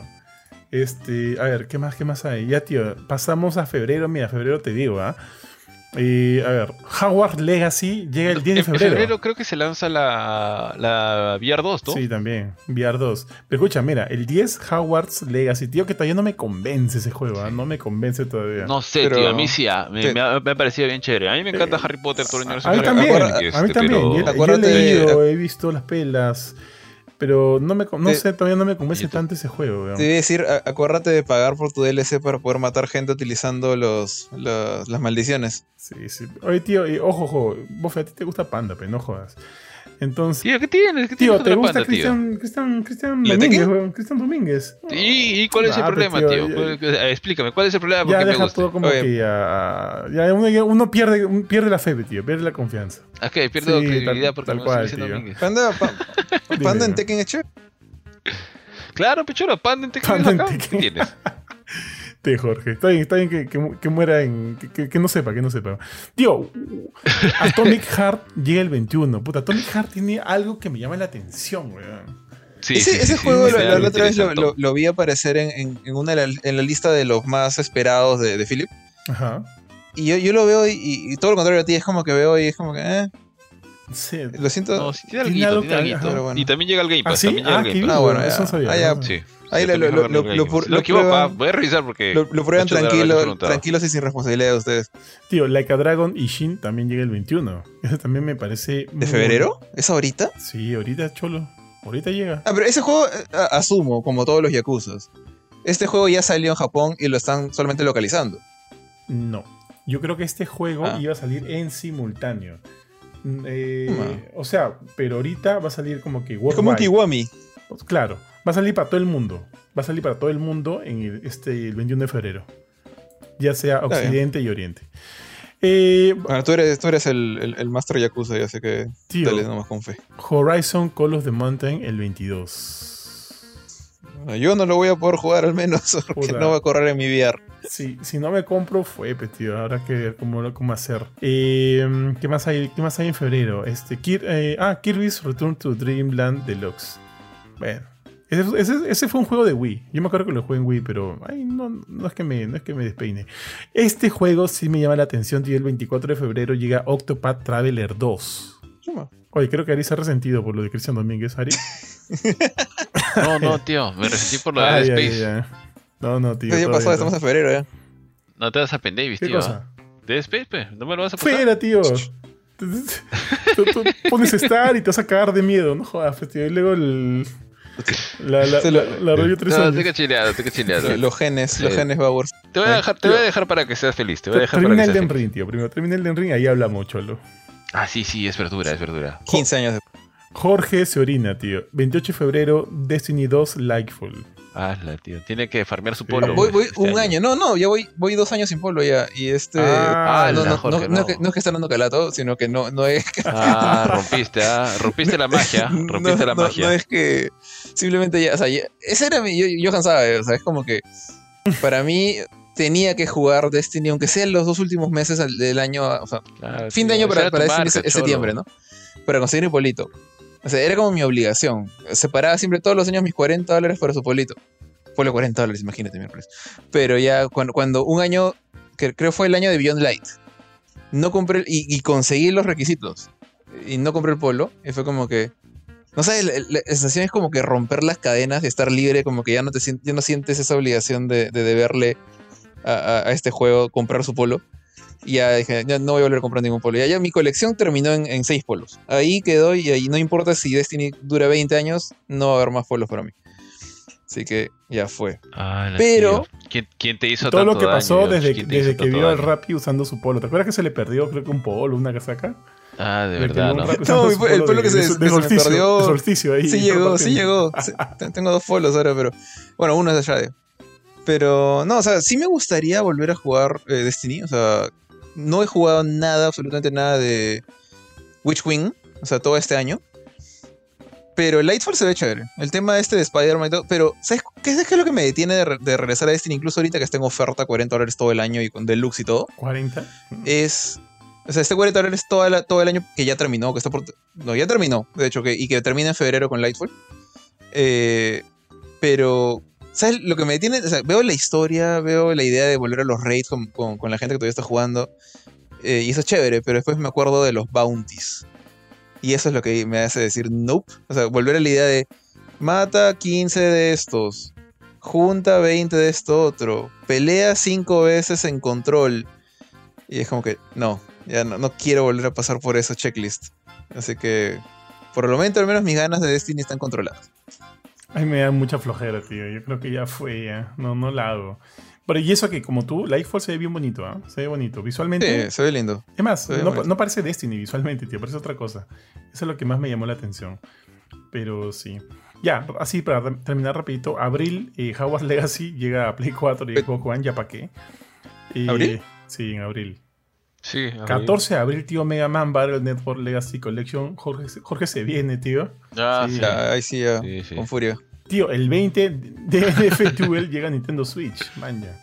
Este, a ver, ¿qué más, qué más hay? Ya, tío, pasamos a febrero. Mira, febrero te digo, ¿ah? Y, a ver, Howard Legacy llega el 10 de En febrero. febrero creo que se lanza la, la VR 2, ¿no? Sí, también. VR 2. Pero escucha, mira, el 10 Howard's Legacy, tío, que todavía no me convence ese juego, ¿ah? No me convence todavía. No sé, Pero- tío, a mí sí, ah, me, Te- me ha, me ha parecido bien chévere. A mí me encanta Eh, Harry Potter, todo el universo a mí Harry también, a mí este, también. pero- Yo, yo he leído, he visto las pelas, pero no, me, no Te- sé, todavía no me convence tanto ese juego, weón. Te voy a decir, acuérdate de pagar por tu DLC para poder matar gente utilizando los, los- las maldiciones. Sí, sí. Oye, tío, y, ojo, ojo, Bofe, a ti te gusta Panda, pero no jodas. Entonces, Tío, ¿qué tienes? ¿Qué tío, tienes ¿te gusta Panda, tío? Cristian, Cristian, Cristian ¿Le Domínguez, weón? Cristian Domínguez. ¿Y, y cuál es el Ah, pero, problema, tío, tío? ya- ¿Cuál- eh, explícame, ¿cuál es el problema? ¿Por Ya me deja gusta? todo como Oye. que ya, ya uno, ya uno pierde, un- pierde la fe, tío, pierde la confianza. Es que pierdo Sí, credibilidad tal- porque tal me cual, tío. Domínguez. Panda, pa- Panda en. Tekken es chévere. Claro, pechoro, Panda en. Tekken. ¿Qué tienes? Te, Jorge. Está bien, está bien que, que- que muera en. Que, no sepa, que no sepa. Tío, Atomic Heart llega el 21. Puta, Atomic Heart tiene algo que me llama la atención, weón. Sí, ese sí, sí, ese sí, juego sí, la, otra vez lo, interesante. lo- lo vi aparecer en, en- en una en la lista de los más esperados de, de Philip. Ajá. Y yo, yo lo veo y, y- y todo lo contrario a ti, es como que veo y es como que, eh. Sí. Lo siento. No, sí, tiene Tiene alguito. bueno. Y también llega el Game ¿Ah, Pass. sí? también llega Ah, el Game. Pass. Ah, bueno, eso no eh, sabía. ah, ya. no sabía. Sí. Ahí lo- lo- lo- lo equivoco, prueban- ah, voy a revisar porque. Lo, lo prueban tranquilo, tranquilos y sin responsabilidad de ustedes. Tío, Like a Dragon y Shin también llega el 21. Eso también me parece. ¿De febrero? ¿Es ahorita? Sí, ahorita, cholo. Ahorita llega. Ah, pero ese juego, eh, asumo, como todos los Yakuzas. Este juego ya salió en Japón y lo están solamente localizando. No. Yo creo que este juego Ah. iba a salir en simultáneo. Mm, eh, Hmm. O sea, pero ahorita va a salir como que Es como un. Kiwami. Claro, va a salir para todo el mundo. Va a salir para todo el mundo en el, este, el 21 de febrero. Ya sea. Occidente y Oriente. Eh, Bueno, tú eres, tú eres el, el, el Master Yakuza, ya sé que tío, dale nomás con fe. Horizon Call of the Mountain el 22. Yo no lo voy a poder jugar al menos, porque Puta. no va a correr en mi VR. Sí, si no me compro, fue, pues, tío. Habrá que ver cómo, cómo hacer. Eh, ¿qué, más hay, ¿Qué más hay en febrero? Este, Kir- eh, ah, Kirby's Return to Dreamland Deluxe. Bueno. Ese, ese- ese fue un juego de Wii. Yo me acuerdo que lo jugué en Wii, pero ay, no, no, es que me, no es que me despeine. Este juego sí me llama la atención, tío. El 24 de febrero llega Octopath Traveler 2. Chuma. Oye, creo que Ari se ha resentido por lo de Cristian Domínguez, Ari. No, no, tío. Me resistí por lo de Ay, Space. ay. No, no, tío. Ya pasó, estamos en febrero ya. No te vas a Pen Davis, ¿Qué tío. cosa? Dead Space, pe. No me lo vas a pasar. Fuera, tío. Tú, tú pones Star y te vas a cagar de miedo, no jodas, pues, tío. Y luego el. La, la, Se lo- la, la rollo tres No, que chileado, te que chileado. Lo- Los genes, los genes Bowers. Te voy a dejar, te voy a dejar para que seas feliz. Te voy a dejar para Termina que el seas feliz. Ring, tío. Primero termina el Den Ring, ahí hablamos, cholo. Ah, sí, sí, es verdura, es verdura. 15 años después. Jorge se orina, tío. 28 de febrero, Destiny 2, Likeful. Hazla, tío. Tiene que farmear su polo. Voy, voy este un año. No, no, ya voy, voy dos años sin polo ya. Y este. Ah, no, ala, no, Jorge, no, no es no. que, no es que esté dando calato, sino que no, no es que. Ah, rompiste, ah. Rompiste la magia. Rompiste no, la no- magia. no es que simplemente ya, o sea, ya- ese era mi, yo, Johan sabe, o sea, es como que para mí tenía que jugar Destiny, aunque sea en los dos últimos meses del año, o sea, Claro, fin de año para, para Destiny es- septiembre, ¿no? Para conseguir mi polito. O sea, era como mi obligación. Separaba siempre todos los años mis 40 dólares para su polito. Polo 40 dólares, imagínate, miércoles. Pero ya cuando, cuando un año, que creo fue el año de Beyond Light, no compré y, conseguí los requisitos y no compré el polo, y fue como que. No sé, la, sensación es como que romper las cadenas y estar libre, como que ya no te ya no sientes esa obligación de, de deberle a, a- a este juego comprar su polo. Y ya dije, ya no voy a volver a comprar ningún polo. Ya, ya mi colección terminó en, en seis polos. Ahí quedó y ahí no importa si Destiny dura 20 años, no va a haber más polos para mí. Así que ya fue. Ah, Pero-. ¿Quién, quién te hizo Todo lo que daño, pasó Dios? desde, ¿Quién te desde que vio al? Rappi usando su polo. ¿Te acuerdas que se le perdió, creo que un polo, una casaca? Ah, de verdad, ¿no? el polo- el polo de- que se- de- de que se me solsticio, perdió. de solsticio ahí. Sí llegó, sí llegó. Tengo dos polos ahora, pero. Bueno, uno es de Shade. Pero no, o sea, sí me gustaría volver a jugar eh, Destiny. O sea, no he jugado nada, absolutamente nada de Witchwing. O sea, todo este año. Pero Lightfall se ve chévere. El tema este de Spider-Man y todo. Pero, ¿sabes qué es, qué es lo que me detiene de, re- de regresar a Destiny? Incluso ahorita que está en oferta 40 dólares todo el año y con Deluxe y todo. 40. Es. O sea, este 40 dólares toda la- todo el año que ya terminó, que está por. No, ya terminó, de hecho, que, y que termina en febrero con Lightfall. Eh, pero. ¿Sabes lo que me detiene? Veo la historia, veo la idea de volver a los raids con la gente que todavía está jugando. eh, y eso es chévere, pero después me acuerdo de los bounties. Y eso es lo que me hace decir nope. O sea, volver a la idea de mata 15 de estos, junta 20 de esto otro, pelea 5 veces en control. Y es como que no, ya no, no quiero volver a pasar por esa checklist. Así que, por el momento, al menos mis ganas de Destiny están controladas. Ay, me da mucha flojera, tío. Yo creo que ya fue, ya. No, no la hago. Pero y eso que como tú, Lightfall se ve bien bonito, ¿ah? Se ve bonito. Visualmente. Sí, se ve lindo. Es más, no, parece Destiny visualmente, tío. Parece otra cosa. Eso es lo que más me llamó la atención. Pero sí. Ya, así para terminar rapidito. Abril, eh, Hogwarts Legacy llega a Play 4 y Xbox One, ya pa' qué. Eh, ¿Abril? Sí, en abril. Sí, a ver. 14 de abril, tío, Mega Man Battle Network Legacy Collection. Jorge, se- Jorge se viene, tío. Ah, Sí. sí. Ya, ahí sí, ya, Sí, sí. con furia. Tío, el 20 de NF Duel llega a Nintendo Switch. Man, ya.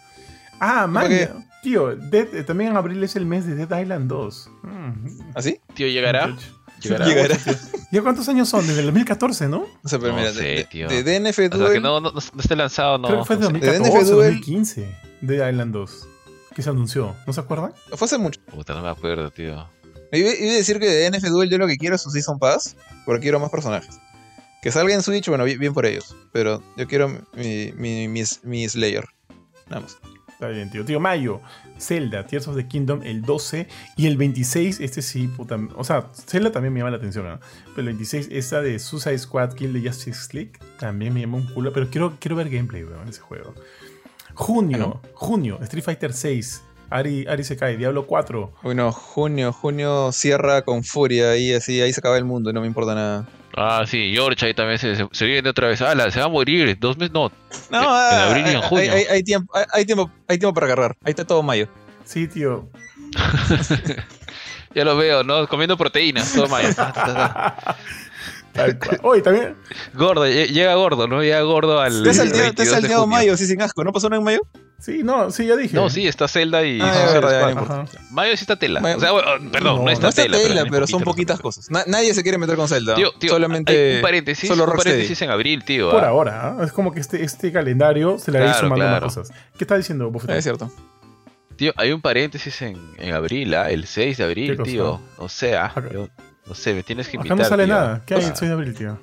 Ah, man. qué? ya. Tío, Dead- eh, también en abril es el mes de Dead Island 2. Mm. ¿Así? Tío, ¿llegará? ¿Llegará? Llegará. ¿Ya cuántos años son? Desde el 2014, ¿no? O sea, pero No mira, sé, de, tío. de DNF O sea, Duel, que no, no, no esté lanzado, no. Creo que fue de sé. 2014 DNF o Duel. 2015. Dead Island 2. Que se anunció. ¿No se acuerdan? fue hace mucho. Puta, no me acuerdo, tío. Iba iba a decir que de NF Duel yo lo que quiero es su Season Pass, porque quiero más personajes. Que salga en Switch, bueno, bien, bien por ellos. Pero yo quiero mi, mi, mi, mi Slayer. Nada más. Está bien, tío. Tío, Mayo, Zelda, Tears of the Kingdom, el 12 y el 26, este sí, puta. O sea, Zelda también me llama la atención, ¿no? Pero el 26, esta de Suicide Squad Kill de Justice League, también me llama un culo. Pero quiero, quiero ver gameplay, weón, en ese juego. Junio, junio, Street Fighter 6, Ari, Ari se cae, Diablo 4. Bueno, junio, junio cierra con furia y así, ahí se acaba el mundo y no me importa nada. Ah, sí, George ahí también se, se, se viene otra vez. Ah, se va a morir. Dos meses, no. No, En ah, abril y en hay- junio. Hay, hay tiempo, hay, hay tiempo, hay tiempo para agarrar. Ahí está todo mayo. Sí, tío. Ya lo veo, ¿no? Comiendo proteínas. Todo mayo. Tal cual. Oye, también. gordo, lle- llega gordo, ¿no? Llega gordo al. Te has salteado, te 22 has salteado mayo, sí, sin asco. ¿No pasó nada en mayo? Sí, no, sí, ya dije. No, sí, está Zelda y. Ah, verdad. Mayo sí está tela. Mayo- O sea, bueno, perdón, no, No, está No está tela. tela, pero son poquitas cosas. Na- nadie se quiere meter con Zelda. Tío, tío, Solamente. hay un paréntesis, solo un paréntesis en abril, tío. Por ¿ah? ahora, ¿ah? es como que este, este calendario se le va a ir Claro, sumando más cosas. ¿Qué está diciendo, Bofetón? Es cierto. Tío, hay un paréntesis en, en abril, ¿ah? el 6 de abril, tío. O sea, yo- no sé, me tienes que Acá invitar. no sale tío. nada. ¿Qué hay el Ah, 6 de abril, tío?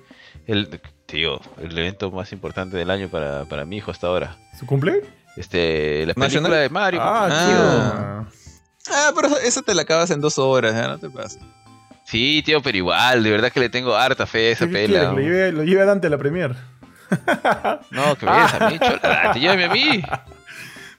El, tío, el evento más importante del año para, para mi hijo hasta ahora. ¿Su cumple? Este, la película ¿National? de Mario. Ah, Ah. tío. Ah, pero eso- eso te la acabas en dos horas, ya no te pases. Sí, tío, pero igual, de verdad que le tengo harta fe a esa ¿Qué pela. Lo lleve, lo lleve a Dante a la premier. No, que me vienes a mí, chola, te llévame a mí.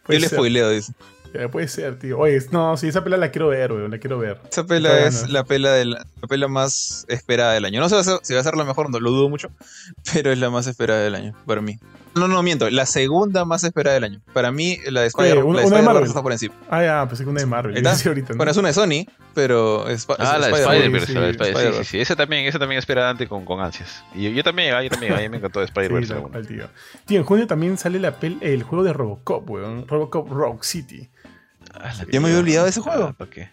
Puede Yo le ser. spoileo, dice. Ya, puede ser, tío. Oye, no, sí, esa pela la quiero ver, weón, la quiero ver. Esa pela Está es la pela, de la, la pela más esperada del año. No sé si va a ser- la mejor, no lo dudo mucho, pero es la más esperada del año, para mí. No, no, miento, la segunda más esperada del año. Para mí, la de Spider- ¿una- la de una de Spider-Verse Marvel? está por encima. Ah, ya, pensé que una de Marvel. ¿Está? Bueno, es una de Sony, pero es, Ah, la de Spider-Man. Spider-Verse, sí, la de Spider- sí, sí, Spider-Verse. sí. Esa también, esa también espera Dante con, con ansias. Y yo, yo también, ah, yo también, a mí me encantó de Sí, Spider-Verse. tío. Tío, en junio también sale la pel- el juego de Robocop, weón. Robocop Rock City. Ah, Ya me había olvidado de ese Ah, juego. ¿Para qué?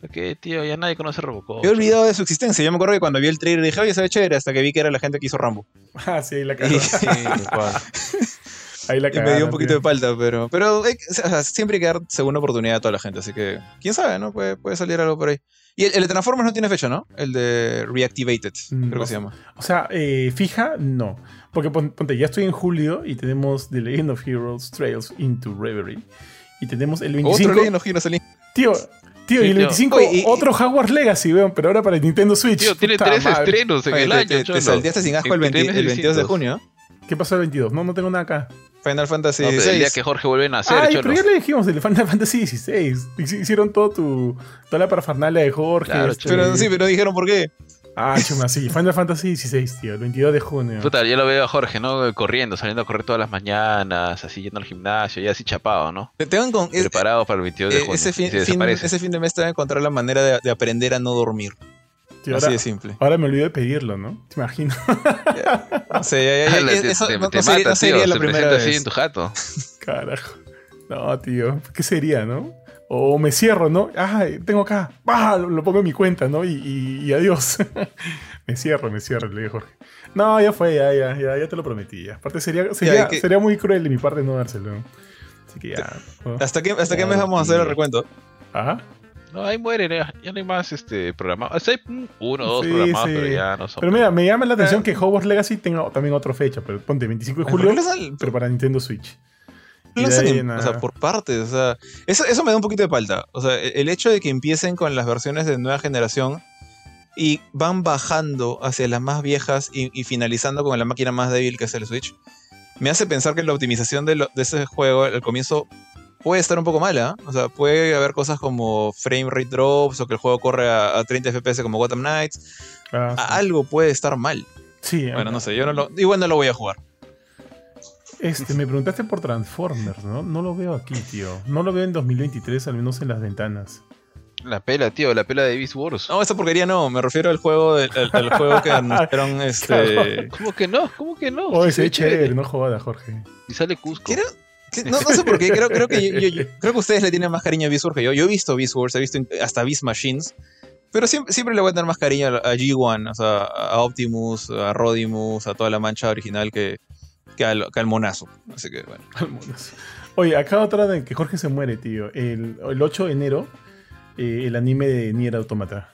¿Para qué, tío? Ya nadie conoce Robocop. Me he olvidado de su existencia. Yo me acuerdo que cuando vi el trailer dije, oye, se ve chévere, hasta que vi que era la gente que hizo Rambo. Ah, sí, ahí la cagó. Ahí la y cagó. me dio un poquito de falta, pero, pero hay que- o sea, siempre hay que dar segunda oportunidad a toda la gente, así que quién sabe, ¿no? Puede, puede salir algo por ahí. Y el, el de Transformers no tiene fecha, ¿no? El de Reactivated, Mm, creo no que se llama. O sea, eh, fija, no. Porque pon- ponte, ya estoy en julio y tenemos The Legend of Heroes Trails into Reverie. Y tenemos el 25. Otro Legend of Heroes el- Tío, tío, Sí, y el tío. 25 Oye, y- otro Hogwarts Legacy, weón, pero ahora para Nintendo Switch. Tío, tiene tres madre. estrenos en Oye, el te, año, te- te salteaste sin asco el, 20 Estrenos el 22 de junio. ¿Qué pasó el 22? No, no tengo nada acá. Final Fantasy No, pero el día XVI. que Jorge vuelve a nacer, Ay, pero ya le dijimos el Final Fantasy XVI. Hici- Hicieron todo tu, toda la parafernalia de Jorge. Claro, este- Pero sí, pero no dijeron por qué. Ah, chuma, sí. Final Fantasy XVI, tío. El 22 de junio. Puta, yo lo veo a Jorge, ¿no? Corriendo, saliendo a correr todas las mañanas, así yendo al gimnasio, ya así chapado, ¿no? Te tengan con, es- Preparado para el 22 de eh, junio. ese, fin, ese de mes te van a encontrar la manera de, de aprender a no dormir. Tío, Así ahora, de simple. ahora me olvidé de pedirlo, ¿no? Te imagino. No sé, ya- ya- ya- te- eso te- no, te no sería, mata, no sería tío, la se primera así en tu jato. Carajo. No, tío. ¿Qué sería, no? O me cierro, ¿no? Ah, tengo acá. Ah, lo, lo pongo en mi cuenta, ¿no? Y, y- y adiós. me cierro, me cierro, le dije Jorge. No, ya fue, ya, ya, ya, ya te lo prometí. ya. Aparte sería, sería, que- sería muy cruel de mi parte no dárselo. Así que ya. ¿no? ¿Hasta qué, hasta qué mes vamos a hacer el recuento? Ajá. No, ahí muere, ya, no hay más este programados. Hasta hay uno o dos Sí, programados, sí. pero ya no son. Pero mira, me llama la atención que Hogwarts Legacy tenga también otra fecha, pero ponte 25 de ¿Por qué julio, pero para Nintendo Switch. Lo hacen o sea, por partes, o sea, eso, eso me da un poquito de palta. O sea, el el hecho de que empiecen con las versiones de nueva generación y van bajando hacia las más viejas y, y finalizando con la máquina más débil que es el Switch, me hace pensar que la optimización de, lo- de ese juego al comienzo puede estar un poco mala. O sea, puede haber cosas como frame rate drops o que el juego corre a, a 30 FPS como Gotham Knights. Ah, algo puede estar mal. sí, Bueno, no sé, yo no lo, igual no lo voy a jugar. Este, me preguntaste por Transformers, ¿no? No lo veo aquí, tío. No lo veo en 2023, al menos en las ventanas. La pela, tío, la pela de Beast Wars. No, esa porquería no, me refiero al juego, del- al, al juego que anunciaron este... ¿Cómo que no? ¿Cómo que no? Oh, ese se es chévere, no joda, Jorge. Y sale Cusco. No, no sé por qué, creo, creo que yo, yo- yo- creo que ustedes le tienen más cariño a Beast Wars que yo. Yo he visto Beast Wars, he visto hasta Beast Machines, pero siempre, siempre le voy a tener más cariño a, a G1, o sea, a Optimus, a Rodimus, a toda la mancha original que, que, al, que al monazo. Así que bueno. Oye, acá otra de que Jorge se muere, tío. El, el 8 de enero eh, el anime de Nier Automata.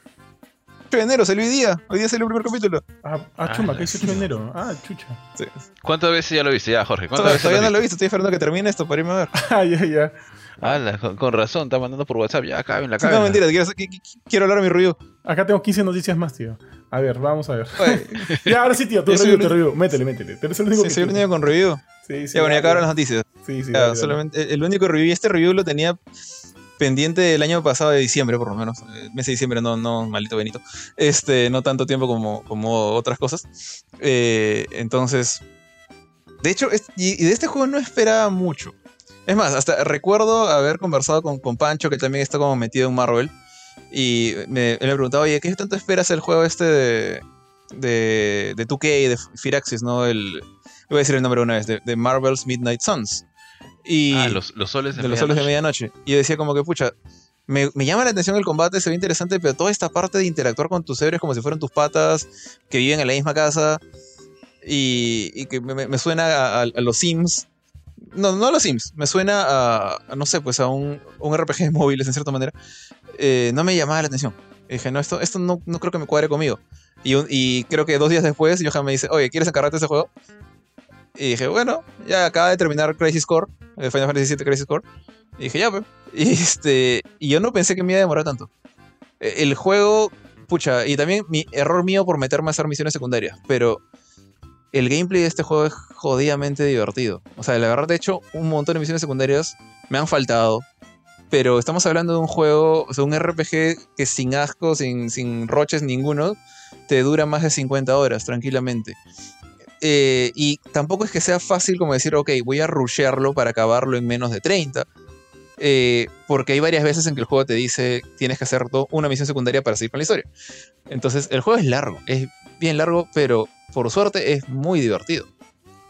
8 de enero, salió hoy día. Hoy día salió el primer capítulo. Ah, ah Ah, chuma, la que es 8 de enero. Ah, chucha. Sí. ¿Cuántas veces ya lo viste? Ya, Jorge. ¿Cuántas Todavía, veces todavía lo no lo he visto, estoy esperando que termine esto para irme a ver. Ah, ya, ya. Ala, con, con razón, está mandando por WhatsApp. Ya, caben la Sí, no, mentira, quiero, qui- qui- quiero hablar a mi review. Acá tengo 15 noticias más, tío. A ver, vamos a ver. Ya, ahora sí, tío, tu review, el tu review. Métele, métele. Que soy el único con review. Sí, sí. Ya, bueno, ya acabaron las noticias. Sí, sí. Solamente, el único review, este review lo tenía pendiente el año pasado de diciembre, por lo menos. El mes de diciembre, no, no, maldito Benito. Este, no tanto tiempo como, como otras cosas. Eh, entonces, de hecho, es- y, y de este juego no esperaba mucho. Es más, hasta recuerdo haber conversado con, con Pancho, que también está como metido en Marvel. Y me, me preguntaba, oye, ¿qué tanto esperas el juego este de, de, de 2K, de Firaxis, ¿no? El, voy a decir el nombre una vez, de, de Marvel's Midnight Suns. Y Ah, los, los soles de, de los soles de medianoche. Y yo decía como que, pucha, me, me llama la atención el combate, se ve interesante, pero toda esta parte de interactuar con tus héroes como si fueran tus patas, que viven en la misma casa, y, y que me, me- me suena a, a- a los Sims. No, no a los Sims, me suena a, a, no sé, pues a un, un RPG de móviles en cierta manera. Eh, no me llamaba la atención. Y dije, no, esto, esto no, no creo que me cuadre conmigo. Y, un- y creo que dos días después, Johan me dice, oye, ¿quieres encargarte de ese juego? Y dije, bueno, ya acaba de terminar Crisis Core, eh, Final Fantasy VII Crisis Core. Y dije, ya, pues. Y, este, y yo no pensé que me iba a demorar tanto. Eh, El juego, pucha, y también mi error mío por meterme a hacer misiones secundarias, pero el gameplay de este juego es jodidamente divertido. O sea, la verdad, de hecho, un montón de misiones secundarias me han faltado, pero estamos hablando de un juego, o sea, un RPG que sin asco, sin, sin roches ninguno, te dura más de 50 horas tranquilamente. Eh, y tampoco es que sea fácil como decir, ok, voy a rushearlo para acabarlo en menos de 30. eh, porque hay varias veces en que el juego te dice tienes que hacer una misión secundaria para seguir con la historia. Entonces el juego es largo, es bien largo, pero por suerte es muy divertido.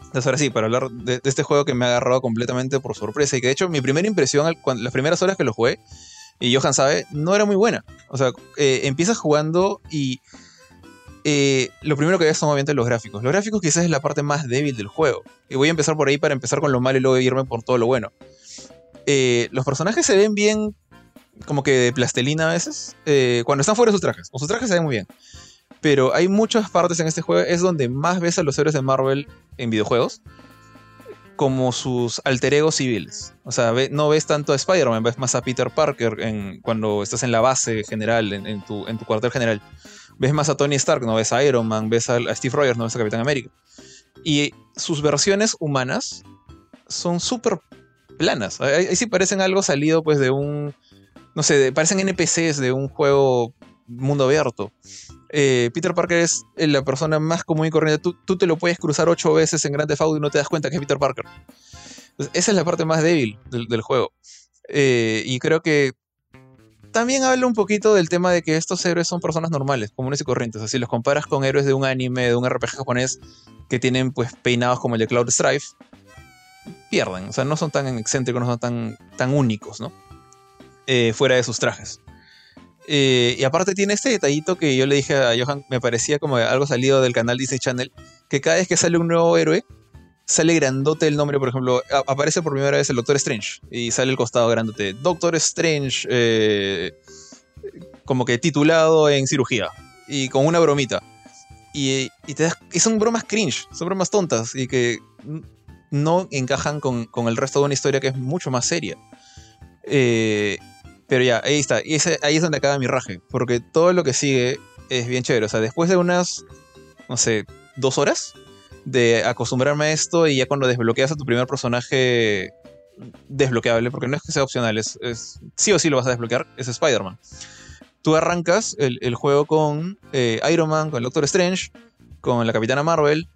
Entonces ahora sí, para hablar de, este juego que me ha agarrado completamente por sorpresa y que de hecho mi primera impresión, las primeras horas que lo jugué, y Johan sabe, no era muy buena. O sea, eh, empiezas jugando y eh, lo primero que ves son obviamente los gráficos. Los gráficos quizás es la parte más débil del juego. Y voy a empezar por ahí para empezar con lo malo y luego irme por todo lo bueno. Eh, los personajes se ven bien como que de plastelina a veces. cuando están fuera de sus trajes. Con sus trajes se ven muy bien. Pero hay muchas partes en este juego. Es donde más ves a los héroes de Marvel en videojuegos. Como sus alter egos civiles. O sea, no ves tanto a Spider-Man, ves más a Peter Parker en, cuando estás en la base general, en, en tu, cuartel general ves más a Tony Stark, no ves a Iron Man, ves a, Steve Rogers, no ves a Capitán América. Y sus versiones humanas son súper planas. Ahí, sí parecen algo salido pues de un, no sé, parecen NPCs de un juego mundo abierto. Eh, Peter Parker es eh, la persona más común y corriente. Tú, te lo puedes cruzar ocho veces en Grand Theft Auto y no te das cuenta que es Peter Parker. Esa es la parte más débil del, juego. Eh, y creo que también habla un poquito del tema de que estos héroes son personas normales, comunes y corrientes. Así los comparas con héroes de un anime, de un RPG japonés, que tienen pues peinados como el de Cloud Strife, pierden. O sea, no son tan excéntricos, no son tan, tan únicos, ¿no? Fuera de sus trajes. Eh, y aparte tiene este detallito que yo le dije a Johan, me parecía como algo salido del canal Disney Channel, que cada vez que sale un nuevo héroe, sale grandote el nombre, por ejemplo, aparece por primera vez el Doctor Strange y sale el costado grandote. Doctor Strange, eh, como que titulado en cirugía y con una bromita. Y, y son bromas cringe, son bromas tontas y que no encajan con, con el resto de una historia que es mucho más seria. Eh, pero ya, ahí está. Y ese- ahí es donde acaba mi raje, porque todo lo que sigue es bien chévere. O sea, después de unas, no sé, dos horas de acostumbrarme a esto y ya cuando desbloqueas a tu primer personaje desbloqueable, porque no es que sea opcional, es, es- sí o sí lo vas a desbloquear, es Spider-Man. Tú arrancas el, el juego con eh, Iron Man, con el Doctor Strange, con la Capitana Marvel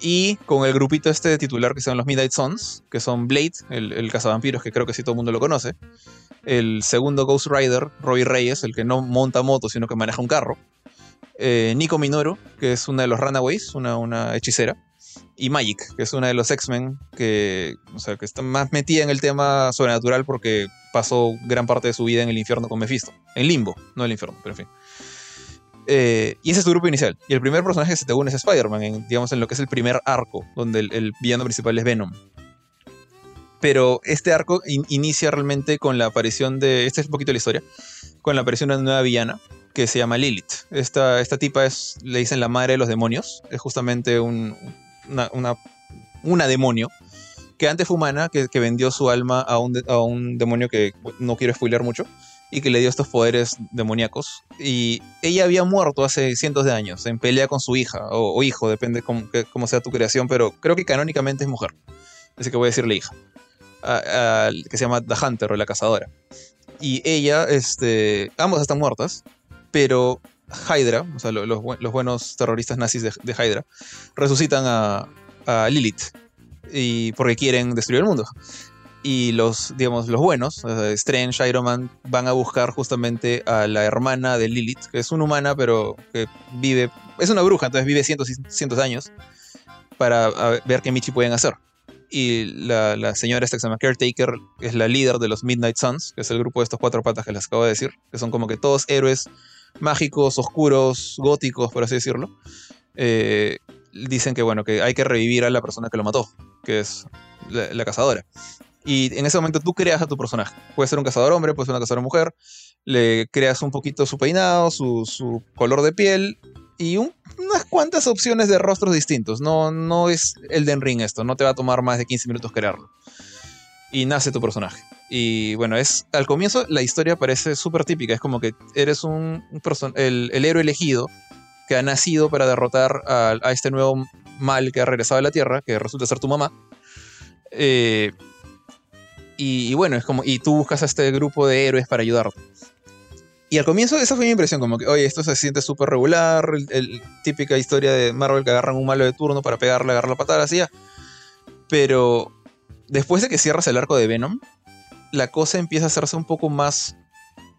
y con el grupito este titular que son los Midnight Suns, que son Blade, el, el cazavampiros, que creo que sí todo el mundo lo conoce. El segundo Ghost Rider, Robbie Reyes, el que no monta moto, sino que maneja un carro. Eh, Nico Minoru, que es una de los Runaways, una, una hechicera. Y Magic, que es una de los X-Men que, o sea, que está más metida en el tema sobrenatural porque pasó gran parte de su vida en el infierno con Mephisto. En Limbo, no el infierno, pero en fin. Eh, y ese es tu grupo inicial. Y el primer personaje que se te une es Spider-Man, en, digamos en lo que es el primer arco, donde el, villano principal es Venom. pero este arco inicia realmente con la aparición de. Esta es un poquito la historia. Con la aparición de una nueva villana que se llama Lilith. Esta, esta tipa es, le dicen la madre de los demonios. Es justamente un, una, una, demonio que antes fue humana, que, vendió su alma a un, a un demonio que no quiero spoiler mucho y que le dio estos poderes demoníacos. Y ella había muerto hace cientos de años en pelea con su hija o, hijo, depende cómo, sea tu creación, pero creo que canónicamente es mujer. Así que voy a decirle hija. que se llama The Hunter o la cazadora. Y ella, este, ambos están muertas, pero Hydra, o sea, los, buenos terroristas nazis de, Hydra, resucitan a, a Lilith y porque quieren destruir el mundo y los, digamos, los buenos, Strange, Iron Man, van a buscar justamente a la hermana de Lilith, que es una humana, pero que vive, es una bruja, entonces vive cientos cientos años, para ver qué Michi pueden hacer. Y la, señora esta que se llama Caretaker es la líder de los Midnight Suns, que es el grupo de estos cuatro patas que les acabo de decir, que son como que todos héroes mágicos, oscuros, góticos, por así decirlo. Eh, dicen que bueno, que hay que revivir a la persona que lo mató, que es la cazadora. Y en ese momento tú creas a tu personaje. Puede ser un cazador hombre, puede ser una cazadora mujer. Le creas un poquito su peinado, su, color de piel y unas cuantas opciones de rostros distintos. No, no es el Den Ring esto, no te va a tomar más de 15 minutos crearlo. Y nace tu personaje. Y bueno, es al comienzo la historia parece súper típica. Es como que eres un, el, el, héroe elegido que ha nacido para derrotar a, este nuevo mal que ha regresado a la Tierra, que resulta ser tu mamá. Eh, y, bueno, es como, y tú buscas a este grupo de héroes para ayudarte. Y al comienzo esa fue mi impresión, como que, oye, esto se siente súper regular, el, típica historia de Marvel que agarran un malo de turno para pegarle, agarrar la patada, así ya. Pero después de que cierras el arco de Venom, la cosa empieza a hacerse un poco más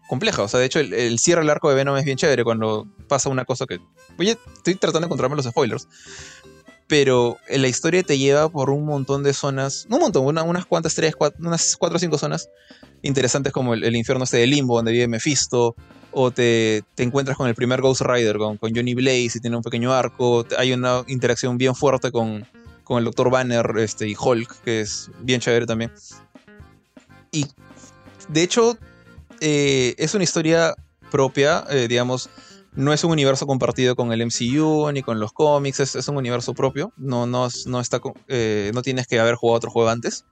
compleja. O sea, de hecho, el, el cierre del arco de Venom es bien chévere cuando pasa una cosa que... Oye, estoy tratando de encontrarme los spoilers pero la historia te lleva por un montón de zonas, no un montón, unas cuantas, tres, unas cuatro o cinco zonas interesantes como el, infierno este de Limbo, donde vive Mephisto, o te, encuentras con el primer Ghost Rider, con, Johnny Blaze, y tiene un pequeño arco, hay una interacción bien fuerte con, el Dr. Banner este, y Hulk, que es bien chévere también. Y de hecho, eh, es una historia propia, eh, digamos, no es un universo compartido con el MCU ni con los cómics, es, un universo propio. No, no, no, está, eh, no tienes que haber jugado otro juego antes.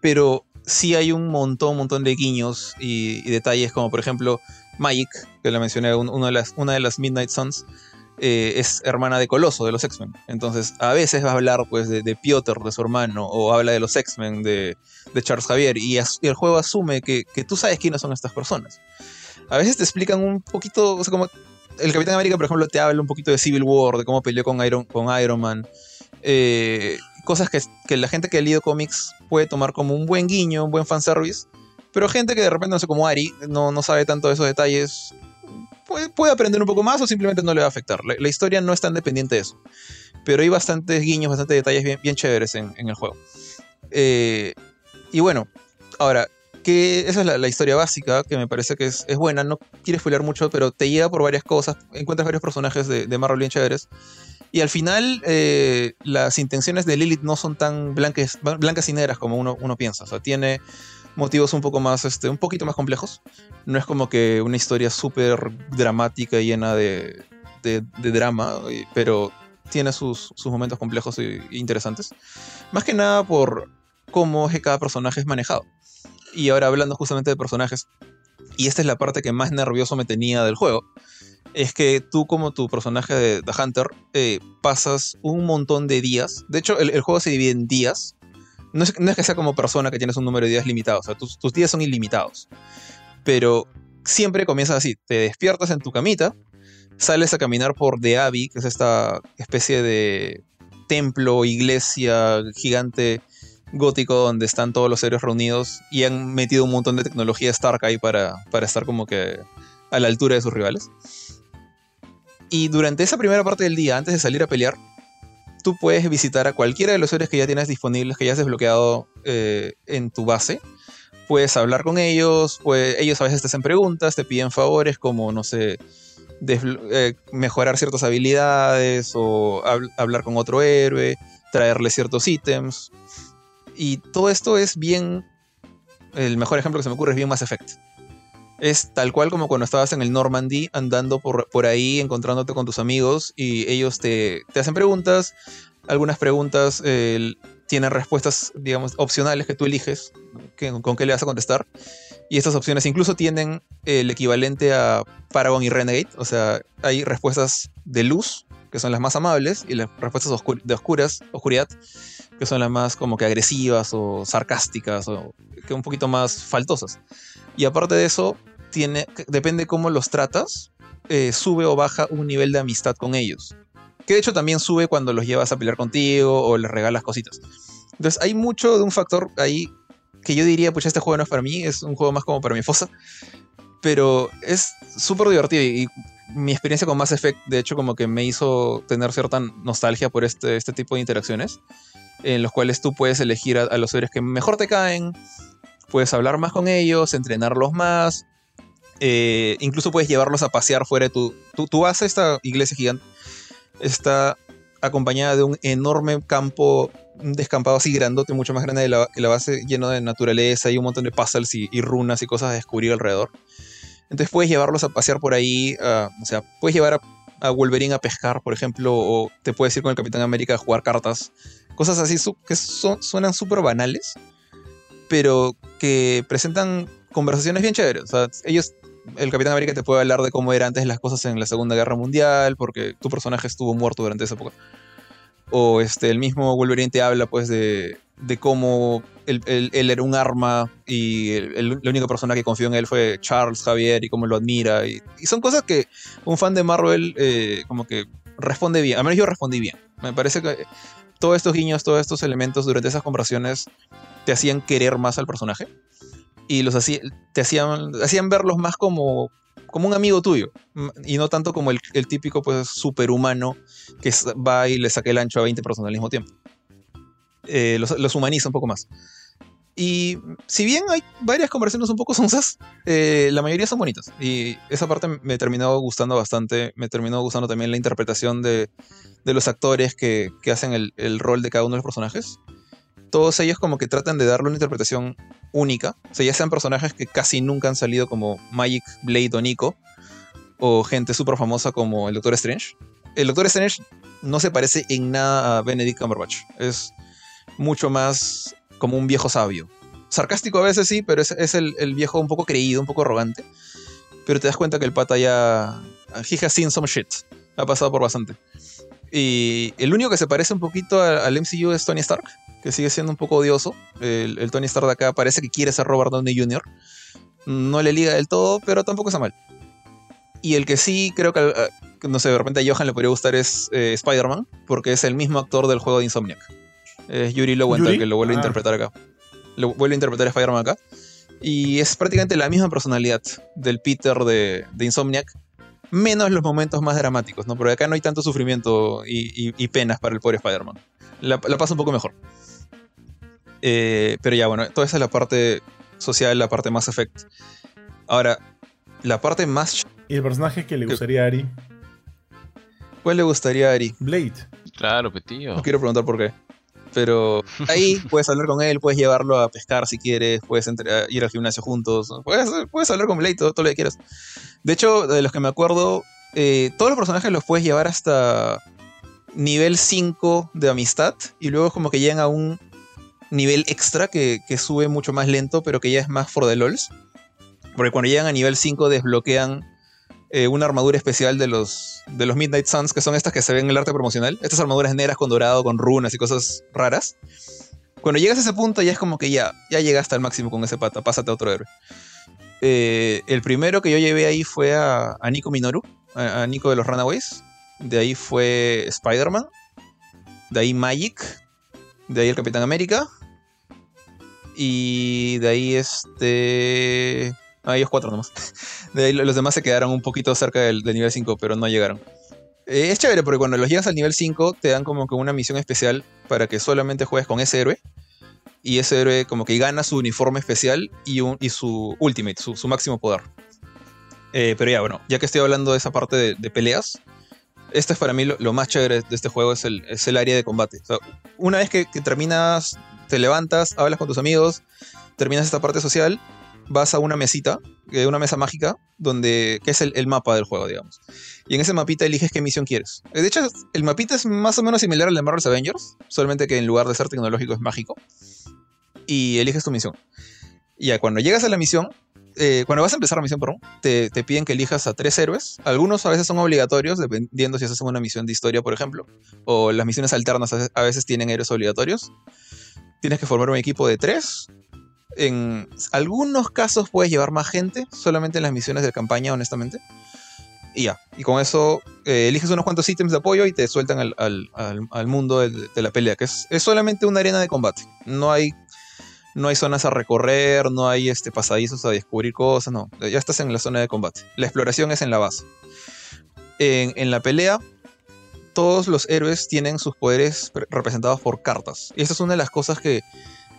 Pero sí hay un montón, un montón de guiños y, detalles, como por ejemplo Mike, que le mencioné, de las, una de las Midnight Suns, eh, es hermana de Coloso, de los X-Men. Entonces, a veces va a hablar pues, de, Piotr, de su hermano, o habla de los X-Men, de, Charles Javier, y, el juego asume que, que, tú sabes quiénes son estas personas a veces te explican un poquito, o sea, como el Capitán América, por ejemplo, te habla un poquito de Civil War, de cómo peleó con Iron, con Iron Man. Eh, cosas que, la gente que ha leído cómics puede tomar como un buen guiño, un buen fanservice. Pero gente que de repente, no sé, como Ari, no, no sabe tanto de esos detalles, puede, puede, aprender un poco más o simplemente no le va a afectar. La, historia no es tan dependiente de eso. Pero hay bastantes guiños, bastantes detalles bien, chéveres en, el juego. Eh, y bueno, ahora, que esa es la, historia básica, que me parece que es, buena, no quiere spoiler mucho, pero te lleva por varias cosas, encuentras varios personajes de, de Marvel bien y al final eh, las intenciones de Lilith no son tan blancas, blancas y negras como uno, uno piensa, o sea, tiene motivos un poco más, este, un poquito más complejos, no es como que una historia súper dramática y llena de, de, drama, pero tiene sus, sus momentos complejos e interesantes, más que nada por cómo es que cada personaje es manejado. Y ahora hablando justamente de personajes, y esta es la parte que más nervioso me tenía del juego, es que tú como tu personaje de The Hunter eh, pasas un montón de días, de hecho el, juego se divide en días, no es, que sea como persona que tienes un número de días limitado, o sea, tus, días son ilimitados, pero siempre comienzas así, te despiertas en tu camita, sales a caminar por The Abbey, que es esta especie de templo, iglesia gigante gótico donde están todos los héroes reunidos y han metido un montón de tecnología Stark ahí para, para estar como que a la altura de sus rivales. Y durante esa primera parte del día, antes de salir a pelear, tú puedes visitar a cualquiera de los héroes que ya tienes disponibles, que ya has desbloqueado eh, en tu base. Puedes hablar con ellos, pues, ellos a veces te hacen preguntas, te piden favores como, no sé, eh, mejorar ciertas habilidades o hablar con otro héroe, traerle ciertos ítems Y todo esto es bien. El mejor ejemplo que se me ocurre es bien Mass Effect. Es tal cual como cuando estabas en el Normandy andando por, por ahí, encontrándote con tus amigos y ellos te, te hacen preguntas. Algunas preguntas tienen respuestas, digamos, opcionales que tú eliges con qué le vas a contestar. Y estas opciones incluso tienen el equivalente a Paragon y Renegade. O sea, hay respuestas de luz, que son las más amables, y las respuestas oscu- de oscuras, oscuridad, que son las más como que agresivas o sarcásticas o que un poquito más faltosas. Y aparte de eso, tiene, depende cómo los tratas, eh, sube o baja un nivel de amistad con ellos. Que de hecho también sube cuando los llevas a pelear contigo o les regalas cositas. Entonces hay mucho de un factor ahí que yo diría, pues este juego no es para mí, es un juego más como para mi fosa. Pero es súper divertido y, y mi experiencia con Mass Effect, de hecho, como que me hizo tener cierta nostalgia por este, este tipo de interacciones, en los cuales tú puedes elegir a, los héroes que mejor te caen, puedes hablar más con ellos, entrenarlos más, eh, incluso puedes llevarlos a pasear fuera de tu... Tu base, esta iglesia gigante, está acompañada de un enorme campo, descampado así grandote, mucho más grande de la, que la base, lleno de naturaleza y un montón de puzzles y, y runas y cosas a descubrir alrededor. Entonces puedes llevarlos a pasear por ahí, ah, o sea, puedes llevar a, Wolverine a pescar, por ejemplo, o te puedes ir con el Capitán América a jugar cartas. Cosas así que son- suenan súper banales, pero que presentan conversaciones bien chéveres. O sea, ellos, el Capitán América te puede hablar de cómo eran antes las cosas en la Segunda Guerra Mundial, porque tu personaje estuvo muerto durante esa época. O este, el mismo Wolverine te habla pues de cómo él, él- era un arma y la única persona que confió en él fue Charles Javier y cómo lo admira. Y, son cosas que un fan de Marvel eh, como que responde bien. Al menos yo respondí bien. Me parece que todos estos guiños, todos estos elementos durante esas conversaciones te hacían querer más al personaje y los hacía, te hacían, hacían verlos más como, como un amigo tuyo y no tanto como el, el típico pues superhumano que va y le saca el ancho a 20 personas al mismo tiempo. Eh, los, humaniza un poco más. Y si bien hay varias conversaciones un poco sonsas, eh, la mayoría son bonitas. Y esa parte me terminó gustando bastante. Me terminó gustando también la interpretación de, de los actores que, que hacen el, el rol de cada uno de los personajes. Todos ellos como que tratan de darle una interpretación única. O sea, ya sean personajes que casi nunca han salido como Magic, Blade o Nico. O gente súper famosa como el Doctor Strange. El Doctor Strange no se parece en nada a Benedict Cumberbatch. Es mucho más como un viejo sabio. Sarcástico a veces sí, pero es, el, viejo un poco creído, un poco arrogante. Pero te das cuenta que el pata ya... He has seen some shit. Ha pasado por bastante. Y el único que se parece un poquito al MCU es Tony Stark, que sigue siendo un poco odioso. El, Tony Stark de acá parece que quiere ser Robert Downey Jr. No le liga del todo, pero tampoco está mal. Y el que sí creo que, que, no sé, de repente a Johan le podría gustar es eh, Spider-Man, porque es el mismo actor del juego de Insomniac. Es Yuri Lowenthal ¿Yuri? que lo vuelve a Ah. interpretar acá. Lo vuelve a interpretar a Spider-Man acá. Y es prácticamente la misma personalidad del Peter de, de Insomniac, menos los momentos más dramáticos, ¿no? Porque acá no hay tanto sufrimiento y, y- y penas para el pobre Spider-Man. La, la pasa un poco mejor. Eh, pero ya, bueno, toda esa es la parte social, la parte más effect. Ahora, la parte más... Y el personaje que le gustaría a Ari, ¿Cuál le gustaría a Ari? Blade. Claro, petío. No quiero preguntar por qué. Pero ahí puedes hablar con él, puedes llevarlo a pescar si quieres, puedes ir al gimnasio juntos, puedes, puedes hablar con Blade todo, todo lo que quieras. De hecho, de los que me acuerdo, eh, todos los personajes los puedes llevar hasta nivel 5 de amistad y luego como que llegan a un nivel extra que, que sube mucho más lento, pero que ya es más for the lols. Porque cuando llegan a nivel 5 desbloquean eh, una armadura especial de los, de los Midnight Suns, que son estas que se ven en el arte promocional. Estas armaduras negras con dorado, con runas y cosas raras. Cuando llegas a ese punto ya es como que ya, ya llegaste al máximo con ese pata, pásate a otro héroe. Eh, el primero que yo llevé ahí fue a, Nico Minoru, a, a Nico de los Runaways. De ahí fue Spider-Man. De ahí Magic. De ahí el Capitán América. Y de ahí este... Ah, ellos cuatro nomás. De ahí lo- los demás se quedaron un poquito cerca del, nivel 5, pero no llegaron. Eh, es chévere porque cuando los llegas al nivel 5 te dan como que una misión especial para que solamente juegues con ese héroe. Y ese héroe como que gana su uniforme especial y, su ultimate, su, máximo poder. Eh, pero ya, bueno, ya que estoy hablando de esa parte de, peleas, esto es para mí lo, más chévere de este juego, es el, área de combate. Una vez que terminas te levantas, hablas con tus amigos, terminas esta parte social, vas a una mesita, eh, una mesa mágica, donde, que es el, mapa del juego, digamos. Y en ese mapita eliges qué misión quieres. Eh, De hecho, el mapita es más o menos similar al de Marvel's Avengers, solamente que en lugar de ser tecnológico es mágico. Y eliges tu misión. Ya cuando llegas a la misión, eh, cuando vas a empezar la misión, perdón, te, te piden que elijas a tres héroes. Algunos a veces son obligatorios, dependiendo si haces una misión de historia, por ejemplo. O las misiones alternas a veces tienen héroes obligatorios. Tienes que formar un equipo de tres. En algunos casos puedes llevar más gente, solamente en las misiones de campaña, honestamente. Y ya. Y con eso eh, eliges unos cuantos ítems de apoyo y te sueltan al, al- al- mundo de, la pelea, que es, es solamente una arena de combate. No hay, no hay zonas a recorrer, no hay este, pasadizos a descubrir cosas, no. Ya estás en la zona de combate. La exploración es en la base. En, en la pelea, todos los héroes tienen sus poderes pre- representados por cartas. Y esta es una de las cosas que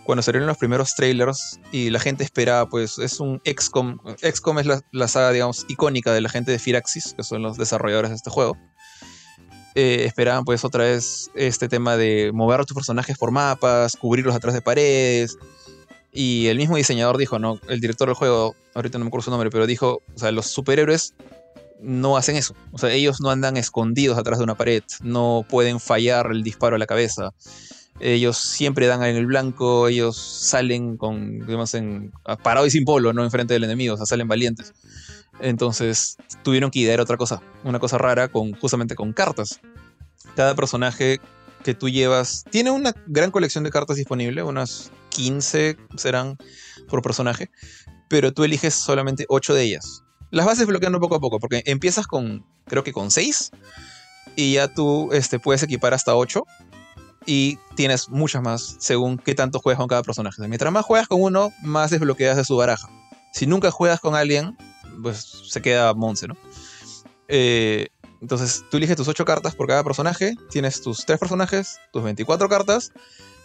cuando salieron los primeros trailers y la gente esperaba, pues es un XCOM. XCOM es la, la saga, digamos, icónica de la gente de Firaxis, que son los desarrolladores de este juego. Eh, esperaban pues otra vez este tema de mover a tus personajes por mapas, cubrirlos atrás de paredes. Y el mismo diseñador dijo, ¿no? El director del juego, ahorita no me acuerdo su nombre, pero dijo, o sea, los superhéroes no hacen eso. O sea, ellos no andan escondidos atrás de una pared, no pueden fallar el disparo a la cabeza. Ellos siempre dan en el blanco, ellos salen con, digamos, en, parado y sin polo, no enfrente del enemigo, o sea, salen valientes. Entonces tuvieron que idear otra cosa, una cosa rara con justamente con cartas. Cada personaje que tú llevas tiene una gran colección de cartas disponible, unas 15 serán por personaje, pero tú eliges solamente 8 de ellas. Las vas desbloqueando poco a poco, porque empiezas con, creo que con 6, y ya tú este, puedes equipar hasta 8, y tienes muchas más según qué tanto juegas con cada personaje. Mientras más juegas con uno, más desbloqueas de su baraja. Si nunca juegas con alguien, pues se queda Monse, ¿no? Eh, entonces tú eliges tus 8 cartas por cada personaje, tienes tus 3 personajes, tus 24 cartas,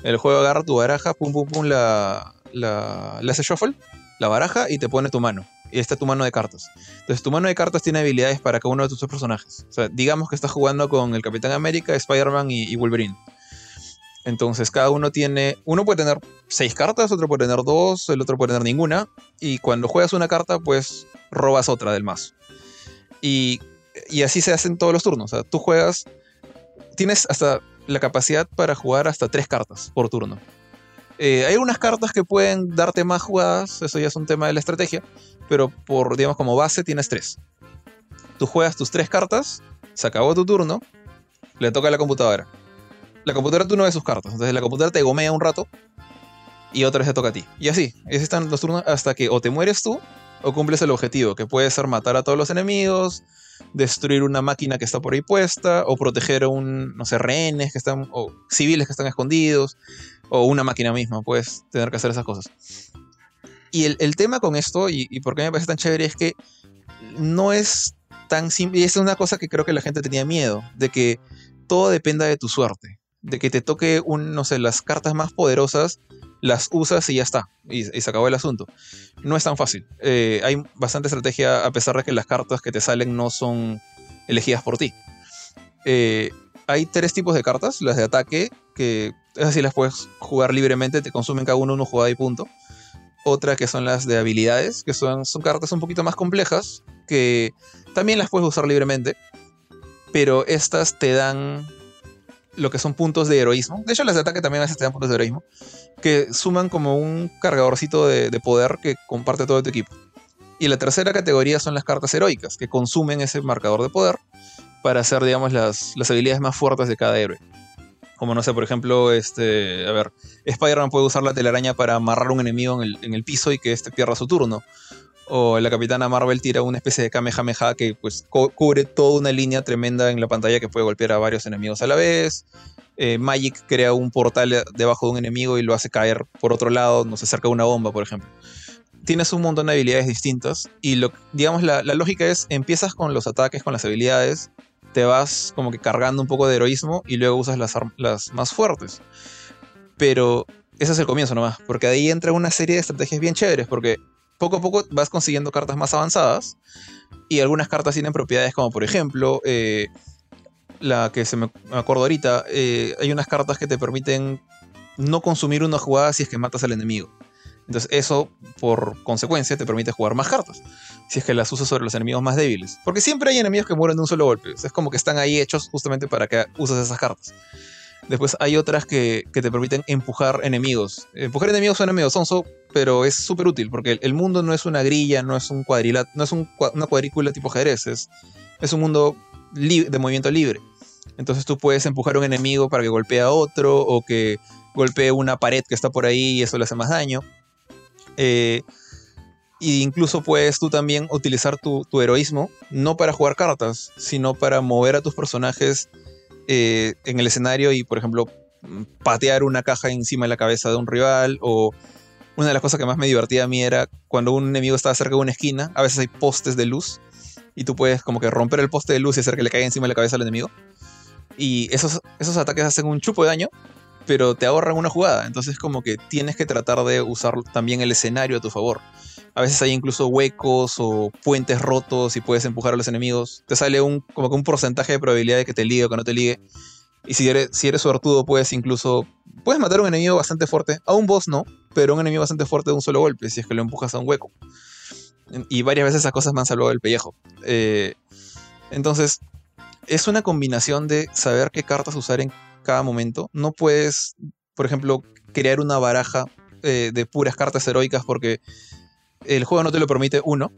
el juego agarra tu baraja, pum pum pum, la, la, la hace shuffle, la baraja y te pone tu mano. Y está tu mano de cartas. Entonces tu mano de cartas tiene habilidades para cada uno de tus personajes. O sea, digamos que estás jugando con el Capitán América, Spider-Man y Wolverine. Entonces cada uno tiene, uno puede tener seis cartas, otro puede tener dos, el otro puede tener ninguna. Y cuando juegas una carta, pues robas otra del mazo. Y, así se hacen todos los turnos. O sea, tú juegas, tienes hasta la capacidad para jugar hasta tres cartas por turno. Eh, hay unas cartas que pueden darte más jugadas, eso ya es un tema de la estrategia, pero por, digamos, como base tienes tres. Tú juegas tus tres cartas, se acabó tu turno, le toca a la computadora. La computadora tú no ves sus cartas, entonces la computadora te gomea un rato y otra vez te toca a ti. Y así, así están los turnos hasta que o te mueres tú o cumples el objetivo, que puede ser matar a todos los enemigos, destruir una máquina que está por ahí puesta, o proteger a un, no sé, rehenes que están, o civiles que están escondidos, o una máquina misma, puedes tener que hacer esas cosas. Y el, tema con esto, y, y por qué me parece tan chévere, es que no es tan simple, y es una cosa que creo que la gente tenía miedo, de que todo dependa de tu suerte, de que te toque, un, no sé, las cartas más poderosas, las usas y ya está, y, se acabó el asunto. No es tan fácil. Eh, hay bastante estrategia a pesar de que las cartas que te salen no son elegidas por ti. Eh, hay tres tipos de cartas, las de ataque, que es así, las puedes jugar libremente, te consumen cada uno una jugada y punto. Otra que son las de habilidades, que son, son cartas un poquito más complejas, que también las puedes usar libremente, pero estas te dan lo que son puntos de heroísmo. De hecho, las de ataque también a veces te dan puntos de heroísmo, que suman como un cargadorcito de, de poder que comparte todo tu equipo. Y la tercera categoría son las cartas heroicas, que consumen ese marcador de poder para hacer, digamos, las, las habilidades más fuertes de cada héroe. Como no sé, por ejemplo, este. A ver, Spider-Man puede usar la telaraña para amarrar un enemigo en el, en el piso y que este pierda su turno. O la capitana Marvel tira una especie de Kamehameha que pues cu- cubre toda una línea tremenda en la pantalla que puede golpear a varios enemigos a la vez. Eh, Magic crea un portal debajo de un enemigo y lo hace caer por otro lado, nos acerca una bomba, por ejemplo. Tienes un montón de habilidades distintas y lo, digamos la, lógica es empiezas con los ataques, con las habilidades, te vas como que cargando un poco de heroísmo y luego usas las, las más fuertes. Pero ese es el comienzo nomás, porque ahí entra una serie de estrategias bien chéveres, porque poco a poco vas consiguiendo cartas más avanzadas y algunas cartas tienen propiedades como por ejemplo, eh, la que se me, acuerdo ahorita, eh, hay unas cartas que te permiten no consumir una jugada si es que matas al enemigo. Entonces eso, por consecuencia, te permite jugar más cartas, si es que las usas sobre los enemigos más débiles. Porque siempre hay enemigos que mueren de un solo golpe. Es como que están ahí hechos justamente para que uses esas cartas. Después hay otras que, te permiten empujar enemigos. Empujar enemigos medio sonso, pero es súper útil porque el, mundo no es una grilla, no es un no es una cuadrícula tipo ajedrez, es, es un mundo de movimiento libre. Entonces tú puedes empujar a un enemigo para que golpee a otro o que golpee una pared que está por ahí y eso le hace más daño. e incluso puedes tú también utilizar tu, tu, heroísmo, no para jugar cartas, sino para mover a tus personajes eh, en el escenario y, por ejemplo, patear una caja encima de la cabeza de un rival o una de las cosas que más me divertía a mí era cuando un enemigo estaba cerca de una esquina, a veces hay postes de luz y tú puedes como que romper el poste de luz y hacer que le caiga encima de la cabeza al enemigo. Y esos, esos ataques hacen un chupo de daño, pero te ahorran una jugada. Entonces como que tienes que tratar de usar también el escenario a tu favor. A veces hay incluso huecos o puentes rotos y puedes empujar a los enemigos. Te sale un, como que un porcentaje de probabilidad de que te ligue o que no te ligue. Y si eres, si eres suertudo, puedes incluso. Puedes matar a un enemigo bastante fuerte. A un boss no, pero un enemigo bastante fuerte de un solo golpe, si es que lo empujas a un hueco. Y varias veces esas cosas me han salvado el pellejo. Eh, entonces, es una combinación de saber qué cartas usar en cada momento. No puedes, por ejemplo, crear una baraja eh, de puras cartas heroicas porque el juego no te lo permite, uno.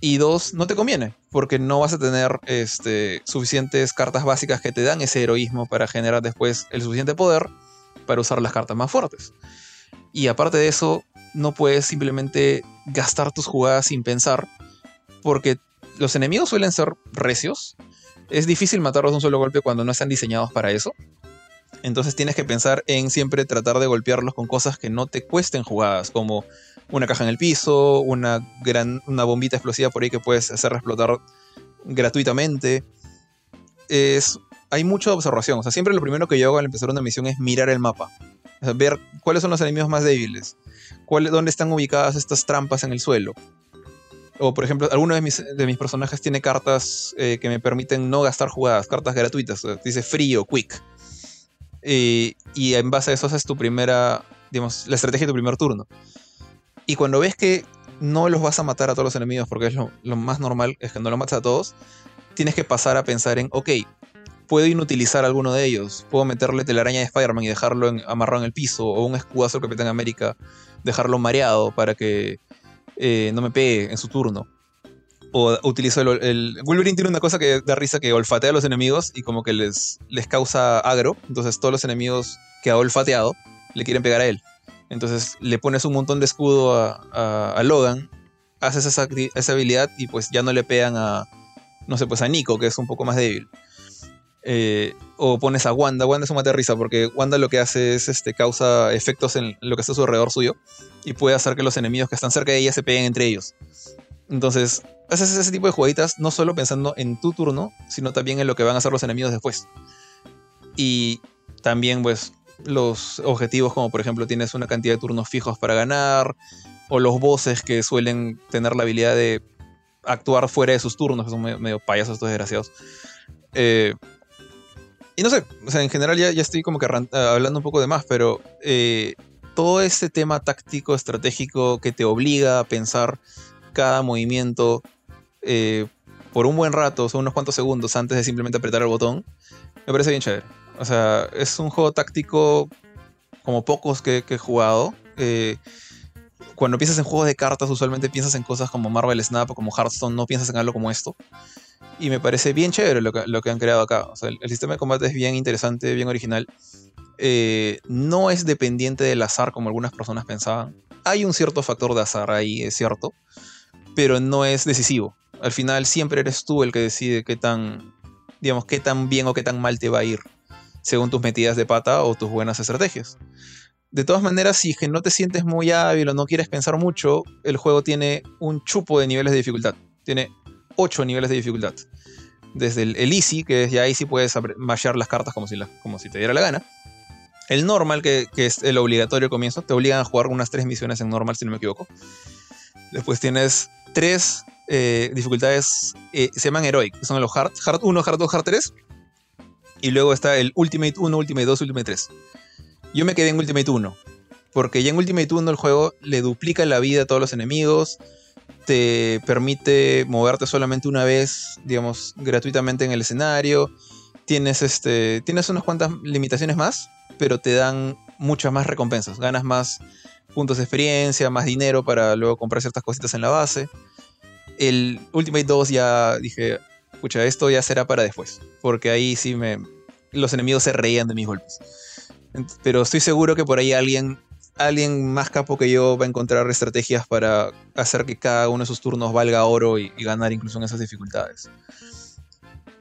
Y dos, no te conviene, porque no vas a tener este, suficientes cartas básicas que te dan ese heroísmo para generar después el suficiente poder para usar las cartas más fuertes. Y aparte de eso, no puedes simplemente gastar tus jugadas sin pensar, porque los enemigos suelen ser recios. Es difícil matarlos de un solo golpe cuando no están diseñados para eso. Entonces tienes que pensar en siempre tratar de golpearlos con cosas que no te cuesten jugadas, como una caja en el piso, una, gran, una bombita explosiva por ahí que puedes hacer explotar gratuitamente. Es, hay mucha observación. O sea, siempre lo primero que yo hago al empezar una misión es mirar el mapa. ver cuáles son los enemigos más débiles. Cuál, dónde están ubicadas estas trampas en el suelo. O, por ejemplo, alguno de mis, de mis personajes tiene cartas eh, que me permiten no gastar jugadas, cartas gratuitas. dice frío, quick. y en base a eso haces tu primera, digamos, la estrategia de tu primer turno. Y cuando ves que no los vas a matar a todos los enemigos, porque es lo, más normal, es que no los mates a todos, tienes que pasar a pensar en, ok, puedo inutilizar alguno de ellos, puedo meterle telaraña de Spider-Man y dejarlo amarrado en el piso, o un escudazo del Capitán América, dejarlo mareado para que eh, no me pegue en su turno. O utilizo el, el, Wolverine tiene una cosa que da risa que olfatea a los enemigos y como que les, les causa agro. Entonces todos los enemigos que ha olfateado le quieren pegar a él. Entonces le pones un montón de escudo a, Logan, haces esa, habilidad y pues ya no le pegan a, no sé, pues a Nico, que es un poco más débil. Eh, o pones a Wanda, Wanda es un mate risa porque Wanda lo que hace es este, causa efectos en lo que está a su alrededor suyo y puede hacer que los enemigos que están cerca de ella se peguen entre ellos. Entonces, haces ese tipo de jugaditas no solo pensando en tu turno, sino también en lo que van a hacer los enemigos después. Y también, pues, los objetivos como por ejemplo tienes una cantidad de turnos fijos para ganar, o los bosses que suelen tener la habilidad de actuar fuera de sus turnos, que son medio, payasos estos desgraciados. Eh, y no sé, o sea, en general ya, ya estoy como que hablando un poco de más, pero eh, todo este tema táctico, estratégico que te obliga a pensar cada movimiento eh, por un buen rato, o sea, unos cuantos segundos antes de simplemente apretar el botón, me parece bien chévere. O sea, es un juego táctico como pocos que, he jugado. Eh, cuando piensas en juegos de cartas, usualmente piensas en cosas como Marvel Snap o como Hearthstone, no piensas en algo como esto. Y me parece bien chévere lo que, han creado acá. O sea, el, sistema de combate es bien interesante, bien original. Eh, no es dependiente del azar como algunas personas pensaban. Hay un cierto factor de azar ahí, es cierto, pero no es decisivo. Al final siempre eres tú el que decide qué tan, digamos, qué tan bien o qué tan mal te va a ir según tus metidas de pata o tus buenas estrategias. De todas maneras, si es que no te sientes muy hábil o no quieres pensar mucho, el juego tiene un chupo de niveles de dificultad. Tiene 8 niveles de dificultad. Desde el, easy, que ya ahí sí puedes mashear las cartas como si, como si te diera la gana. El normal, que, es el obligatorio comienzo, te obligan a jugar unas 3 misiones en normal, si no me equivoco. Después tienes 3 eh, dificultades, eh, se llaman heroic, son los hard, hard 1, hard 2, hard 3 y luego está el Ultimate 1, Ultimate 2, Ultimate 3. Yo me quedé en Ultimate 1. Porque ya en Ultimate 1 el juego le duplica la vida a todos los enemigos. Te permite moverte solamente una vez, digamos, gratuitamente en el escenario. Tienes, este, tienes unas cuantas limitaciones más, pero te dan muchas más recompensas. Ganas más puntos de experiencia, más dinero para luego comprar ciertas cositas en la base. El Ultimate 2 ya dije, pucha, esto ya será para después. Porque ahí sí me. Los enemigos se reían de mis golpes. Pero estoy seguro que por ahí alguien. Alguien más capo que yo va a encontrar estrategias para hacer que cada uno de sus turnos valga oro y, ganar incluso en esas dificultades.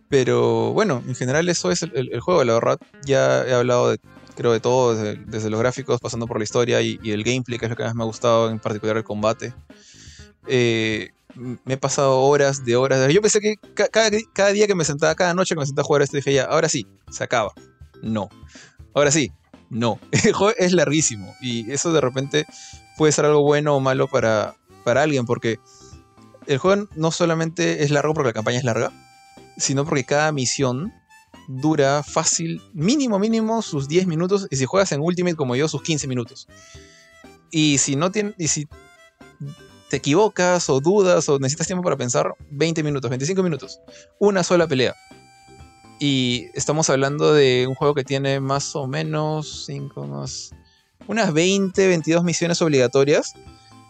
Pero bueno, en general eso es el, juego, la verdad. Ya he hablado de, creo, de todo, desde, los gráficos, pasando por la historia y, y, el gameplay, que es lo que más me ha gustado, en particular el combate. Eh, me he pasado horas de horas. De... Yo pensé que cada, día que me sentaba, cada noche que me sentaba a jugar esto, dije ya, ahora sí, se acaba. No. Ahora sí, no. El juego es larguísimo. Y eso de repente puede ser algo bueno o malo para, para alguien, porque el juego no solamente es largo porque la campaña es larga, sino porque cada misión dura fácil, mínimo, mínimo, sus 10 minutos. Y si juegas en Ultimate como yo, sus 15 minutos. Y si no tiene, y si te equivocas o dudas o necesitas tiempo para pensar, 20 minutos, 25 minutos. Una sola pelea. Y estamos hablando de un juego que tiene más o menos 5 más... Unas 20, 22 misiones obligatorias.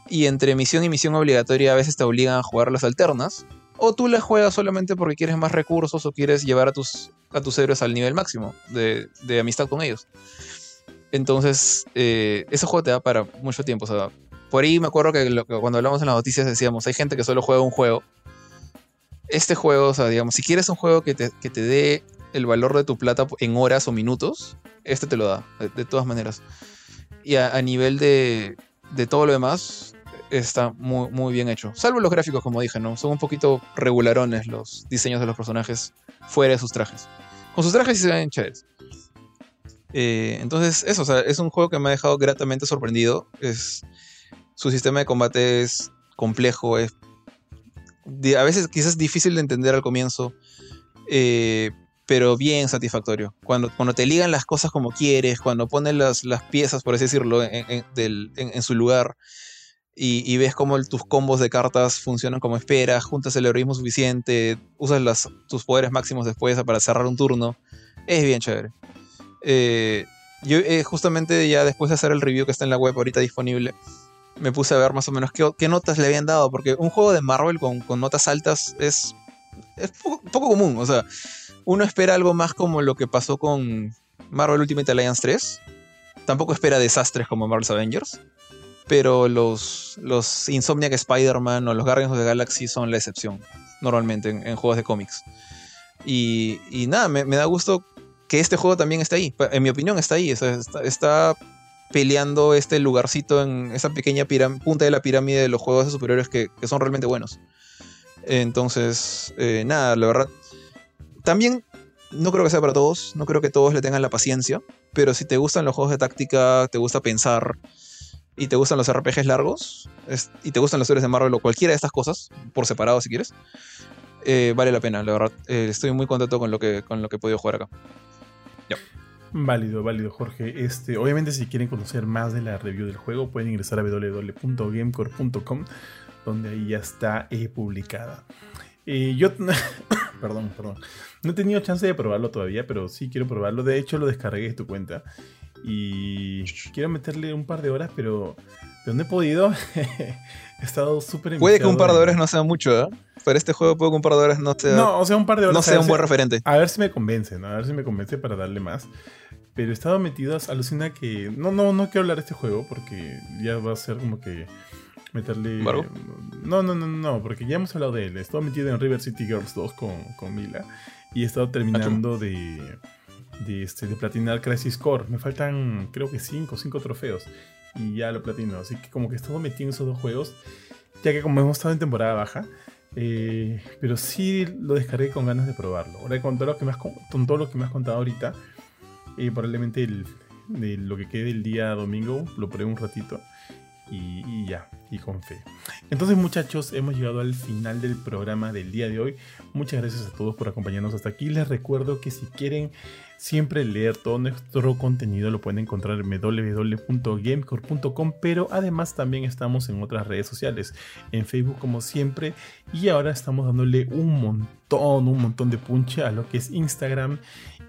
Y entre misión y misión obligatoria a veces te obligan a jugar las alternas. O tú las juegas solamente porque quieres más recursos o quieres llevar a tus, a tus héroes al nivel máximo de, de amistad con ellos. Entonces, eh, ese juego te da para mucho tiempo. O sea, por ahí me acuerdo que, cuando hablamos en las noticias decíamos, hay gente que solo juega un juego. Este juego, o sea, digamos, si quieres un juego que te, dé el valor de tu plata en horas o minutos, este te lo da, de, todas maneras. Y a, nivel de, de, todo lo demás, está muy, muy bien hecho. Salvo los gráficos, como dije, ¿no? Son un poquito regularones los diseños de los personajes fuera de sus trajes. Con sus trajes sí se ven chéveres. Eh, entonces, eso, o sea, es un juego que me ha dejado gratamente sorprendido. Es, su sistema de combate es complejo, es a veces quizás difícil de entender al comienzo, eh, pero bien satisfactorio. Cuando, cuando te ligan las cosas como quieres, cuando ponen las, las piezas, por así decirlo, en, su lugar y, ves cómo tus combos de cartas funcionan como esperas, juntas el heroísmo suficiente, usas las, tus poderes máximos después para cerrar un turno, es bien chévere. Eh, yo eh, justamente ya después de hacer el review que está en la web ahorita disponible, me puse a ver más o menos qué, notas le habían dado, porque un juego de Marvel con, notas altas es, es poco, común. O sea, uno espera algo más como lo que pasó con Marvel Ultimate Alliance 3. Tampoco espera desastres como Marvel's Avengers. Pero los, los Insomniac Spider-Man o los Guardians of the Galaxy son la excepción, normalmente en, juegos de cómics. Y, nada, me, da gusto que este juego también está ahí. En mi opinión, está ahí. está peleando este lugarcito en esa pequeña punta de la pirámide de los juegos de superiores que, son realmente buenos. Entonces, eh, nada, la verdad. También no creo que sea para todos, no creo que todos le tengan la paciencia, pero si te gustan los juegos de táctica, te gusta pensar y te gustan los RPGs largos y te gustan las series de Marvel o cualquiera de estas cosas, por separado si quieres, eh, vale la pena, la verdad. Eh, estoy muy contento con lo que, con lo que he podido jugar acá. Válido, válido, Jorge. Este, obviamente, si quieren conocer más de la review del juego, pueden ingresar a www.gamecore.com, donde ahí ya está eh, publicada. Eh, yo, perdón, perdón. No he tenido chance de probarlo todavía, pero sí quiero probarlo. De hecho, lo descargué de tu cuenta. Y quiero meterle un par de horas, pero de dónde he podido. he estado súper Puede que un par de horas no sea mucho, ¿eh? Para este juego puede que un par de horas no sea. No, o sea, un par de horas. No sea un buen referente. A ver si me convence, ¿no? A ver si me convence para darle más. Pero he estado metido, alucina que. No, no, no quiero hablar de este juego porque ya va a ser como que meterle. No, no, no, no, porque ya hemos hablado de él. He estado metido en River City Girls 2 con, con Mila y he estado terminando de, de, este, de platinar Crisis Core. Me faltan, creo que 5 5 trofeos y ya lo platino. Así que, como que he estado metido en esos dos juegos, ya que, como hemos estado en temporada baja. Eh, pero sí lo descargué con ganas de probarlo. Ahora, con todo lo que me has, con todo lo que me has contado ahorita y probablemente el, de lo que quede el día domingo lo pruebe un ratito. y, ya, y con fe. Entonces muchachos, hemos llegado al final del programa del día de hoy. Muchas gracias a todos por acompañarnos hasta aquí. Les recuerdo que si quieren siempre leer todo nuestro contenido lo pueden encontrar en www.gamecore.com, pero además también estamos en otras redes sociales, en Facebook como siempre, y ahora estamos dándole un montón, un montón de punche a lo que es Instagram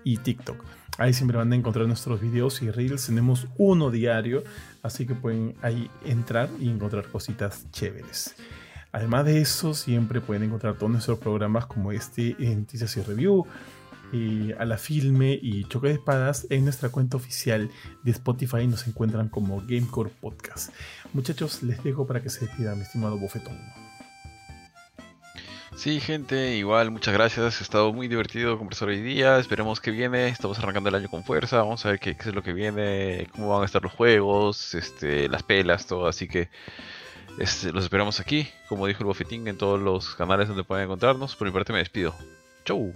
y TikTok. Ahí siempre van a encontrar nuestros videos y reels. Tenemos uno diario, así que pueden ahí entrar y encontrar cositas chéveres. Además de eso, siempre pueden encontrar todos nuestros programas como este en Noticias y Review, y a la filme y choque de espadas en nuestra cuenta oficial de Spotify nos encuentran como Gamecore Podcast. Muchachos, les dejo para que se despidan, mi estimado Bofetón. Sí, gente, igual, muchas gracias. Ha estado muy divertido conversar hoy día. Esperemos que viene. Estamos arrancando el año con fuerza. Vamos a ver qué, es lo que viene, cómo van a estar los juegos, este, las pelas, todo. Así que este, los esperamos aquí, como dijo el bofetín, en todos los canales donde pueden encontrarnos. Por mi parte, me despido. Chau.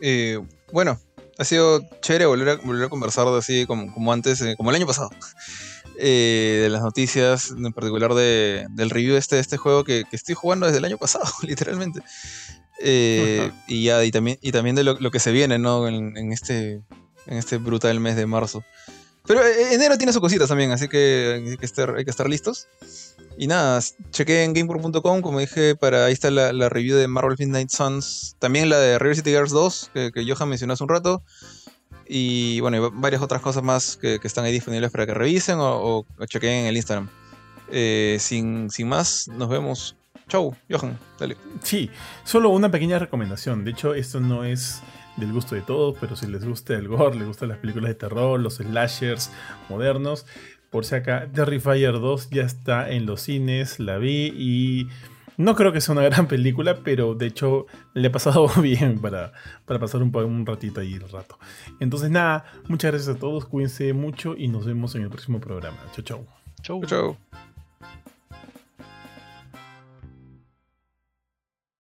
Eh, bueno, ha sido chévere volver a, volver a conversar así como, como antes, eh, como el año pasado. Eh, de las noticias, en particular de, del review de este, este juego que, estoy jugando desde el año pasado, literalmente. Eh, y ya, y también, y también de lo, que se viene, ¿no? En, este, en este brutal mes de marzo. Pero enero tiene sus cositas también, así que hay que estar, hay que estar listos. Y nada, chequé en gameport.com, como dije, para ahí está la, review de Marvel Midnight Suns, también la de River City Girls 2, que, que Johan mencionó hace un rato. Y bueno, varias otras cosas más que, están ahí disponibles para que revisen o, chequen en el Instagram. Eh, sin, sin más, nos vemos. Chau, Johan, dale. Sí, solo una pequeña recomendación. De hecho, esto no es del gusto de todos, pero si les gusta el gore, les gustan las películas de terror, los slashers modernos, por si acá, Terrifier 2 ya está en los cines, la vi y no creo que sea una gran película, pero de hecho le he pasado bien para, para pasar un, un ratito ahí el rato. Entonces nada, muchas gracias a todos, cuídense mucho y nos vemos en el próximo programa. Chau, chau. Chau, chau.